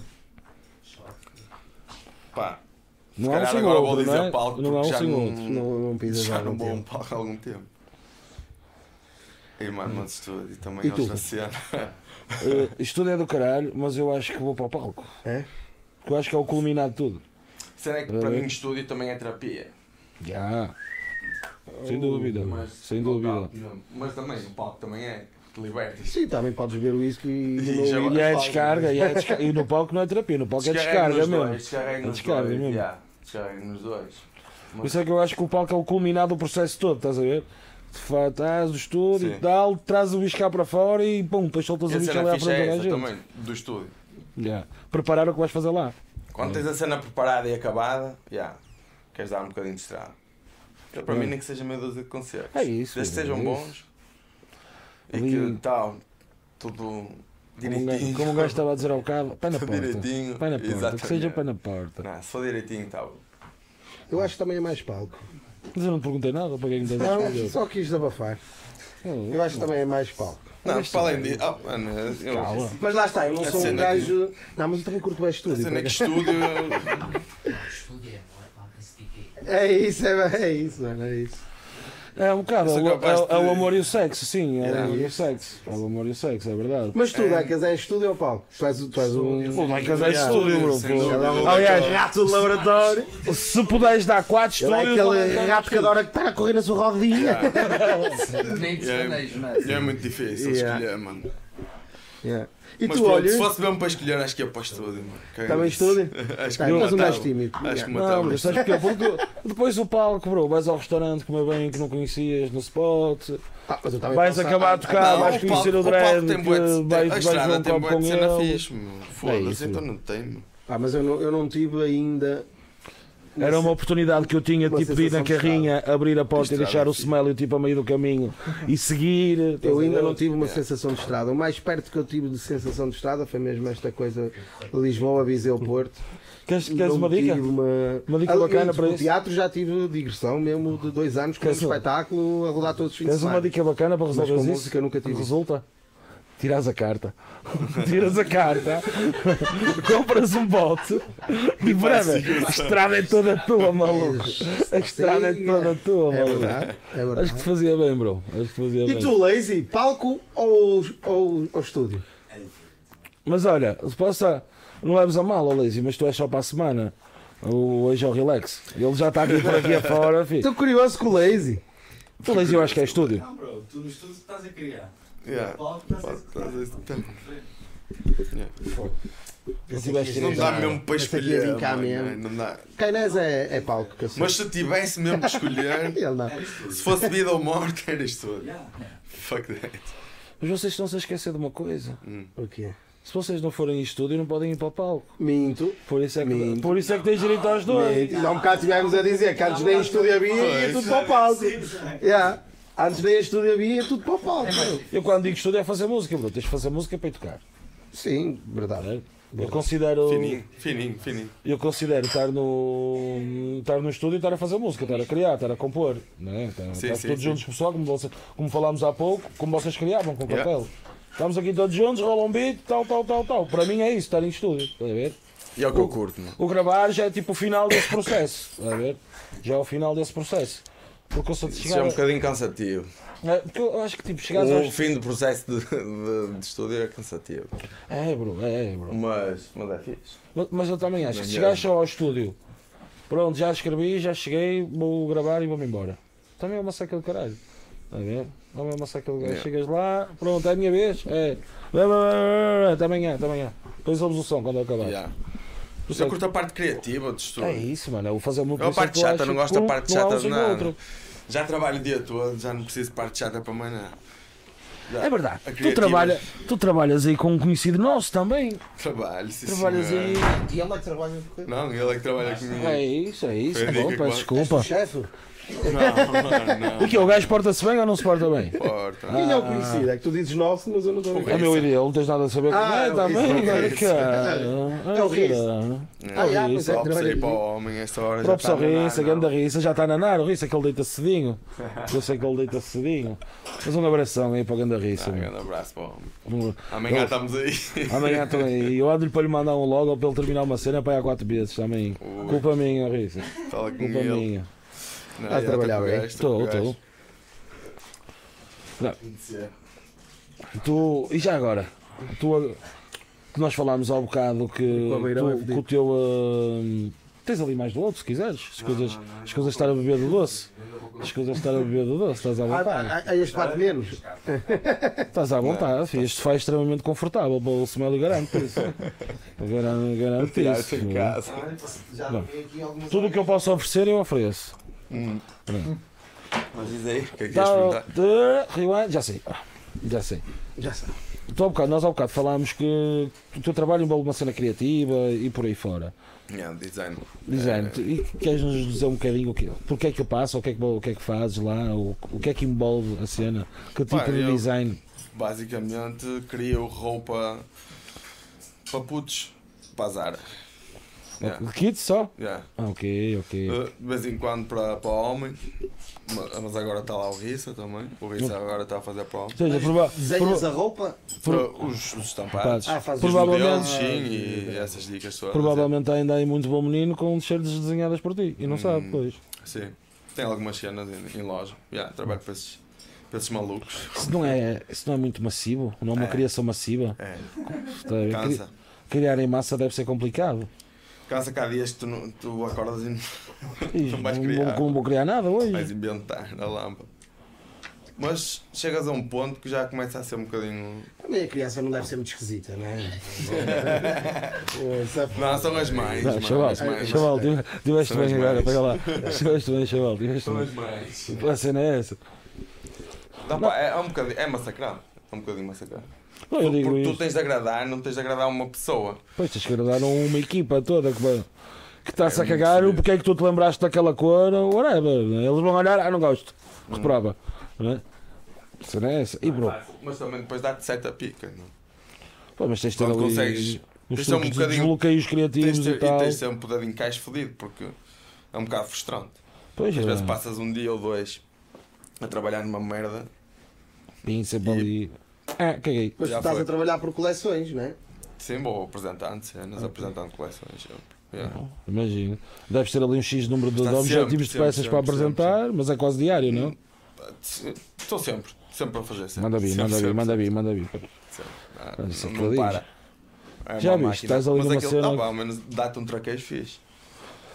Pá, se Não é um calhar sem agora vou dizer não é? palco Não é um porque já sem não. Não, não já há não algum vou um tempo. palco há algum tempo. E mano, mas estúdio também E tu? outra cena. Uh, estúdio é do caralho, mas eu acho que vou para o palco. É? Eu acho que é o culminado de tudo. É que para mim estúdio também é terapia. Já. Sem dúvida. Mas, Sem dúvida. Mas também o palco também é. Te libertas. Sim, também podes beber o whisky e E E é descarga, e, é descarga. e no palco não é terapia, no palco é descarga mesmo. dois, descarrega É nos descarga dois. mesmo. já. Descarrega nos dois. Por isso é que eu acho que o palco é o culminado do processo todo, estás a ver? De fato, estás do estúdio Sim. e tal, traz o bicho cá para fora e pum, depois soltas o bicho ali à frente é da essa gente. também, do estúdio. Já. Preparar o que vais fazer lá. Quando tens a cena preparada e acabada, já, queres dar um bocadinho de estrada. Para mim nem que seja meia dúzia de concertos. É isso, Desde que é sejam isso. bons e Ali- que tal, tudo Como direitinho. como um gajo estava a dizer ao bocado, pé na porta. direitinho, Pé na porta, que exatamente. seja pé na porta. Não, se for direitinho, tal. Eu acho que também é mais palco. Mas eu não te perguntei nada, para quem Não, só quis desabafar. Eu acho que também é mais palco. Não, para além disso. Oh, mano, eu. Mas lá está, eu não A sou um cena gajo. Não, mas eu também curto bem a estúdio. cena é que acaso. estúdio. É, é tipo de- É isso, é, é isso, mano, é isso. É um bocado, é, Eu o- é- é o amor e o sexo, sim, é o Yeah. amor e o sexo. É o amor e o sexo, é verdade. Mas tu, Decas, é estúdio ou palco? Tu és, tu és um. Vai casar Yeah. estúdio, bro. Aliás, rato de laboratório. se puderes dar 4 Ele é estúdios. aquele rato que adora que está a correr na sua rodinha. Nem de É, é? é muito difícil escolher, mano. Yeah. E Mas tu, pronto, olha. se fosse mesmo para escolher, acho que ia para o estúdio, mano. Caga Também estúdio? Acho que Tá, mas o mais matava. tímido. Acho que me Não, mas sabes porquê? Porque depois o palco, bro, vais ao restaurante comer bem que não conhecias no spot, Ah, mas eu vais acabar a ah, tocar, Não, vais o conhecer palco- o dread, tem que vais, A estrada um tem com de cena fixe, meu. É Foda-se, isso. então não tem. Ah, mas eu não, eu não tive ainda. Era uma oportunidade que eu tinha Uma tipo, de ir na carrinha, abrir a porta e deixar o smell tipo a meio do caminho e seguir. Eu ainda não tive uma sensação de estrada. O mais perto que eu tive de sensação de estrada foi mesmo esta coisa Lisboa, Viseu, Porto. Queres, queres uma dica? Uma, Uma dica Ah, bacana para no isso? teatro já tive digressão mesmo de dois anos com um Queres uma- espetáculo a rodar todos os fins de Tens uma semana. dica bacana para Mas resolver com isso? música nunca tive. Resulta? Tiras a carta. Tiras a carta. compras um bote. E brava, a estrada é toda tua, maluco. A estrada é toda tua, É maluco. verdade. É Acho que verdade. te fazia bem, bro. Acho que te fazia E bem. tu, Lazy, palco ou, ou, ou estúdio? Mas olha, se possa, não leves a mal, Lazy, mas tu és só para a semana. O, hoje é o relax. Ele já está aqui por aqui afora, filho. Estou curioso com o Lazy. O Lazy eu acho que é estúdio. Não, bro, tu no estúdio estás a criar. Yeah. A executar. Não dá mesmo para escolher. vir cá mano, mesmo. Não dá. Cainés é, é palco que eu sei. Mas se eu tivesse mesmo que escolher, se fosse vida ou morte, era isto tudo. Yeah. Fuck that. Mas vocês estão-se a esquecer de uma coisa. O quê? Se vocês não forem em estúdio, não podem ir para o palco. Minto. Por isso é que, Minto. por isso é que tens direito aos dois. Minto. Há um bocado estivemos a dizer que antes nem em estúdio havia ia tudo para o palco. Yeah. Antes nem em estúdio havia ia tudo para o palco. Eu quando digo estúdio é fazer música, bro. Tens de fazer música para ir tocar. Sim, verdade. Eu considero. Fininho, fininho, fininho. Eu considero estar no, estar no estúdio e estar a fazer música, estar a criar, estar a compor. Né? Estar, Sim, estar sim, todos sim. juntos com o pessoal, como, você, como falámos há pouco, como vocês criavam com o Yeah. papel. Estamos aqui todos juntos, rola um beat, tal, tal, tal, tal. Para mim é isso, estar em estúdio. Está a ver? E é o que eu curto, mano. O gravar já é tipo o final desse processo. Está a ver? Já é o final desse processo. Porque eu sou de Isso chegar. é um bocadinho cansativo. É, porque eu acho que tipo, chegares O aos. fim do processo de, de, de estúdio é cansativo. É, bro, é, bro. Mas, mas é fixe. Mas, mas eu também acho que se Não chegares só ao estúdio, pronto, já escrevi, já cheguei, vou gravar e vou-me embora. Também é uma seca do caralho. Está a ver? Também é uma seca do caralho. Yeah. Chegas lá, pronto, é a minha vez. É. Até amanhã, até amanhã. Depois ouves o som quando eu acabar. Yeah. Isso Eu é curto a parte criativa de estúdio. É isso, mano. É o fazer uma Eu a parte chata, não gosto da parte chata de nada. Já trabalho o dia todo, já não preciso de parte chata para mais nada. É verdade. Tu, trabalha, tu trabalhas aí com um conhecido nosso também. Trabalho, sim, Trabalhas senhor. aí. E ele é que trabalha com Não, ele é que trabalha comigo. É isso, é isso. A Bom, peço desculpa. chefe. Não, não, não. O que O gajo porta-se bem ou não se porta bem? Porta. Quem é o conhecido? É que tu dizes nosso, mas eu não estou a É meu ideal, não tens nada a saber com Ah, é, é o cara, é o cara. É o. Ah, Ah, já, Riz, pois é. Só para o homem, esta hora está só Rissa, não. ganda Rissa, já está na Nara, o Rissa que ele deita cedinho. Eu sei que ele deita cedinho. Mas um abração aí para a ganda Rissa. Ah, meu. grande abraço para o homem. Um- Amanhã estamos aí. Amanhã estou aí. Eu ando-lhe para lhe mandar um logo ou para ele terminar uma cena para ir há quatro vezes também. Culpa minha, Rissa. Fala com Culpa ele. minha. Não, Estás a trabalhar bem? estou Estou. Tu, e já agora? Tu, nós falámos há um bocado que, é tu, que o teu. hum, tens ali mais do outro se quiseres. As coisas, as coisas estar a beber do doce. As coisas estar a beber do doce, estás à Ah, vontade. ah, ah, este parte menos. Estás à vontade, filho. Este faz extremamente confortável para o Smell e garanto isso. Garanto, garanto Tirar isso. em casa. Já Não. vi aqui algumas Tudo o que eu posso oferecer, eu ofereço. Mas diz aí, o que é que queres perguntar? de- rewind, já sei. Ah, Já sei. Já sabe. Tu, há bocado, nós há bocado falámos que o teu trabalho envolve uma cena criativa e por aí fora. Yeah, design. Design. Eh, E queres nos dizer um bocadinho o que, porque é que passa, o que é que, o que, é que fazes lá, o, o que é que envolve a cena, que tipo Pá, de design. basicamente crio roupa para putos, para azar. Yeah. De Kids só? Yeah. Ah, ok, ok. Uh, De vez em quando para, para homem, ma- mas agora está lá o Rissa também. O Rissa agora está a fazer para homem. Ou seja, prova Desenhas prova- a roupa? Para os, os estampados, Ah, fazes os provavelmente, modelos, sim, e essas dicas todas. provavelmente ainda há muito bom menino com t-shirts desenhadas por ti e não sabe, Hum. pois. Sim. Tem algumas cenas em, em loja. Yeah, trabalho para esses, para esses malucos. Isso não, é, isso não é muito massivo, não é uma É. criação massiva. É. Criar em massa deve ser complicado. Cansa que há dias que tu, não- tu acordas e Ih, Não vais não, criar. vou, não vou criar nada hoje. vais inventar na lâmpada. Mas chegas a um ponto que já começa a ser um bocadinho. Também a criança não deve ser muito esquisita, não é? Não, são as mães. Não, chaval, mães. chaval, tive- tiveste bem agora, pega lá. Tiveste bem, chaval, tiveste São as bem. mães. A cena é essa. Dá pá, é, é um bocadinho, é massacrado. É um bocadinho massacrado. Não, eu digo Porque tu tens de agradar, não tens de agradar uma pessoa. Pois tens que agradar uma equipa toda que, vai- que está-se É a cagar o porque é que tu te lembraste daquela cor ou whatever. Eles vão olhar, ah, não gosto. Hum. Reprova. Não é? É essa. E bro, Mas também depois dá-te certa pica. Não? pô, mas tens de ter ali consegues- os tens de um de bocadinho- desbloqueios criativos Tens de e ter, e tal. tens de ter um poder de encaixe fodido, porque é um bocado frustrante. Pois Às é, vezes passas um dia ou dois a trabalhar numa merda sempre E- ali. Ah, caguei. Mas tu Já estás foi. a trabalhar por coleções, não é? Sim, vou apresentando cenas, apresentando coleções sempre. Yeah. Imagino. Deves ter ali um X número de, objetivos sempre, de peças sempre, para sempre, apresentar, mas é quase diário, não? Estou sempre, sempre a fazer sempre. Manda vir, sempre, manda vir, sempre, manda vir, sempre, manda vir. sempre. Ah, é não, não para. É Já viste, estás ali Mas numa aquilo, cena- ah, pá, ao menos dá-te um traquejo fixe.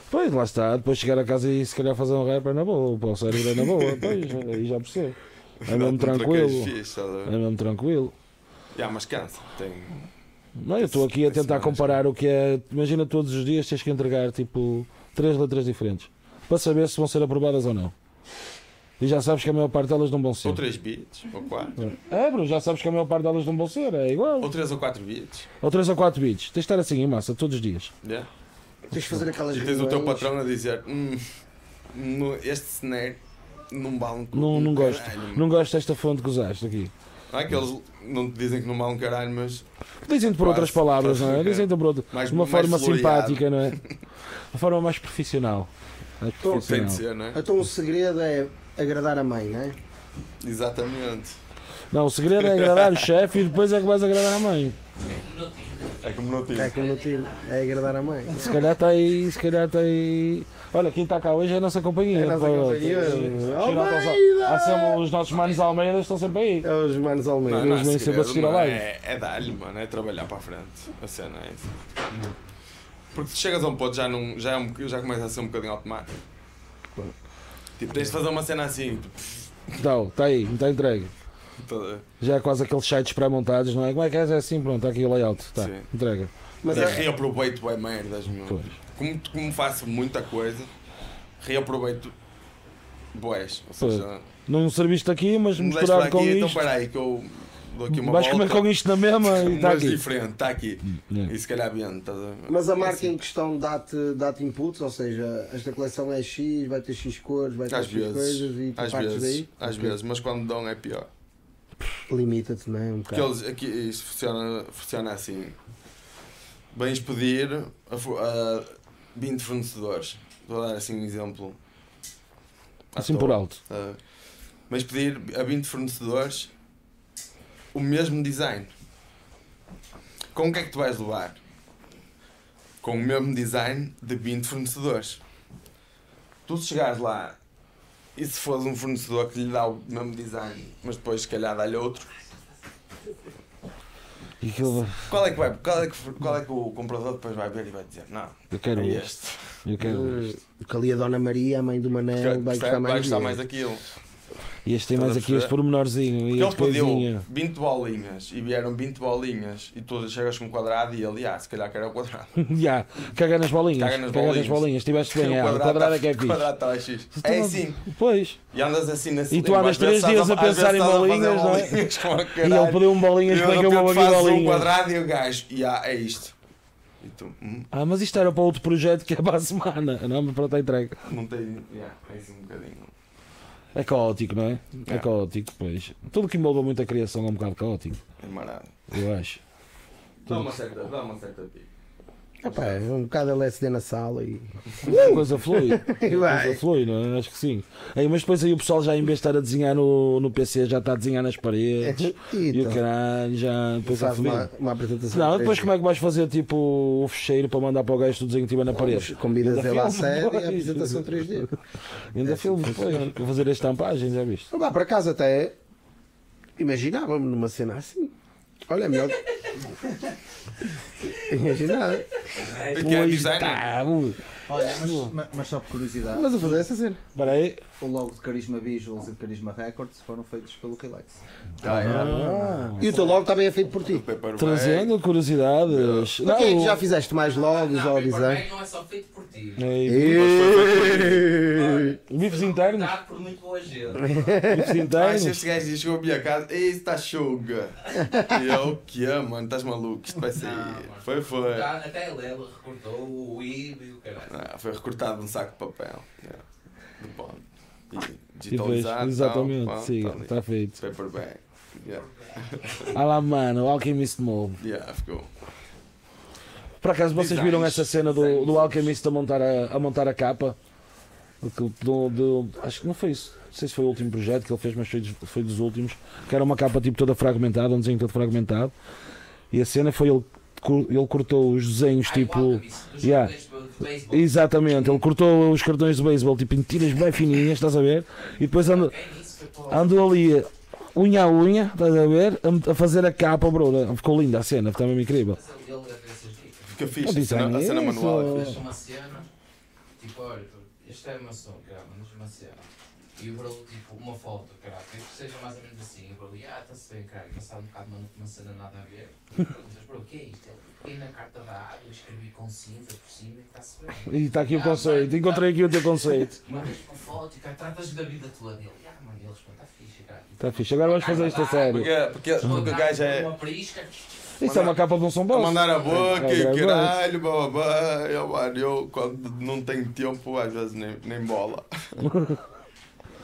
Pois, lá está. Depois chegar a casa e se calhar fazer um rap é na boa, para o cérebro é na boa. Pois, aí já percebo. É mesmo traquejo tranquilo. ver? É mesmo tranquilo. Yeah, mas cansa. Tem... Não, eu estou aqui a tentar comparar o que é. Imagina todos os dias tens que entregar tipo três letras diferentes para saber se vão ser aprovadas ou não. E já sabes que a maior parte delas não vão ser. Ou 3 bits, ou 4. É, bro, já sabes que a maior parte delas não vão ser, é igual. Ou 3 ou 4 bits. Ou 3 ou 4 bits. Tens de estar assim em massa todos os dias. Yeah. Tens de fazer aquelas E tens o teu patrão a dizer: hum, no- este snare não vale um Não, não gosto. caralho." Não gosto desta fonte que usaste aqui. Não é que eles não te dizem que não vale um caralho, mas Dizem-te por outras palavras, não é? Dizem-te por outra, Mais- de uma mais forma floreado. simpática, não é? Uma forma mais profissional. Mais Então, tem de profissional. ser, não é? Então o segredo é agradar a mãe, não é? Exatamente. Não, o segredo é agradar o chefe e depois é que vais agradar a mãe. É como não tive. É como eu digo, é agradar a mãe. Se calhar está aí, se calhar está aí. Olha, quem está cá hoje é a nossa companhia. É a nossa Pô, companhia. Sempre os nossos manos Almeida estão sempre aí. É os manos Almeida. Não, não, Eles vêm é sempre assistir segredo, a mano. live. É, é dar-lhe, mano, é trabalhar para a frente. A cena é isso. Porque se chegas a um ponto já, não, já, é um, já começa a ser um bocadinho automático. Tipo, tens de fazer uma cena assim. Tipo, Então, está aí, está entregue. Já é quase aqueles sites pré-montados, não é? Como é que é? É assim, pronto, está aqui o layout. Tá, Sim. entrega. Mas e é, reaproveito é merdas, meu. Pois. Como, como faço muita coisa, reaproveito boés. Ou seja, Não serviste aqui, mas me misturado aqui, com então isto. espera aí que eu dou aqui uma Vais volta. comer com isto na mesma e está mas aqui. diferente, está aqui. Yeah. E se calhar vendo, estás a ver? mas a É marca assim. em questão dá-te dá inputs, ou seja, esta coleção é X, vai ter X cores, vai ter Às X vezes, coisas e tu às partes vezes, daí. às Ok. vezes, mas quando dão é pior. Limita-te, não é? Um Porque bocado. eles, aqui, isto funciona, funciona assim. Vens pedir a, a 20 fornecedores. Vou dar assim um exemplo. Assim toa. por alto. Uh, vens pedir a 20 fornecedores o mesmo design. Com o que é que tu vais levar? Com o mesmo design de 20 fornecedores. Tu se chegares lá e se fores um fornecedor que lhe dá o mesmo design, mas depois se calhar dá-lhe outro, E aquilo, qual é, que vai, qual, é que, qual é que o comprador depois vai ver e vai dizer? Não, eu quero é este. este. Eu quero este. Porque ali a Dona Maria, a mãe do Manel, vai Vai gostar mais. gostar dele. mais daquilo. E este tem mais aqui este pormenorzinho e Porque ele pediu coisinha. 20 bolinhas e vieram 20 bolinhas e tu chegas com um quadrado e ele, ah, se calhar quero o quadrado. Já, caga nas bolinhas. Caga nas Caga bolinhas. bolinhas. Tiveste bem, O é, o quadrado tá- é que é o fixe. quadrado está. Então, É assim. Pois. E andas assim nesse E tu andas Às vezes três dias estás a pensar em bolinhas, não é? bolinhas E ele pediu um bolinhas, E como é que eu vou abrir fazes um bolinhas? quadrado e o gajo, e ah, é isto. Tu, hum, Ah, mas isto era para outro projeto que é para a semana. Não, mas pronto, é entregue. não tem. Yeah, é assim um bocadinho. É caótico, não é? É É. caótico, pois. Tudo que envolve muita criação é um bocado caótico, É marado. eu acho. Dá uma certa, dá uma certa pica. Epá, é um bocado LSD na sala e. A coisa flui. E A coisa flui, não é? Acho que sim. Aí, mas depois aí o pessoal já em vez de estar a desenhar no, no PC já está a desenhar nas paredes. E o Então, caralho, já depois fodido. uma, uma apresentação. Não, depois como é que vais fazer tipo o fecheiro para mandar para o gajo do desenho que tiver na parede? Ainda ele à série e a apresentação 3D. Ainda filme depois, para fazer a estampagem, já viste? Vá para casa até. Imaginava-me numa cena assim. Olha, é melhor. Imaginava. Que é designer. Tá. Olha, mas, mas- mas só por curiosidade, Mas a fazer essa cena. Espera aí. o logo de Carisma Visuals e de Carisma Records foram feitos pelo Relax. Ah, é. Ah, E o teu logo também é feito por ti. Trazendo curiosidades. Quem é já fizeste mais logos Não, ou design? Não é só feito por ti. É, E- Bifes internos? Dado por muito boa gente. Bifes Ah, se internos? este gajo chegou à minha casa, ei, está chuga. E eu, o que é, mano? Estás maluco? Isto vai sair. Não. Foi, foi. Já Até ele ele recortou o IB e o caralho. Ah, foi recortado num saco de papel. Yeah. De pó. E digitalizado. exatamente, tal, sim, tá está feito. Paper bag. Yeah. Ah lá, mano, o Alchemist Mold. Yeah, ficou. Por acaso vocês Designs, viram essa cena do, do. Alchemist a montar a, a montar a capa? Do- do- acho que não foi isso. Não sei se foi o último projeto que ele fez, mas foi dos, foi dos últimos. Que era uma capa tipo toda fragmentada, um desenho todo fragmentado. E a cena foi ele, ele cortou os desenhos tipo. Yeah. Exatamente, ele cortou os cartões de beisebol tipo em tiras bem fininhas, estás a ver? E depois andou, andou ali unha a unha, estás a ver? A, fazer a capa, bro. Ficou linda a cena, está mesmo incrível. Dicas. Fica O fixe. A cena, a é cena manual é fixe. uma cena, tipo, olha, este é maçom, mas uma cena. E o bro, tipo, uma foto, caralho, que seja mais ou menos assim. E o bro, ah, está-se bem, caralho, passado um bocado uma, uma cena nada a ver. Mas, bro, o que é isto? Peguei na carta da água, escrevi com cinza por cima e está-se bem. E está aqui o conceito, encontrei aqui o teu conceito. Mandas uma foto e cara, tratas da vida tua dele. Ah, mano, eles, está fixe, cara. Está fixe, agora vamos fazer isto a sério. Porque, porque, porque o gajo é. Uma prisca. Isso é uma capa de um som boss. mandar a boca É, e é, é, caralho, babá. Eu, mano, eu quando não tenho tempo, às vezes nem, nem bola.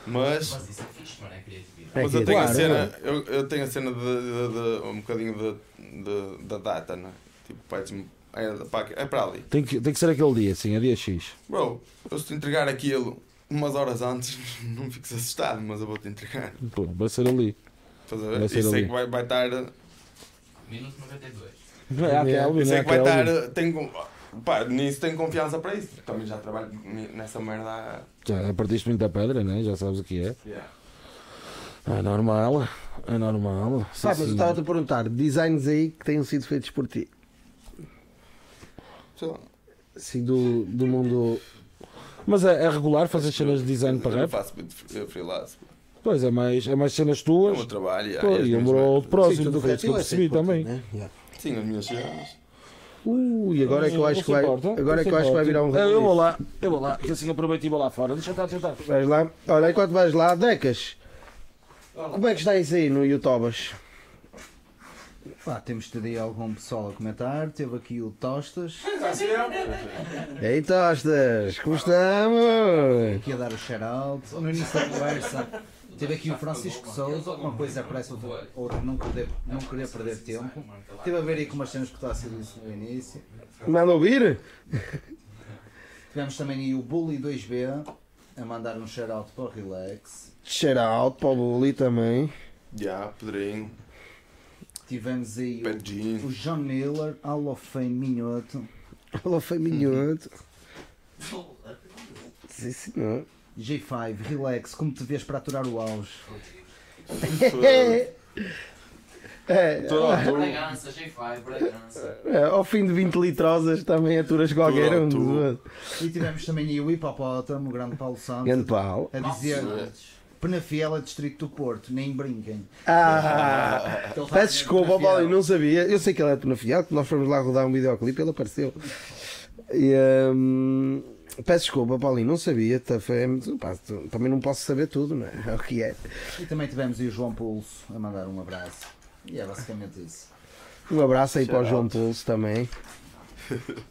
Mas, Mas isso é fixe, mano, é criatividade. É mas eu que- tenho a cena, eu, eu tenho a cena de, de- de- um bocadinho da data, né? Tipo, pedes-me, é, é para ali. Tem que, tem que ser aquele dia, sim, é dia X. Bro, eu se te entregar aquilo umas horas antes, não fiques assustado, mas eu vou te entregar. Pô, vai ser ali. Estás a Vai ver? ser E sei ali. que vai, vai estar. Minuto 92. Não é é Sei que vai estar. Tenho, pá, nisso tenho confiança para isso. Também já trabalho nessa merda. há- Já partiste muita pedra, né? Já sabes o que é. Yeah. É normal, é normal. Pá, Sim, mas eu estava-te a perguntar, designs aí que tenham sido feitos por ti. Lá. Assim, do, do mundo. Mas é, é regular fazer cenas de design para Eu rap? faço muito fre- freelance. Pois é mais, é mais cenas É o tuas. meu trabalho. Pô, e e um de próximo, Sim, tudo o foi isso que eu é percebi também. né? Sim, as minhas cenas. Uh, e agora é que eu acho que vai. Agora é que eu acho que vai virar um. Eu vou lá, eu vou lá, que assim aproveito e vou lá fora. Deixa eu estar, deixa eu estar. Vais lá. Olha, enquanto vais lá, Decas, como é que está isso aí no YouTubas? Pá, temos tido aí algum pessoal a comentar. Teve aqui o Tostas, Ei, Tostas, como estamos? aqui a dar o shout-out. No início da conversa, teve aqui o Francisco Souza. Uma coisa parece outra, outra não, querer, não querer perder tempo. Teve a ver aí com umas cenas que está a ser disse no início. Manda ouvir? Tivemos também aí o Bully 2B a mandar um shout-out para o Relax. Shout out para o Bully também. Já, Pedrinho, Tivemos aí o, o John Miller, Hall of Fame Minhoto. Alô, foi minhoto. Sim, senhor. J5, Relax, como te vês para aturar o auge? É, Bragança, G5, Bragança. é, ao fim de 20 litrosas também aturas qualquer um. E tivemos também aí o Hipopótamo, o grande Paulo Santos, Grande pau. a dizer Penafiel é distrito do Porto, nem brinquem. Ah, está peço desculpa, Paulo, Penafiel. não sabia. Eu sei que ele é Penafiel, que nós fomos lá rodar um videoclipe ele apareceu. E, hum, peço desculpa, Paulinho, não sabia. tá, também não posso saber tudo, não é? É o que é. E também tivemos aí o João Pulso a mandar um abraço. E é basicamente isso. Um abraço aí para o João Pulso também.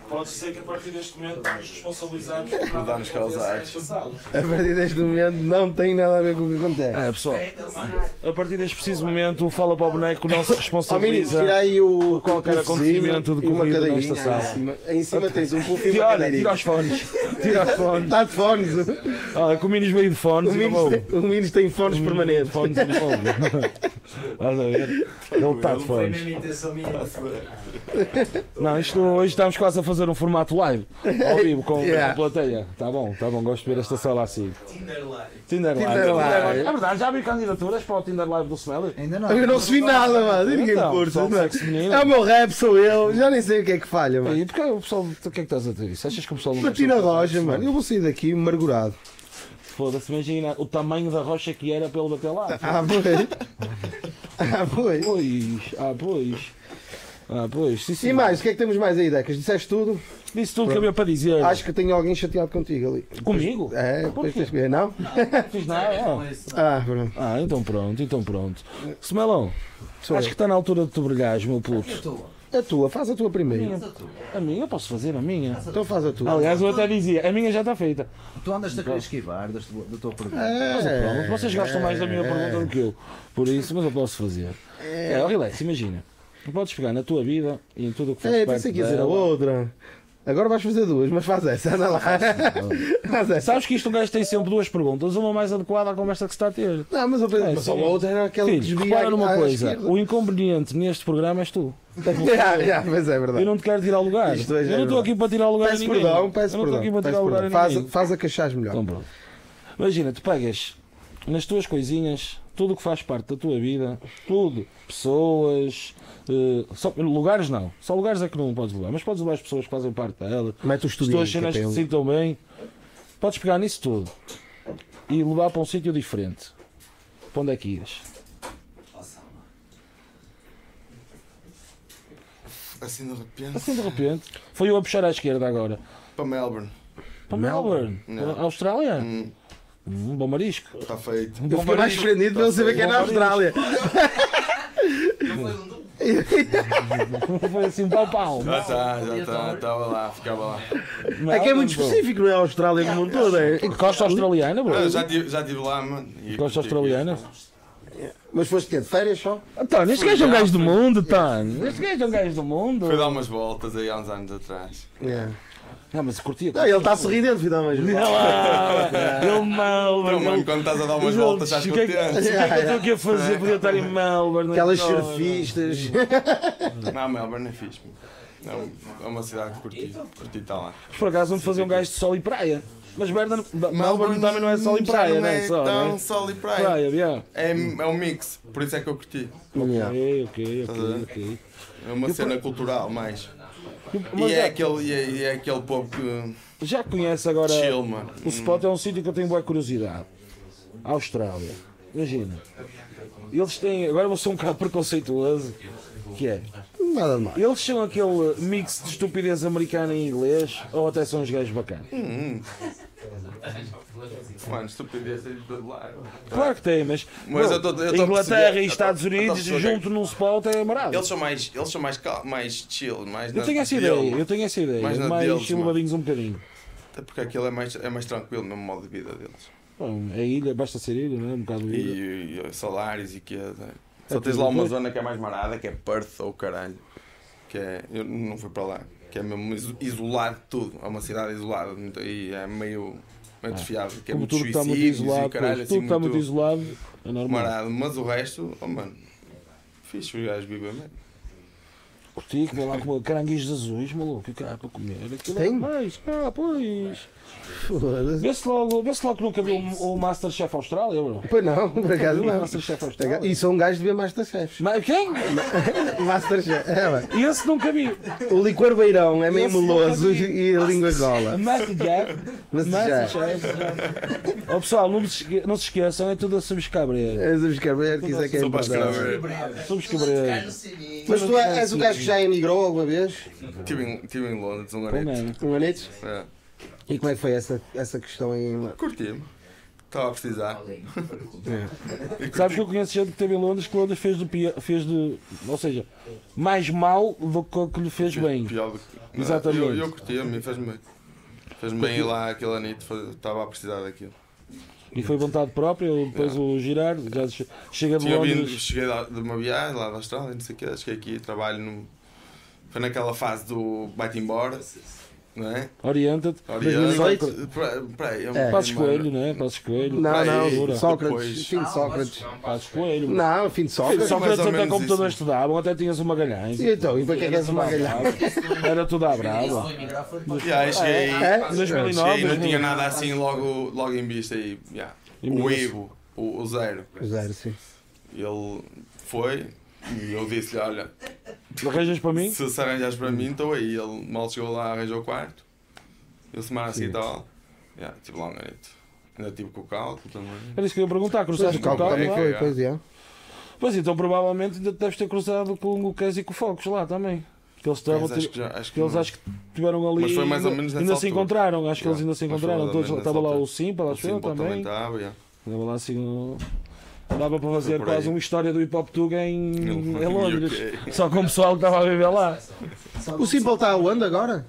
Pode ser que a partir deste momento nos responsabilizamos por danos causados. A partir deste momento não tem nada a ver com o que acontece. É pessoal, a partir deste preciso momento, fala para o boneco, não se Ó responsabiliza. tira aí o qualquer acontecimento e uma cadeirinha nesta sala. Em cima, em cima tens um puff e E uma cadeirinha. tira os fones. Tira os fones. Está de fones. Olha, com o Minis veio de fones O e não tem, o fones permanentes. Fones de fones. Estás a ver? Ele está de fones. intenção minha. Não, isto hoje estamos quase a fazer um formato live. Ao vivo, com, Yeah. com a plateia. Tá bom, tá bom, gosto de ver esta sala assim. Tinder Live. Tinder Live. Tinder Live. É verdade, já vi candidaturas para o Tinder Live do Smeller? Ainda não. Eu não recebi nada, mano. Ninguém Então, curte. pessoal de não é? É o meu rap, sou eu. Já nem sei o que é que falha, mano. E porquê o pessoal. O que é que estás a ter isso? Achas que o pessoal não de roja, mano. Eu vou sair daqui amargurado. Foda-se, imagina o tamanho da rocha que era para ele bater lá. Ah, pois. Ah, pois. Pois, ah, pois. Ah, pois, sim, sim. E mais, o que é que temos mais aí, Decas? Disseste tudo? Disse tudo que havia para dizer. Acho que tenho alguém chateado contigo ali. Comigo? É, depois tens que ver, não? Não fiz nada. Ah. Ah, pronto. Ah, então pronto, então pronto. Semelão, Sou acho eu. que está na altura de tu brilhares, meu puto. A tua, faz a tua primeiro. A minha, eu posso fazer a minha. Então faz a tua. Aliás, eu até dizia, a minha já está feita. Tu andas a querer esquivar da tua pergunta. Mas É. pronto, vocês gostam mais da minha pergunta do que eu. Por isso, mas eu posso fazer. É, ó, relax, imagina. Podes pegar na tua vida e em tudo o que faz É, pensei que ia dizer a outra. Agora vais fazer duas, mas faz essa, anda lá. faz essa. Sabes que isto um gajo tem sempre duas perguntas, uma mais adequada à conversa que se está a ter. Não, mas eu pensei, É, mas a sim. outra era aquela que Filho, desvia repara numa à coisa: esquerda. o inconveniente neste programa és tu. Já, já, mas é verdade. Eu não te quero tirar lugar. Isto é eu não estou aqui para tirar lugar a Peço ninguém. perdão, peço eu não estou aqui perdão. para peço tirar lugar perdão. a Faz, ninguém. faz a que achares melhor. Então, pronto. Imagina, tu pegas nas tuas coisinhas, tudo o que faz parte da tua vida, tudo, pessoas, eh, só, lugares não, só lugares é que não podes levar, mas podes levar as pessoas que fazem parte dela, Mete o as estudinho. tuas cenas que te sintam bem, podes pegar nisso tudo e levar para um sítio diferente. Para onde é que ias? Assim de repente. Assim de repente, foi eu a puxar à esquerda agora. Para Melbourne. Para Melbourne, a Austrália, Hum, um bom marisco. Está feito. Um Eu bom fiquei mais surpreendido pelo saber que é na Austrália. Foi assim, pau pau. Já está, já está. Estava lá, ficava lá. É que é muito específico, não é a Austrália como um todo. É. Costa australiana, bro. Ah, já estive já tive lá, mano. e Costa australiana. Mas foste quê? De férias só? António, este gajo é um gajo do mundo, António. Este gajo é um gajo do mundo. Fui dar umas voltas aí há uns anos atrás. É. Não, mas curtia. Não, ele está sorridente, filho, mas. Ele Melbourne. Então, mano, quando estás a dar umas voltas, estás o que é. O que é que eu estou aqui a fazer? Podia estar em Melbourne. Aquelas surfistas. Não, Melbourne é fixe. É É uma cidade que curti. Curti estar lá. Por acaso vamos fazer um gajo de sol e praia. Mas merda, Melbourne também não é sol e já praia, não né? é Só, tão né? sol e praia. Praia, yeah. É, é um mix, por isso é que eu curti. Ok, ok, ok, ver? ok. É uma cena cultural mais. Mas E já- é aquele, e é, e é aquele povo que Já conhece agora. chill, mano. O spot é um sítio que eu tenho boa curiosidade. Austrália. Imagina. Eles têm. Agora vou ser um bocado preconceituoso. Que é? Nada de mal. Eles são aquele mix de estupidez americana e inglês ou até são uns gajos bacanas? Mano, estupidez tem de todo lado. Claro que tem, mas. Mas bro, eu tô- eu tô Inglaterra e Estados tô- tô Unidos perceber junto num spot é marado. Eles são mais, eles são mais, cal- mais chill, mais Eu tenho essa ideia, eu tenho essa ideia. Mais Mais deles, um bocadinho. Até porque aquilo é mais, é mais tranquilo, mesmo modo de vida deles. Bom, é ilha, basta ser ilha, não é? Um bocado ilha. E, e salários e que é. Só É tens tudo lá uma zona que é mais marada, que é Perth ou caralho. Que é. Eu não fui para lá. Que é mesmo iso- isolado de tudo. É uma cidade isolada e é meio. Meio desfiado. Que é Como muito tudo que está muito isolado, o caralho, pois, assim, tudo que está muito muito isolado é normal. marado. Mas o resto, oh mano. Fixe, os gajos vivem bem. Curti, comer lá com caranguejos azuis, maluco, e cara, para comer. Aquilo Tem? é mais, ah, pois. Vê-se logo, vê logo que nunca viu o, o Masterchef Austrália, bro. Pois não, por acaso não. Masterchef Austrália. E sou um gajo de ver Masterchef. Mas quem? Masterchef. É, bem. Esse nunca vi. O licor beirão é meio Esse meloso e a língua gola. Masterchef. Masterchef. Ó pessoal, não se, esque- não se esqueçam, é tudo a subscrever. És a escrever, que isso é que é importante. Subscrever. Mas tu és o gajo que já emigrou alguma vez? Estive em, em Londres um ano. mano. Um anito? É. E como é que foi essa, essa questão em. Curti-me. Estava a precisar. Sabes que eu conheço gente que esteve em Londres que Londres fez de, pia- fez de. Ou seja, mais mal do que o que lhe fez bem. Pior do que. Exatamente. Eu, eu curti-me, fez-me bem. Fez-me bem ir lá aquele anito, estava a precisar daquilo. E foi vontade própria, ou depois o girar, já che- chega de Tinha vindo, Londres. cheguei lá de uma viagem lá da Austrália, não sei o quê, cheguei aqui, trabalho no. Foi naquela fase do vai-te embora, não é? Orienta-te. Oriente. 2008. Peraí, peraí, eu- É. Passos Coelho, não é? Passos Coelho. Não, não. Sócrates. Depois. Fim de Sócrates. Passos Coelho. Não, fim de Sócrates. Só mais que ou até computadores isso. estudavam, até tinhas o Magalhães. E então, e para que é que és uma galhada? Era tudo à brava. Yeah, cheguei aí, É? 2009, cheguei, não 2000. tinha nada assim logo, logo em vista aí. yeah. O. Ivo, o, o Zero, Zero, sim. ele foi e eu disse-lhe: Olha, Arranjas para mim? se se arranjas para mim, estou aí. Ele mal chegou lá, arranjou o quarto. Eu semana a seguir estava. Yeah, tive lá um ganito. Ainda tive com o cálculo também. Era isso que eu ia perguntar, cruzaste com o cálculo foi, pois é. Pois então, provavelmente ainda deves ter cruzado com o Kes e com o Focos lá também. Que eles estavam. Mas acho que já, acho que eles acho que tiveram ali. Mas foi mais ou ainda- menos nessa Ainda se encontraram, acho que eles ainda se encontraram. Todos, estava lá o. Simpa, O acho eu também. estava, yeah. Estava lá assim. Dava para fazer quase uma história do hip hop Tuga em, em Londres. Só com o pessoal que estava a viver lá. O Simple está onde agora?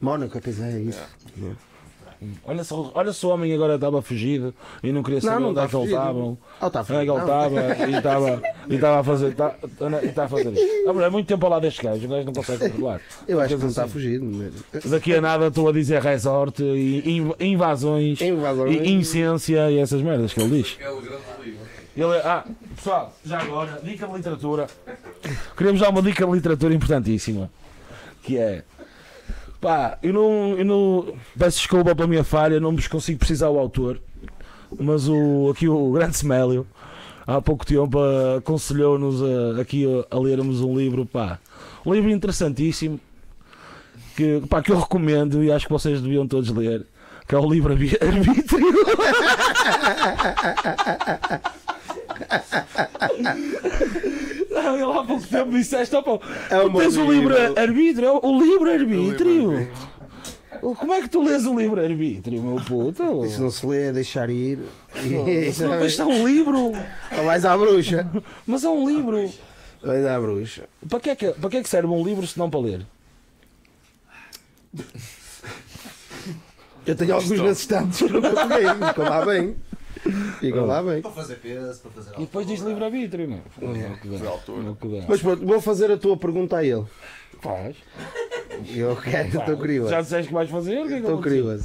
Mónaco, pois é isso. Olha só, olha se o homem agora estava fugido e não queria Não, saber não onde é está que fugido. estavam. Onde é ele estava e estava e estava a fazer. Está, está a fazer isto. Ah, É muito tempo ao lado deste gajo, o gajo não consegue controlar. Eu acho que não está assim. fugido. mas- Daqui a nada estou a dizer resort e inv- invasões Invasões. e incência e essas merdas que ele diz. É o grande livro. Ele, ah, pessoal, já agora, dica de literatura. Queremos dar uma dica de literatura importantíssima. Que é. Pá, eu não, eu não. Peço desculpa pela minha falha, não vos consigo precisar o autor. Mas o, aqui o grande Semélio, há pouco tempo, aconselhou-nos a- aqui a, a lermos um livro, pá. Um livro interessantíssimo. Que, pá, que eu recomendo e acho que vocês deviam todos ler. Que é o livro Arbítrio. Ele há pouco tempo disseste, opa, É tu tens o livro. livro arbítrio, é o livro arbítrio. arbítrio. Como é que tu lês o livro arbítrio, meu puto? Se não se lê, é deixar ir. Isso não isto é um livro, Ou vais à bruxa. mas é um livro. Vais à bruxa. Para que, é que, para que é que serve um livro se não para ler? Eu tenho alguns nesses que nunca peguei. Ficam lá bem. Ficam lá bem. Para fazer peso, para fazer E depois diz livro arbítrio, não? É. Mas pronto, vou fazer a tua pergunta a ele. Faz. Eu quero, estou curioso. Já disseste que vais fazer? É Estou aconteceu? curioso.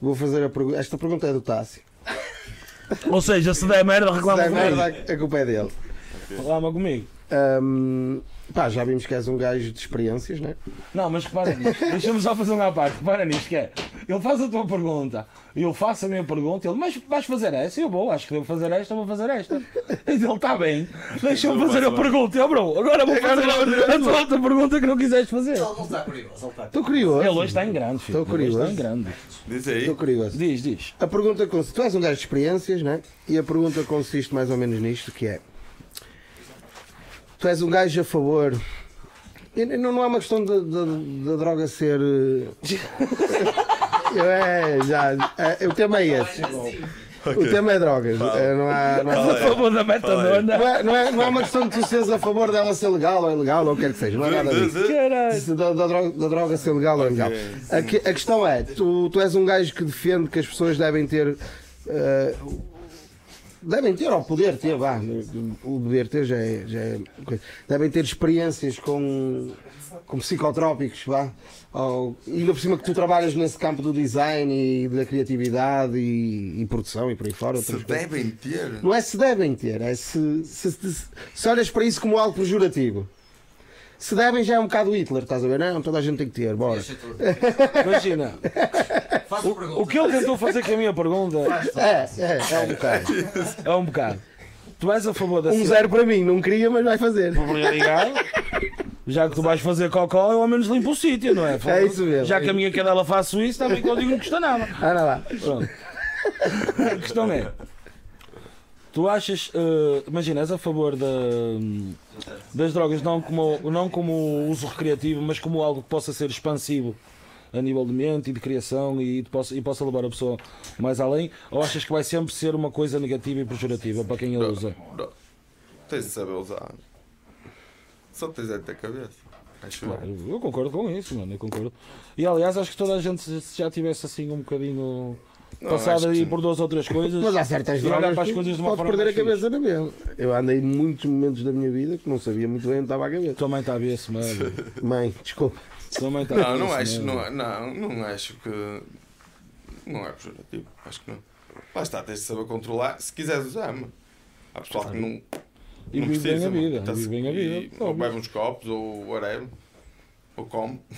Vou fazer a pergunta. Esta pergunta é do Tássio. Ou seja, se der merda, Se reclama der comigo. merda, a culpa é dele. Reclama comigo. Ahm, pá, já vimos que és um gajo de experiências, né? Não, mas repara nisto. Deixa-me só fazer uma à parte. Repara nisto, que é. Ele faz a tua pergunta, eu faço a minha pergunta, ele, mas vais fazer essa? Eu vou, acho que devo fazer esta, vou fazer esta. E ele, está bem, deixa-me fazer a pergunta. Eu, bro, agora vou fazer a, a tua outra pergunta que não quiseste fazer. Ele está curioso, Estou curioso. Ele hoje está em grande, filho. Estou curioso. Está em grande. Diz aí. Estou curioso. Diz, diz. A pergunta consiste. Tu és um gajo de experiências, né? E a pergunta consiste mais ou menos nisto: que é. Tu és um gajo a favor. e Não, não é uma questão da droga ser. eh, É, já. é, o tema é esse. O tema é drogas. é, não há. Não há- A favor da metadona. Não é, não, é, não é uma questão de tu seres a favor dela ser legal ou ilegal ou o que quer que seja, não é nada disso. Da, da droga, da droga ser legal ou ilegal. A, a questão é: tu, tu és um gajo que defende que as pessoas devem ter. eh, devem ter, ou poder ter, vá, o poder ter já é. Já é devem ter experiências com, com psicotrópicos, vá. Ou, e ainda por cima que tu trabalhas nesse campo do design e da criatividade e, e produção e por aí fora. Se coisas. devem ter. Não é se devem ter, é se, se, se, se olhas para isso como algo pejorativo. Se devem já é um bocado Hitler, estás a ver? Não, toda a gente tem que ter, bora. Imagina, O que ele tentou fazer com a minha pergunta É, é, é um bocado. é um bocado. Tu és a favor da Um zero para mim, não queria, mas vai fazer. Obrigado. Já que tu vais fazer cocó, eu ao menos limpo o sítio, não é? É isso mesmo. Já que a minha cadela faço isso, também que eu digo não custa nada. Anda lá. Pronto. A questão é: tu achas, eh, imagina, és a favor da, das drogas não como, não como uso recreativo, mas como algo que possa ser expansivo a nível de mente e de criação e, possa, e possa levar a pessoa mais além? Ou achas que vai sempre ser uma coisa negativa e pejorativa para quem a usa? Não. Tens de saber usar. Só tens de ter cabeça. Acho eu. Claro, eu concordo com isso, mano, eu concordo. E aliás, acho que toda a gente se já tivesse assim um bocadinho Não, passado aí que- por duas ou três coisas. Mas há certas drogas para as que coisas de uma forma perder a cabeça na mesma. Eu andei em muitos momentos da minha vida que não sabia muito bem onde estava a cabeça. Tua mãe está a ver esse mano. Mãe, desculpa. Mãe está Não, não acho, não, não, não acho que. Não é pejorativo. Acho que não. Lá está, tens de saber controlar. Se quiseres usar, mano. Há pessoal que não. E não vive bem a vida. Tá-se- vive bem a vida. e- Ou bebe uns copos, ou whatever. Ou come.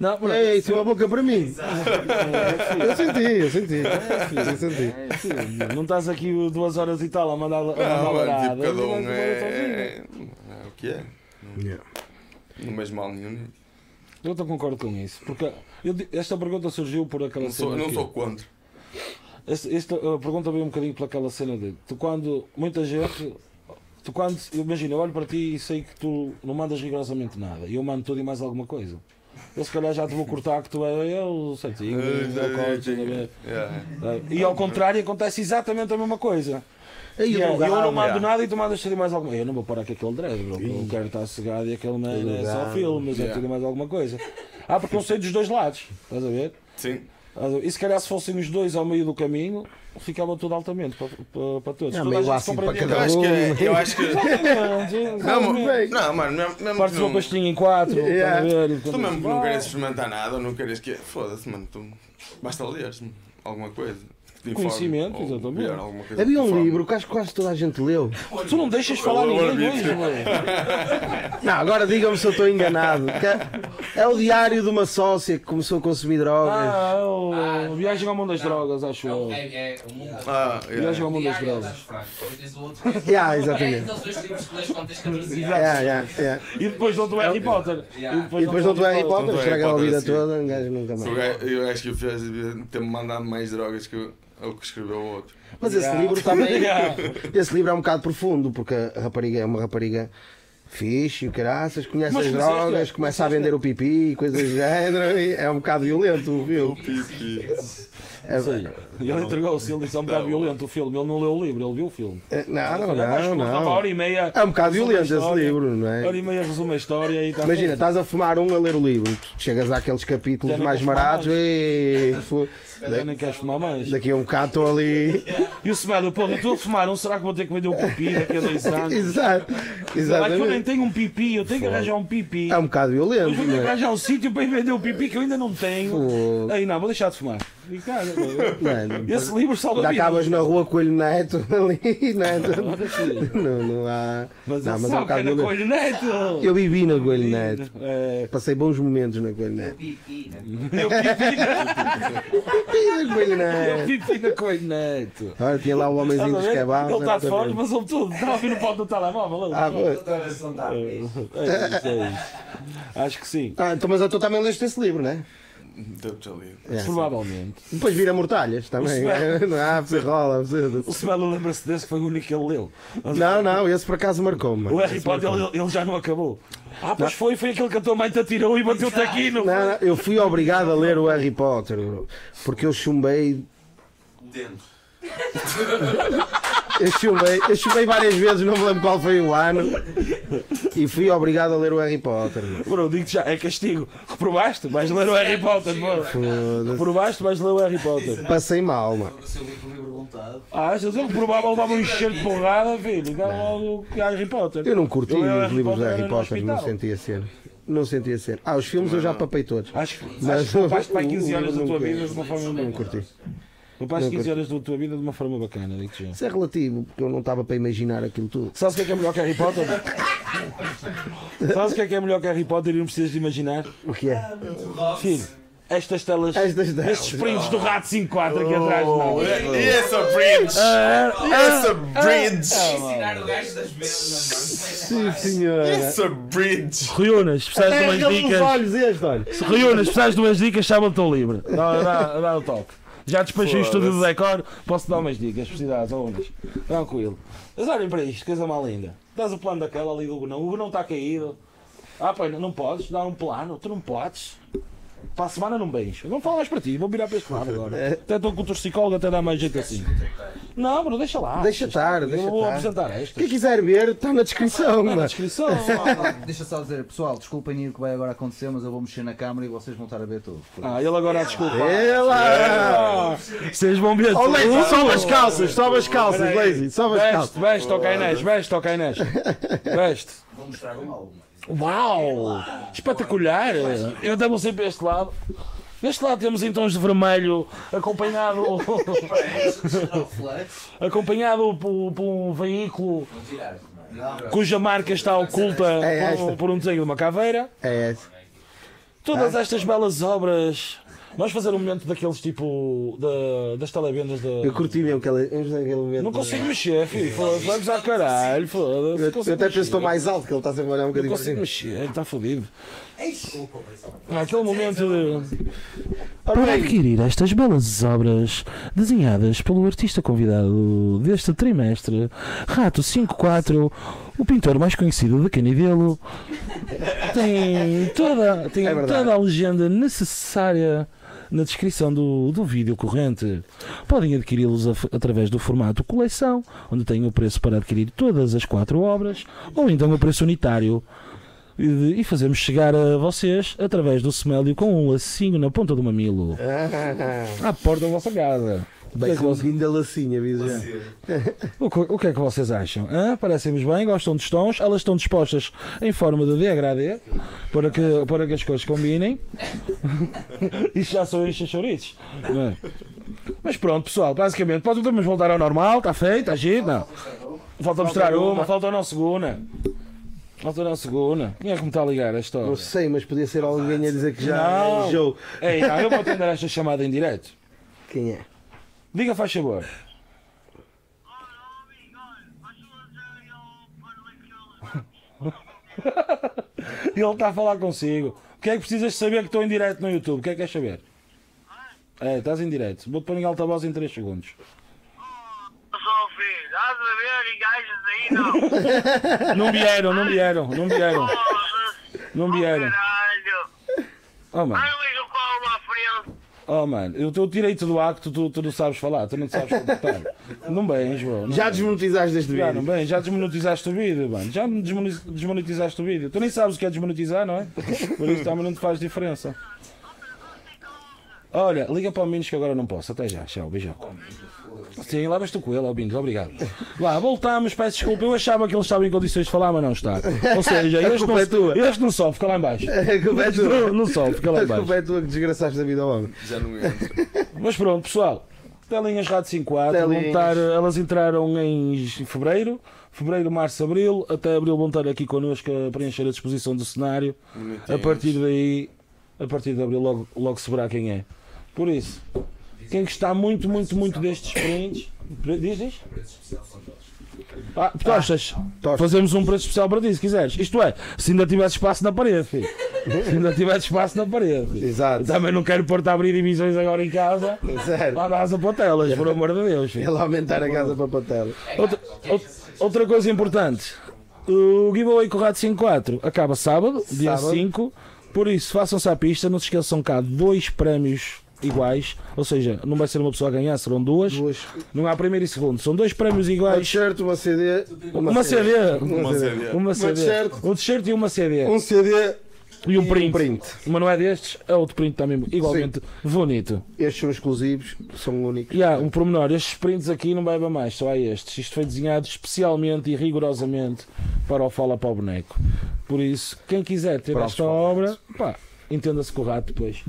Não, É isso, uma boca para mim. Eu senti, eu senti. Eu senti. é, não estás aqui duas horas e tal a mandar a mandar Não, tipo, cada um é, é o que é. Não vejo mal nenhum. Eu não concordo com isso. Porque eu esta pergunta surgiu por aquela Não sou, cena. não que- sou contra. Esta, esta a pergunta veio um bocadinho pelaquela cena de tu quando muita gente tu quando imagina eu olho para ti e sei que tu não mandas rigorosamente nada e eu mando tudo e mais alguma coisa eu se calhar já te vou cortar que tu é eu certinho eu a ver. Yeah. e ao contrário acontece exatamente a mesma coisa Aí Yeah, eu alugava. não mando nada e tu mandas ter mais alguma Eu não vou parar com aquele dread, bro. Eu quero estar cegado e aquele man é só filmes, é Yeah. ter mais alguma coisa. Há preconceito dos dois lados, estás a ver? Sim. E se calhar se fossem os dois ao meio do caminho, ficava tudo altamente para, para, para todos. Não, Toda a meio assim para compreendia. Eu acho que. é- Eu acho que. Não, mano, não, mano, mesmo, Partes uma pastilha em quatro, Yeah. estás a ver? E Tu mesmo que não queres experimentar nada ou não queres que. Foda-se, mano, tu basta ler alguma coisa. Informe, Conhecimento, ou exatamente. Havia um informe. livro que acho que quase toda a gente leu. Tu não deixas falar ninguém hoje. Não, agora digam-me se eu estou enganado. que é, é o diário de uma sócia que começou a consumir drogas. Ah, o Viagem ao Mundo das Drogas, acho eu. É, é, o mundo das Ah, yeah. Viagem ao Mundo das Drogas. o é- Yeah, É exatamente. aqueles dois livros que lês quando tens 14 anos. Yeah, yeah, yeah. E depois dão-te o Harry Potter. Yeah. E depois não tu Harry Potter, Não estraga a vida toda, um gajo nunca o mais. Eu acho que o devia ter-me mandado mais drogas que o o que escreveu o outro. Mas esse livro também. Yeah. Esse livro é um bocado profundo, porque a rapariga é uma rapariga fixe, o caraças, conhece Mas as conheceste, drogas, é? começa a vender o pipi e coisas do género, é um bocado violento o filme. É, Sim. E ele entregou-se, ele disse é um bocado violento o filme. Ele não leu o livro, ele viu o filme. é, não, Acho não, que Uma não. hora e meia. É um bocado violento esse livro, não Hora é? e meia resume a história e está Imagina, estás a fumar um a ler o livro, chegas àqueles capítulos Já não mais mais. e Já nem queres fumar mais. daqui a um bocado estou ali. E o Semelho, porra, eu estou a fumar um, será que vou ter que vender um pipi daqui a dois anos? Exato, que eu nem exatamente. tenho um pipi, eu tenho que arranjar um pipi. É um bocado violento, vou ter que não é? arranjar um sítio para ir vender o pipi que eu ainda não tenho. Aí não, vou deixar de fumar. E, cara, Mano, esse livro salva vidas. acabas na rua Coelho Neto ali, não é? Não, não há. Mas não, ele mas é um sabe que é bocado na violento. Coelho Neto. Eu vivi na Coelho Neto. É, Passei bons momentos na Coelho Neto. Né? eu pipi, Vivi na Coelho eu Neto. pipi na Coelho Neto. Olha, tinha lá o homenzinho Estás a dos kebabs. Ele está de né? fora, mas ouve tudo. Estava a ouvir no ponto do telemóvel. ele. Ah, dá. É isso, é isso. Acho que sim. Ah, então, mas tu também leste esse livro, não é? Devo-te ali. É. Provavelmente. Depois vira mortalhas também. O Não há, você rola. O Semelo lembra-se desse que foi o único que ele leu. Não, não, esse por acaso marcou-me. O Harry Potter ele, ele já não acabou. Ah, pois foi, foi aquele que a tua mãe te atirou e bateu-te aqui no. Não, não, eu fui obrigado a ler o Harry Potter, bro, porque eu chumbei. Dentro. Eu chumbei, eu chumbei várias vezes, não me lembro qual foi o ano. E fui obrigado a ler o Harry Potter. bro. Bro, digo já, é castigo. Reprovaste? Vais ler o Harry Potter, bro. Foda-se. Reprovaste? Vais ler o Harry Potter. Passei mal, mano. Se eu. Ah, achas ele reprovava, levava um encher de porrada, filho. Dava logo o Harry Potter. Eu não curti Eu os livros de era Harry Potter, não sentia cena. Não sentia cena. Ah, os filmes eu já papei todos. Acho que Mas acho que poupaste para aí o- 15 horas da não tua curti. Não 15 curti. horas da tua vida de uma forma bacana, digo-te já. Isso é relativo, porque eu não estava para imaginar aquilo tudo. Sabes o que é que é melhor que Harry Potter? Sabes o que é que é melhor que Harry Potter e não precisas de imaginar? O que é? Filho, estas telas, Estas telas. estes prints do Rato 54 aqui atrás, não. E essa bridge! Ah, E essa bridge! Ensinar o gajo das vendas, Sim, senhora. Essa bridge! Reúnas, precisas de É umas dicas. olhos este, olha. Se reúnas, precisas de umas dicas, chama-te estou livre. Dá, dá, dá o toque. Já despachei o estúdio do decor, posso dar umas dicas, se precisares, ou umas. Tranquilo. Mas olhem para isto, coisa mal linda. Dás o plano daquela ali do Gunão, o Gunão está caído. Ah, pai, não podes dar um plano, tu não podes. Para a semana não vens. Eu não falo mais para ti, vou virar para este lado agora. Até estou com o torcicólogo até dar mais jeito assim. Não, bro, deixa lá. Deixa estar, deixa vou estar. apresentar esta. Quem quiser ver, está na descrição, Na mano. descrição. Deixa só dizer, pessoal, desculpem o que vai agora acontecer, mas eu vou mexer na câmara e vocês vão estar a ver tudo. Ah, ele agora a desculpa. Ela! Vocês vão ver Oh, tudo. Lazy, sobe as calças, sobe as calças. Lazy, sobe as Veste, calças. veste, toca a Inês, veste, a Inês. Veste. Vou mostrar um álbum. Uau! Espetacular! Eu vou sempre para este lado. Deste lado temos em tons de vermelho, acompanhado, acompanhado por, por um veículo cuja marca está oculta É por, um- esta. por um desenho de uma caveira. É esse. Todas estas belas obras. Vamos fazer um momento daqueles tipo. da- das televendas da. Eu curti mesmo aquele, aquele momento. Não consigo mexer, filho. Foda-se, vai gozar caralho. Foda-se. Eu, eu até penso que estou mexer. mais alto, que ele está sempre a olhar um Não bocadinho para consigo cima. mexer, está fodido. Ah, Aquele momento de. Para adquirir estas belas obras desenhadas pelo artista convidado deste trimestre, Rato 54, o pintor mais conhecido de Canidelo, tem toda, tem É toda a legenda necessária na descrição do, do vídeo corrente. Podem adquiri-los através do formato coleção, onde tem o preço para adquirir todas as quatro obras, ou então o preço unitário. E, e fazemos chegar a vocês através do Smélio com um lacinho na ponta do mamilo. Ah, À porta da vossa casa. O bem com guinda lacinha, já. o que- o que é que vocês acham? Hã? Parecem-nos bem, gostam dos tons, elas estão dispostas em forma de degradê para que, para que as coisas combinem. Isto já são estes chouriços. Mas pronto, pessoal, basicamente, podemos voltar ao normal, está feito, está giro? Não. Falta mostrar uma, falta a nossa segunda. Falta a nossa segunda. Quem é que me está a ligar a história? Não sei, mas podia ser alguém a dizer que já Não. Ei, não, eu vou atender esta chamada em direto. Quem é? Diga, faz favor. Ele está a falar consigo. O que é que precisas saber que estou em direto no YouTube? O que é que queres saber? É, estás em direto. Vou-te pôr em altavoz em 3 segundos. Só filho, estás a ver? E gajas aí não. Vieram, não vieram, não vieram. Não Oh, vieram. caralho. Oh, mano. Ai, liga o Paulo à frente. Oh, mano. Eu estou direito do acto, tu, tu não sabes falar, tu não sabes comportar. Não bens, bro. Não Já desmonetizaste este Já, não vídeo? bem, já desmonetizaste o vídeo, mano. Já desmonetizaste o vídeo. Tu nem sabes o que é desmonetizar, não é? Por isso também não te faz diferença. Olha, liga para o Minos que agora não posso. Até já, tchau, beijão. Sim, levas tu com ele, Minos, obrigado. Lá, voltamos, peço desculpa. Eu achava que ele estava em condições de falar, mas não está. Ou seja, este culpa é tua. não, este não sobe, fica lá em baixo. A culpa é Este tua. não, não sobe, fica lá A em baixo. culpa é tua que desgraçaste a vida ao homem. Já não entra. Mas pronto, pessoal. Telinhas Rádio 54, vão Telinhas. estar, elas entraram em fevereiro, fevereiro, março, abril, até abril vão estar aqui connosco a preencher a disposição do cenário. A partir daí, a partir de abril, logo, logo se verá quem é. Por isso, quem gostar muito, muito, muito destes prints, diz, diz? Ah, tostas, tostas. fazemos um preço especial para ti se quiseres. Isto é, se ainda tivesse espaço na parede, filho. Se ainda tivesse espaço na parede. Exato. Também não quero pôr-te a abrir divisões agora em casa. Sério. Lá na asa para telas, por amor de Deus. filho. Ele aumentar a casa para patela. Outra, out- outra coisa importante: o giveaway com o Rato 54 acaba sábado, dia Sábado. 5. Por isso, façam-se à pista. Não se esqueçam cá dois prémios iguais. Ou seja, não vai ser uma pessoa a ganhar, serão duas. Duas. Não há primeiro e segundo. São dois prémios Uma iguais. t-shirt, uma CD. Uma CD. Uma CD. Uma CD. Um t-shirt e uma CD. Um CD E um e print. um print. Mas não é destes, é outro print também igualmente bonito. Estes são exclusivos, são únicos. E há um pormenor, estes prints aqui não bebe mais, só há estes. Isto foi desenhado especialmente e rigorosamente para o Fala para o Boneco. Por isso, quem quiser ter Para esta obra, pá, entenda-se com o rato depois.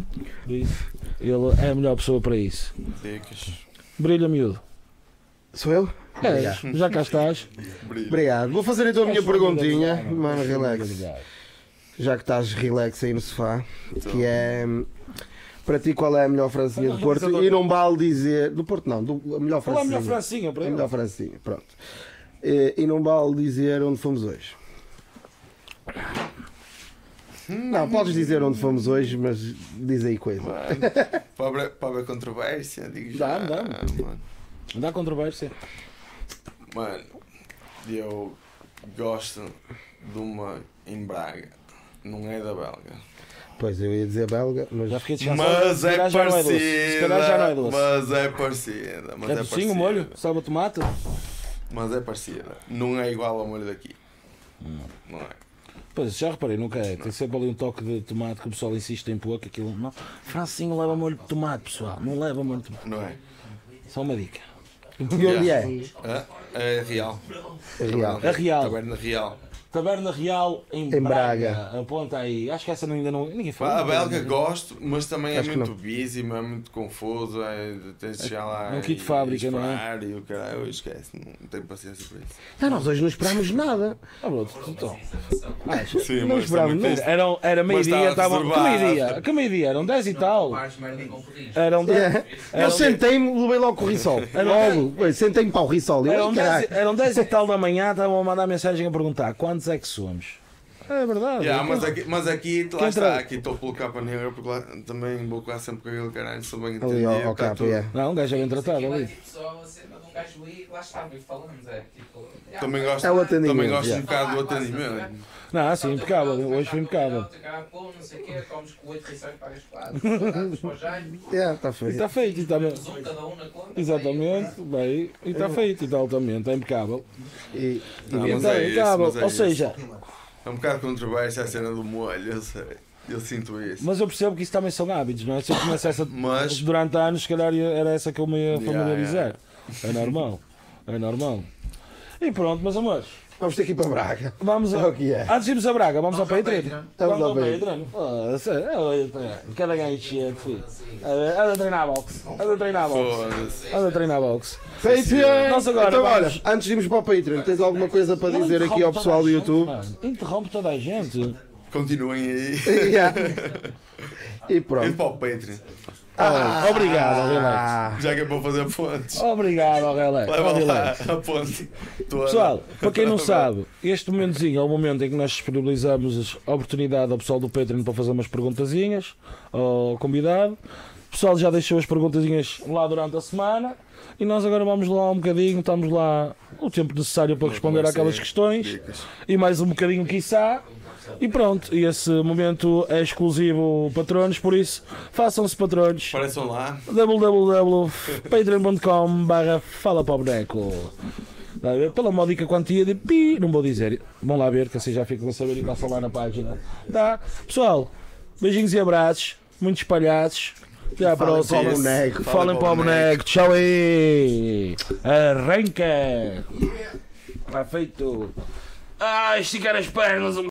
Por isso, ele é a melhor pessoa para isso. Dicas. Brilha miúdo. Sou eu? É, Obrigado. já cá estás. Obrigado. Vou fazer então a minha perguntinha, mano, relax. Obrigado. Já que estás relax aí no sofá, que é para ti qual é a melhor francinha do Porto? E não vale dizer. Do Porto não, do, a melhor Fala a francinha. melhor francinha para A melhor francinha, pronto. E, e não vale dizer onde fomos hoje. Não, podes dizer onde fomos hoje, mas diz aí coisa. Mano, pobre, pobre controvérsia, digo já. Dá, dá. Mano. Não dá controvérsia. Mano, eu gosto de uma em Braga. Não é da belga. Pois eu ia dizer belga, mas Já fiquei. Mas é calhar já não é doce. Se calhar já não é parecida. doce. Mas é parecida. Mas É é parecida. o molho? Sabe a tomate? Mas é parecida. Não é igual ao molho daqui. Hum. Não é. Pois, já reparei, nunca é. Tem sempre ali um toque de tomate que o pessoal insiste em pôr, que aquilo não. Francinho leva molho de tomate, pessoal. Não leva molho de tomate. Não é. Só uma dica. E onde é? É, é real. É real. A Real. Taberna real. Taberna Real em, Em Braga. Braga. Aponta aí. Acho que essa ainda não. Ninguém falou. A belga gosto, mas também é Acho muito busy, é muito confuso. É, tens de chegar lá. É um kit de e fábrica, não é? E o caralho, esquece. Não tenho paciência para isso. Não, nós hoje não esperámos nada. Ah, bro, tu- tu- Sim, Não também nada. Era, era meio-dia, estava estavam. Que meio-dia? Que meio-dia? Eram 10 e tal. Eram 10. É. Eu sentei-me, levei logo com o risol. Logo, sentei-me para o risol. Eu, Eram "Ai, 10, caralho." eram 10 e tal da manhã, estavam a mandar mensagem a perguntar quantos é que somos. É verdade. Yeah, mas aqui, mas aqui lá Quem está, tra- aqui estou pelo capa negra porque lá também vou lá sempre com aquele caralho, sou bem Ali entendido. ao, ao capa, tudo- é. Não, um gajo é bem tratado é ali. tipo só de um gajo aí, lá está, meio falamos, é tipo. yeah, Também gosto, É o atendimento, também gosto yeah. um bocado do atendimento. Não, sim, impecável. Hoje foi impecável. Não sei o quê, comes com 8 refeições, pagas 4, salgados para o jaime, É, está E feito. está feito. Está... um cada um na conta. Exatamente, bem, e está feito, e está altamente, está impecável. E, Não, mas Está é isso, impecável. mas é Ou isso. seja, É um bocado controversa a cena do molho, eu sei. Eu sinto isso. mas eu percebo que isso também são hábitos, não é? Se eu começo essa Mas- durante anos, se calhar era essa que eu me ia Yeah, familiarizar. É normal, é normal. E pronto, meus amores, vamos ter que ir para Braga. vamos É a. o que é. Antes de irmos a Braga, vamos, Vamos ao ao Patreon. Patreon. Vamos ao ao Patreon. Patreon. Oh, sério, é, Cada gancho, filho. Anda a treinar boxe. Anda a treinar boxe. Foda-se. Anda a treinar boxe. Patreon! Nós agora então, olha, antes de irmos para o Patreon, tens alguma coisa para dizer aqui ao pessoal do a YouTube? Interrompe toda a gente. Continuem aí. Yeah. E E pronto. para o Patreon. Ah, obrigado, Relax. Já que é para fazer pontes. Obrigado, Relax. Leva Ó, lá Relax. a ponte. Pessoal, para quem não sabe, este momentozinho é o momento em que nós disponibilizamos a oportunidade ao pessoal do Patreon para fazer umas perguntazinhas ao convidado. O pessoal já deixou as perguntazinhas lá durante a semana e nós agora vamos lá um bocadinho, estamos lá o tempo necessário para responder àquelas questões e mais um bocadinho, quiçá. E pronto, e esse momento é exclusivo patronos, por isso façam-se patronos Apareçam lá. www.patreon.com barra fala para o boneco pela módica quantia de pi, não vou dizer. Vão lá ver que assim já ficam a saber e passam lá na página. Tá? pessoal, beijinhos e abraços muito espalhados até à Falem próxima. Para o boneco. falem para o boneco, tchau aí arranca. Está feito. Ah, esticar as pernas um